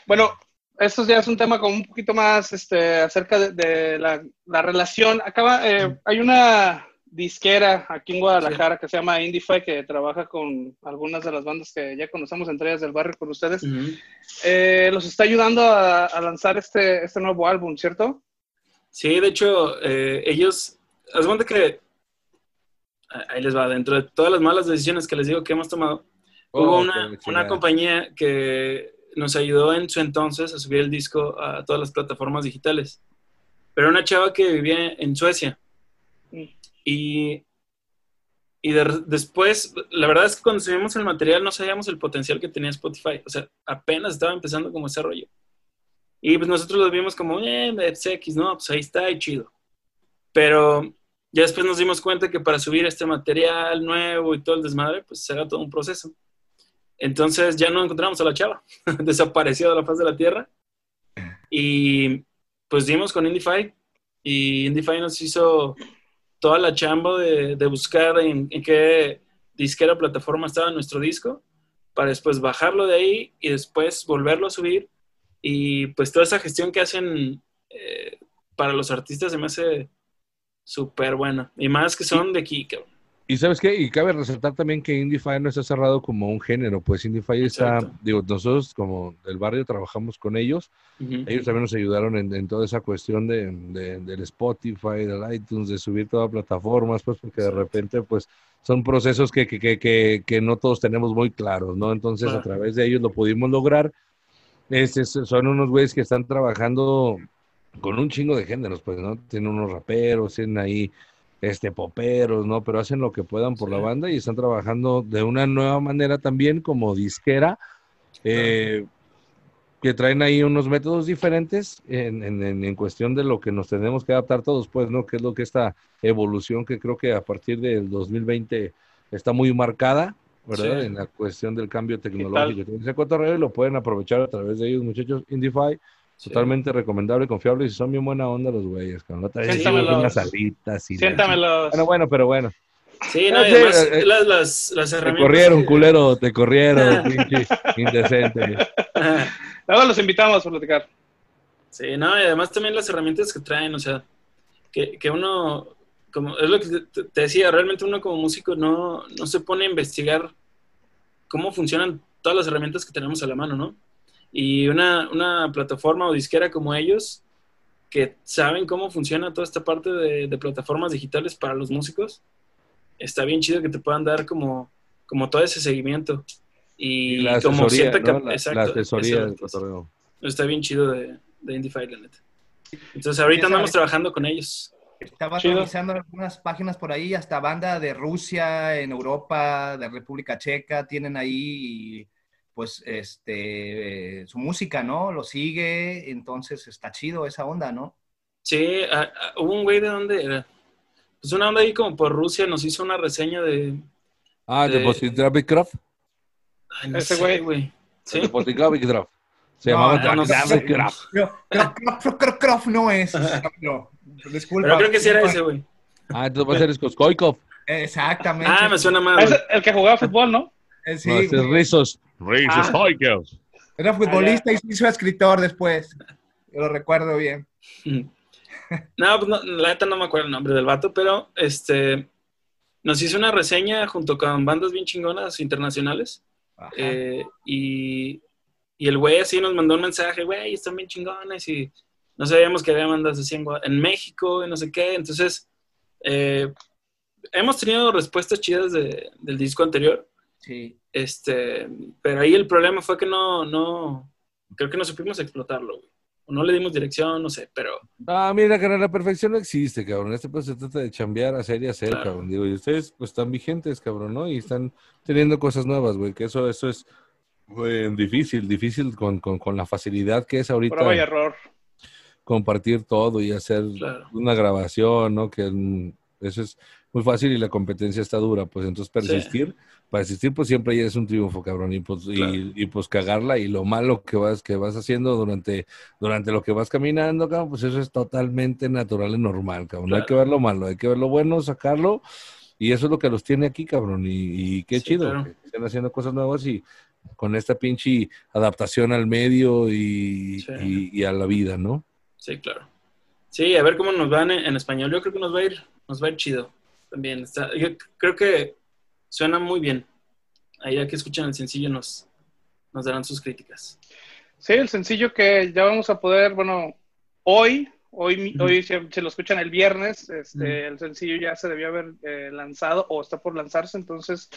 bueno, esto ya es un tema como un poquito más este, acerca de, de la, la relación. Acaba, eh, hay una disquera aquí en Guadalajara que se llama Indify que trabaja con algunas de las bandas que ya conocemos, entre ellas del barrio con ustedes. Eh, los está ayudando a, a lanzar este, este nuevo álbum, ¿cierto? Sí, de hecho, eh, ellos, haz cuenta que, ah, ahí les va, dentro de todas las malas decisiones que les digo que hemos tomado, hubo Oh, una, qué una chingada. compañía que nos ayudó en su entonces a subir el disco a todas las plataformas digitales. Pero una chava que vivía en Suecia. Mm. Y, y de- después, la verdad es que cuando subimos el material no sabíamos el potencial que tenía Spotify. O sea, apenas estaba empezando como ese rollo. Y pues nosotros lo vimos como, eh, es X, ¿no? Pues ahí está y chido. Pero ya después nos dimos cuenta que para subir este material nuevo y todo el desmadre, pues será todo un proceso. Entonces ya no encontramos a la chava, desapareció de la faz de la tierra. Y pues dimos con Indify y Indify nos hizo toda la chamba de, de buscar en, en qué disquera plataforma estaba nuestro disco para después bajarlo de ahí y después volverlo a subir. Y pues toda esa gestión que hacen eh, para los artistas se me hace súper buena. Y más que son de aquí, cabrón. Y sabes qué, y cabe resaltar también que IndieFi no está cerrado como un género, pues IndieFi está, digo, nosotros como del barrio trabajamos con ellos, ellos también nos ayudaron en, en toda esa cuestión de, de- del Spotify, del iTunes, de subir todas plataformas, pues porque de repente pues son procesos que, que, que, que, no todos tenemos muy claros, ¿no? Entonces a través de ellos lo pudimos lograr. Este, son unos güeyes que están trabajando con un chingo de géneros, pues, ¿no? Tienen unos raperos, tienen ahí este poperos, ¿no? Pero hacen lo que puedan por la banda y están trabajando de una nueva manera también como disquera. eh, que traen ahí unos métodos diferentes en, en- en- cuestión de lo que nos tenemos que adaptar todos, pues, ¿no? Que es lo que esta evolución que creo que a partir del 2020 está muy marcada, ¿verdad? Sí. En la cuestión del cambio tecnológico. ese cotorreo y lo pueden aprovechar a través de ellos, muchachos. Indify, Sí. totalmente recomendable, confiable y son bien buena onda los güeyes, llevo unas alitas y Siéntamelos. Bueno, bueno, pero bueno. Sí, no, Ah, y sí, además eh, las, las, las Te herramientas. corrieron, que- culero, te corrieron, pinche indecente. Luego los invitamos a platicar. Sí, no, y además también las herramientas que traen, o sea, que, que uno, como es lo que te, te decía, realmente uno como músico no, no se pone a investigar cómo funcionan todas las herramientas que tenemos a la mano, ¿no? Y una, una plataforma o disquera como ellos, que saben cómo funciona toda esta parte de, de plataformas digitales para los músicos, está bien chido que te puedan dar como, como todo ese seguimiento. Y, Y la como asesoría, cierta ¿no? La, la exacto, asesoría del exacto. Está bien chido de, de Indify, la neta. Entonces ahorita andamos trabajando con ellos. Estaba Chido. revisando algunas páginas por ahí, hasta banda de Rusia, en Europa, de República Checa, tienen ahí pues este eh, su música, ¿no? Lo sigue, entonces está chido esa onda, ¿no? Sí, ah, ah, hubo un güey de dónde era. Pues una onda ahí como por Rusia nos hizo una reseña de. Ah, de- Depository Craft. Ay, no Ese sé, güey. güey. Sí. Depository Craft. Se No, llamaba no no es. No, disculpa. Pero creo que sí era ese, güey. Ah, entonces va a ser Skoikov. Exactamente. Ah, me suena mal. Es el que jugaba fútbol, ¿no? Eh, sí, No, ese es. Rizos. Rizos Ah. Era futbolista y se hizo escritor después. Yo lo recuerdo bien. No, pues no, la neta no me acuerdo el nombre del vato, pero este nos hizo una reseña junto con bandas bien chingonas internacionales. Eh, y, y el güey así nos mandó un mensaje, güey, están bien chingones y no sabíamos que había bandas así en, en México y no sé qué. Entonces, eh, hemos tenido respuestas chidas de- del disco anterior, Sí. este, pero ahí el problema fue que no, no, creo que no supimos explotarlo, güey. O no le dimos dirección, no sé, pero Ah, mira, carnal, la perfección no existe, cabrón. Este pues se trata de chambear, hacer y hacer, Claro. cabrón. Digo, y ustedes pues están vigentes, cabrón, ¿no? Y están teniendo cosas nuevas, güey. Que eso, eso es güey, difícil, difícil con, con, con la facilidad que es ahorita Prueba y error. compartir todo y hacer claro. una grabación, ¿no? Que mm, eso es muy fácil y la competencia está dura, pues entonces persistir, persistir pues siempre ya es un triunfo, cabrón, y pues, y- Claro. y, pues cagarla y lo malo que vas, que vas haciendo durante, durante lo que vas caminando, cabrón, pues eso es totalmente natural y normal, cabrón, no hay que ver lo malo, hay que ver lo bueno, sacarlo, y eso es lo que los tiene aquí, cabrón, y, y qué Sí, chido, claro. que estén haciendo cosas nuevas y con esta pinche adaptación al medio y, Sí. y- y a la vida, ¿no? Sí, claro. Sí, a ver cómo nos van en, en español. Yo creo que nos va a ir, nos va a ir chido. También está, yo creo que suena muy bien. Ahí ya que escuchan el sencillo nos, nos darán sus críticas. Sí, el sencillo que ya vamos a poder, bueno, hoy, hoy, Ujú. hoy se, se lo escuchan el viernes, este, el sencillo ya se debió haber eh, lanzado o está por lanzarse, entonces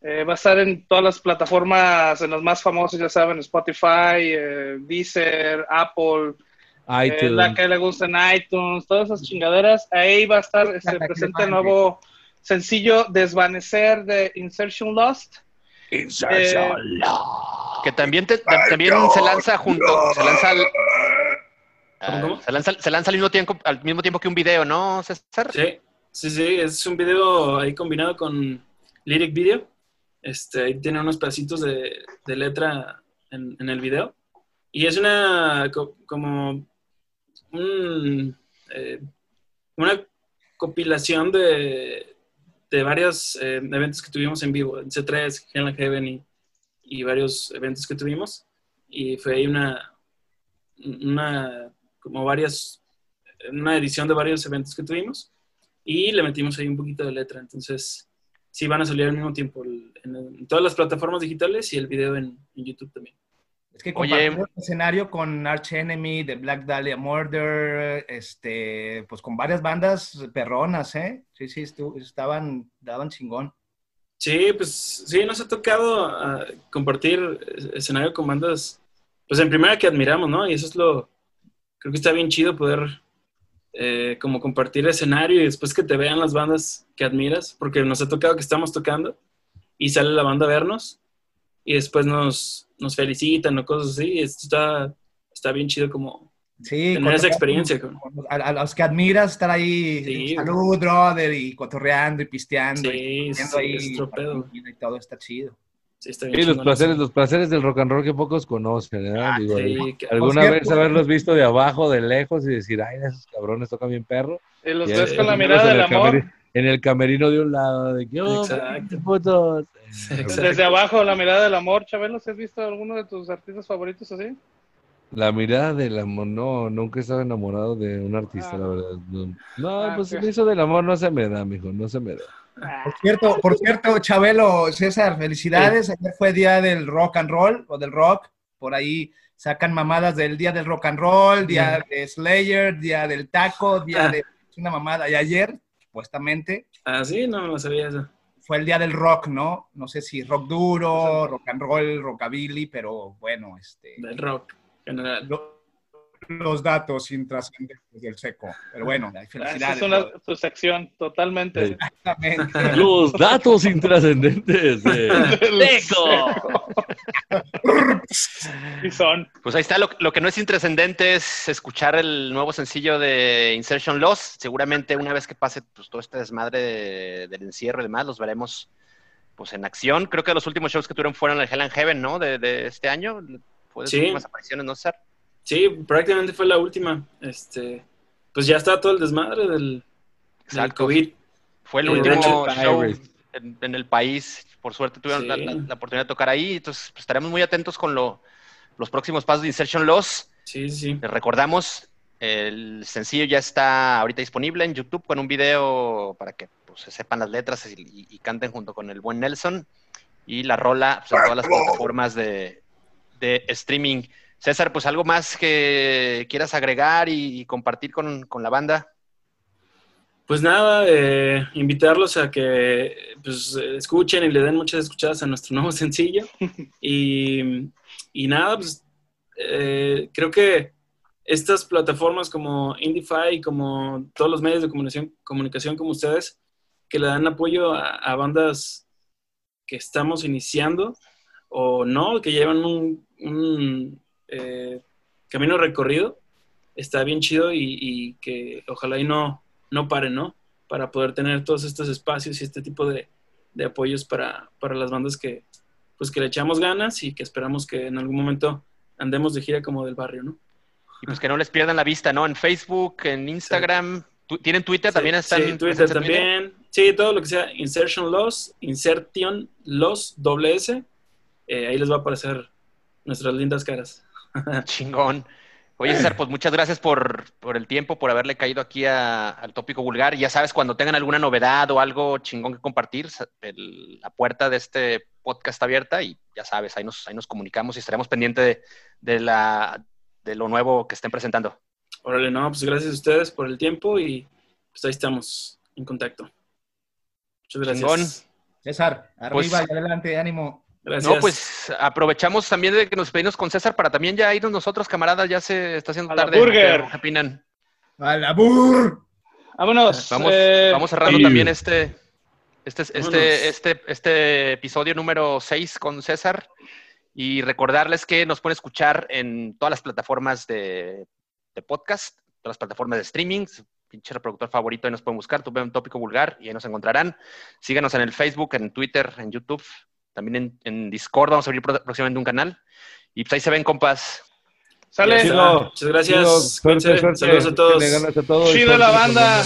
eh, va a estar en todas las plataformas, en las más famosas, ya saben, Spotify, eh, Deezer, Apple, iTunes. la que le gusta en iTunes, todas esas chingaderas, ahí va a estar este, presente el nuevo sencillo Desvanecer de Insertion Lost. Eh, Que también, te- también se lanza junto, se lanza al, ¿Cómo, cómo? se lanza, se lanza al mismo tiempo, al mismo tiempo que un video, ¿no, César? Sí, sí, sí, es un video ahí combinado con Lyric Video. Este, ahí tiene unos pedacitos de, de letra en, en el video. Y es una, co- como, un, eh, una compilación de, de varios eh, eventos que tuvimos en vivo, en C3, Hell Heaven y, y varios eventos que tuvimos. Y fue ahí una, una, como varias, una edición de varios eventos que tuvimos y le metimos ahí un poquito de letra. Entonces, sí van a salir al mismo tiempo en, en todas las plataformas digitales y el video en YouTube también. Es que Oye. compartimos escenario con Arch Enemy, The Black Dahlia Murder, este, pues con varias bandas perronas, ¿eh? Sí, sí, estu- estaban, daban chingón. Sí, pues sí, nos ha tocado ah, compartir es- escenario con bandas, pues en primera que admiramos, ¿no? Y eso es lo, creo que está bien chido poder eh, como compartir escenario y después que te vean las bandas que admiras, porque nos ha tocado que estamos tocando y sale la banda a vernos y después nos, nos felicitan o cosas así. y esto está, está bien chido como Sí, tener esa experiencia. con- con- con- A, a los que admiras, estar ahí, Sí. salud, brother, y cotorreando y pisteando. y Sí, sí, ahí es y todo está chido. Sí, está bien Sí, los placeres, los placeres del rock and roll que pocos conocen, ¿verdad? Ah, Digo, sí, que- alguna cierto- vez haberlos visto de abajo, de lejos y decir, ay, esos cabrones tocan bien perro. Y los Y ves con la mirada del el amor. En el camerino de un lado, de que, oh, Exacto. Desde abajo, la mirada del amor. Chabelo, ¿has visto alguno de tus artistas favoritos así? La mirada del amor, no, nunca he estado enamorado de un artista, Ah. la verdad. No, No, Ah, pues eso del amor no se me da, mijo, no se me da. Por cierto, por cierto, Chabelo, César, felicidades. Ayer fue día del rock and roll o del rock. Por ahí sacan mamadas del día del rock and roll, día de Slayer, día del taco, día Ah. de es una mamada. Y ayer, supuestamente, Ah, sí, no lo sabía eso. fue el día del rock, ¿no? No sé si rock duro, rock and roll, rockabilly, pero bueno, este, Del rock en general. lo- los datos intrascendentes del seco. Pero bueno, Esa felicidades. es una, tu sección, totalmente. Sí. Exactamente. Los datos intrascendentes. de- Y son. Pues ahí está, lo, lo que no es intrascendente es escuchar el nuevo sencillo de Insertion Loss. Seguramente una vez que pase pues, todo este desmadre de- del encierro y demás, los veremos pues en acción. Creo que los últimos shows que tuvieron fueron el Hell and Heaven, ¿no? De, de este año. Fue de sus Sí. últimas apariciones, ¿no, César? Sí, prácticamente fue la última. Este, pues ya está todo el desmadre del. COVID. Fue el Eh, último show en, en el país. Por suerte tuvieron Sí. la, la- la oportunidad de tocar ahí. Entonces, pues, estaremos muy atentos con lo- los próximos pasos de Insertion Loss. Sí, sí, sí. Les recordamos, el sencillo ya está ahorita disponible en YouTube con un video para que pues, se sepan las letras y, y- y canten junto con el buen Nelson. Y la rola pues, en todas las plataformas de, de streaming. César, pues algo más que quieras agregar y, y compartir con, con la banda. Pues nada, eh, invitarlos a que pues, escuchen y le den muchas escuchadas a nuestro nuevo sencillo. Y, y nada, pues eh, creo que estas plataformas como Indify, como todos los medios de comunicación, comunicación como ustedes, que le dan apoyo a, a bandas que estamos iniciando o no, que llevan un, un, eh, camino recorrido, está bien chido y, y que ojalá y no, no paren, ¿no? Para poder tener todos estos espacios y este tipo de, de apoyos para, para las bandas que, pues, que le echamos ganas y que esperamos que en algún momento andemos de gira como del barrio, ¿no? Y pues que no les pierdan la vista, ¿no? En Facebook, en Instagram. ¿Tienen Twitter? ¿También Sí, están sí, Twitter también. Sí, todo lo que sea Insertion Loss, Insertion Loss, doble S. eh, ahí les va a aparecer nuestras lindas caras. Chingón. Oye, César, pues muchas gracias por, por el tiempo, por haberle caído aquí a- al tópico vulgar. Ya sabes, cuando tengan alguna novedad o algo chingón que compartir, el- la puerta de este podcast está abierta y ya sabes, ahí nos, ahí nos comunicamos y estaremos pendientes de, de la, de lo nuevo que estén presentando. Órale, no, pues gracias a ustedes por el tiempo y pues ahí estamos en contacto. Muchas gracias. Chingón. César, arriba Pues- y adelante, ánimo. Gracias. No, pues aprovechamos también de que nos pedimos con César para también ya irnos nosotros, camaradas, ya se está haciendo A la tarde. burger. ¿Qué opinan? ¡A la bur! Vámonos. Vamos, eh, vamos cerrando también este, este, este, este, este episodio número 6 con César. Y recordarles que nos pueden escuchar en todas las plataformas de, de podcast, todas las plataformas de streaming. Pinche reproductor favorito, ahí nos pueden buscar. Tuve un tópico vulgar y ahí nos encontrarán. Síganos en el Facebook, en Twitter, en YouTube, también en, en Discord. Vamos a abrir próximamente un canal. Y pues ahí se ven, compas. Sale. Muchas gracias. Chido, suerte, Cuídense. suerte. Saludos a todos. Chido la banda.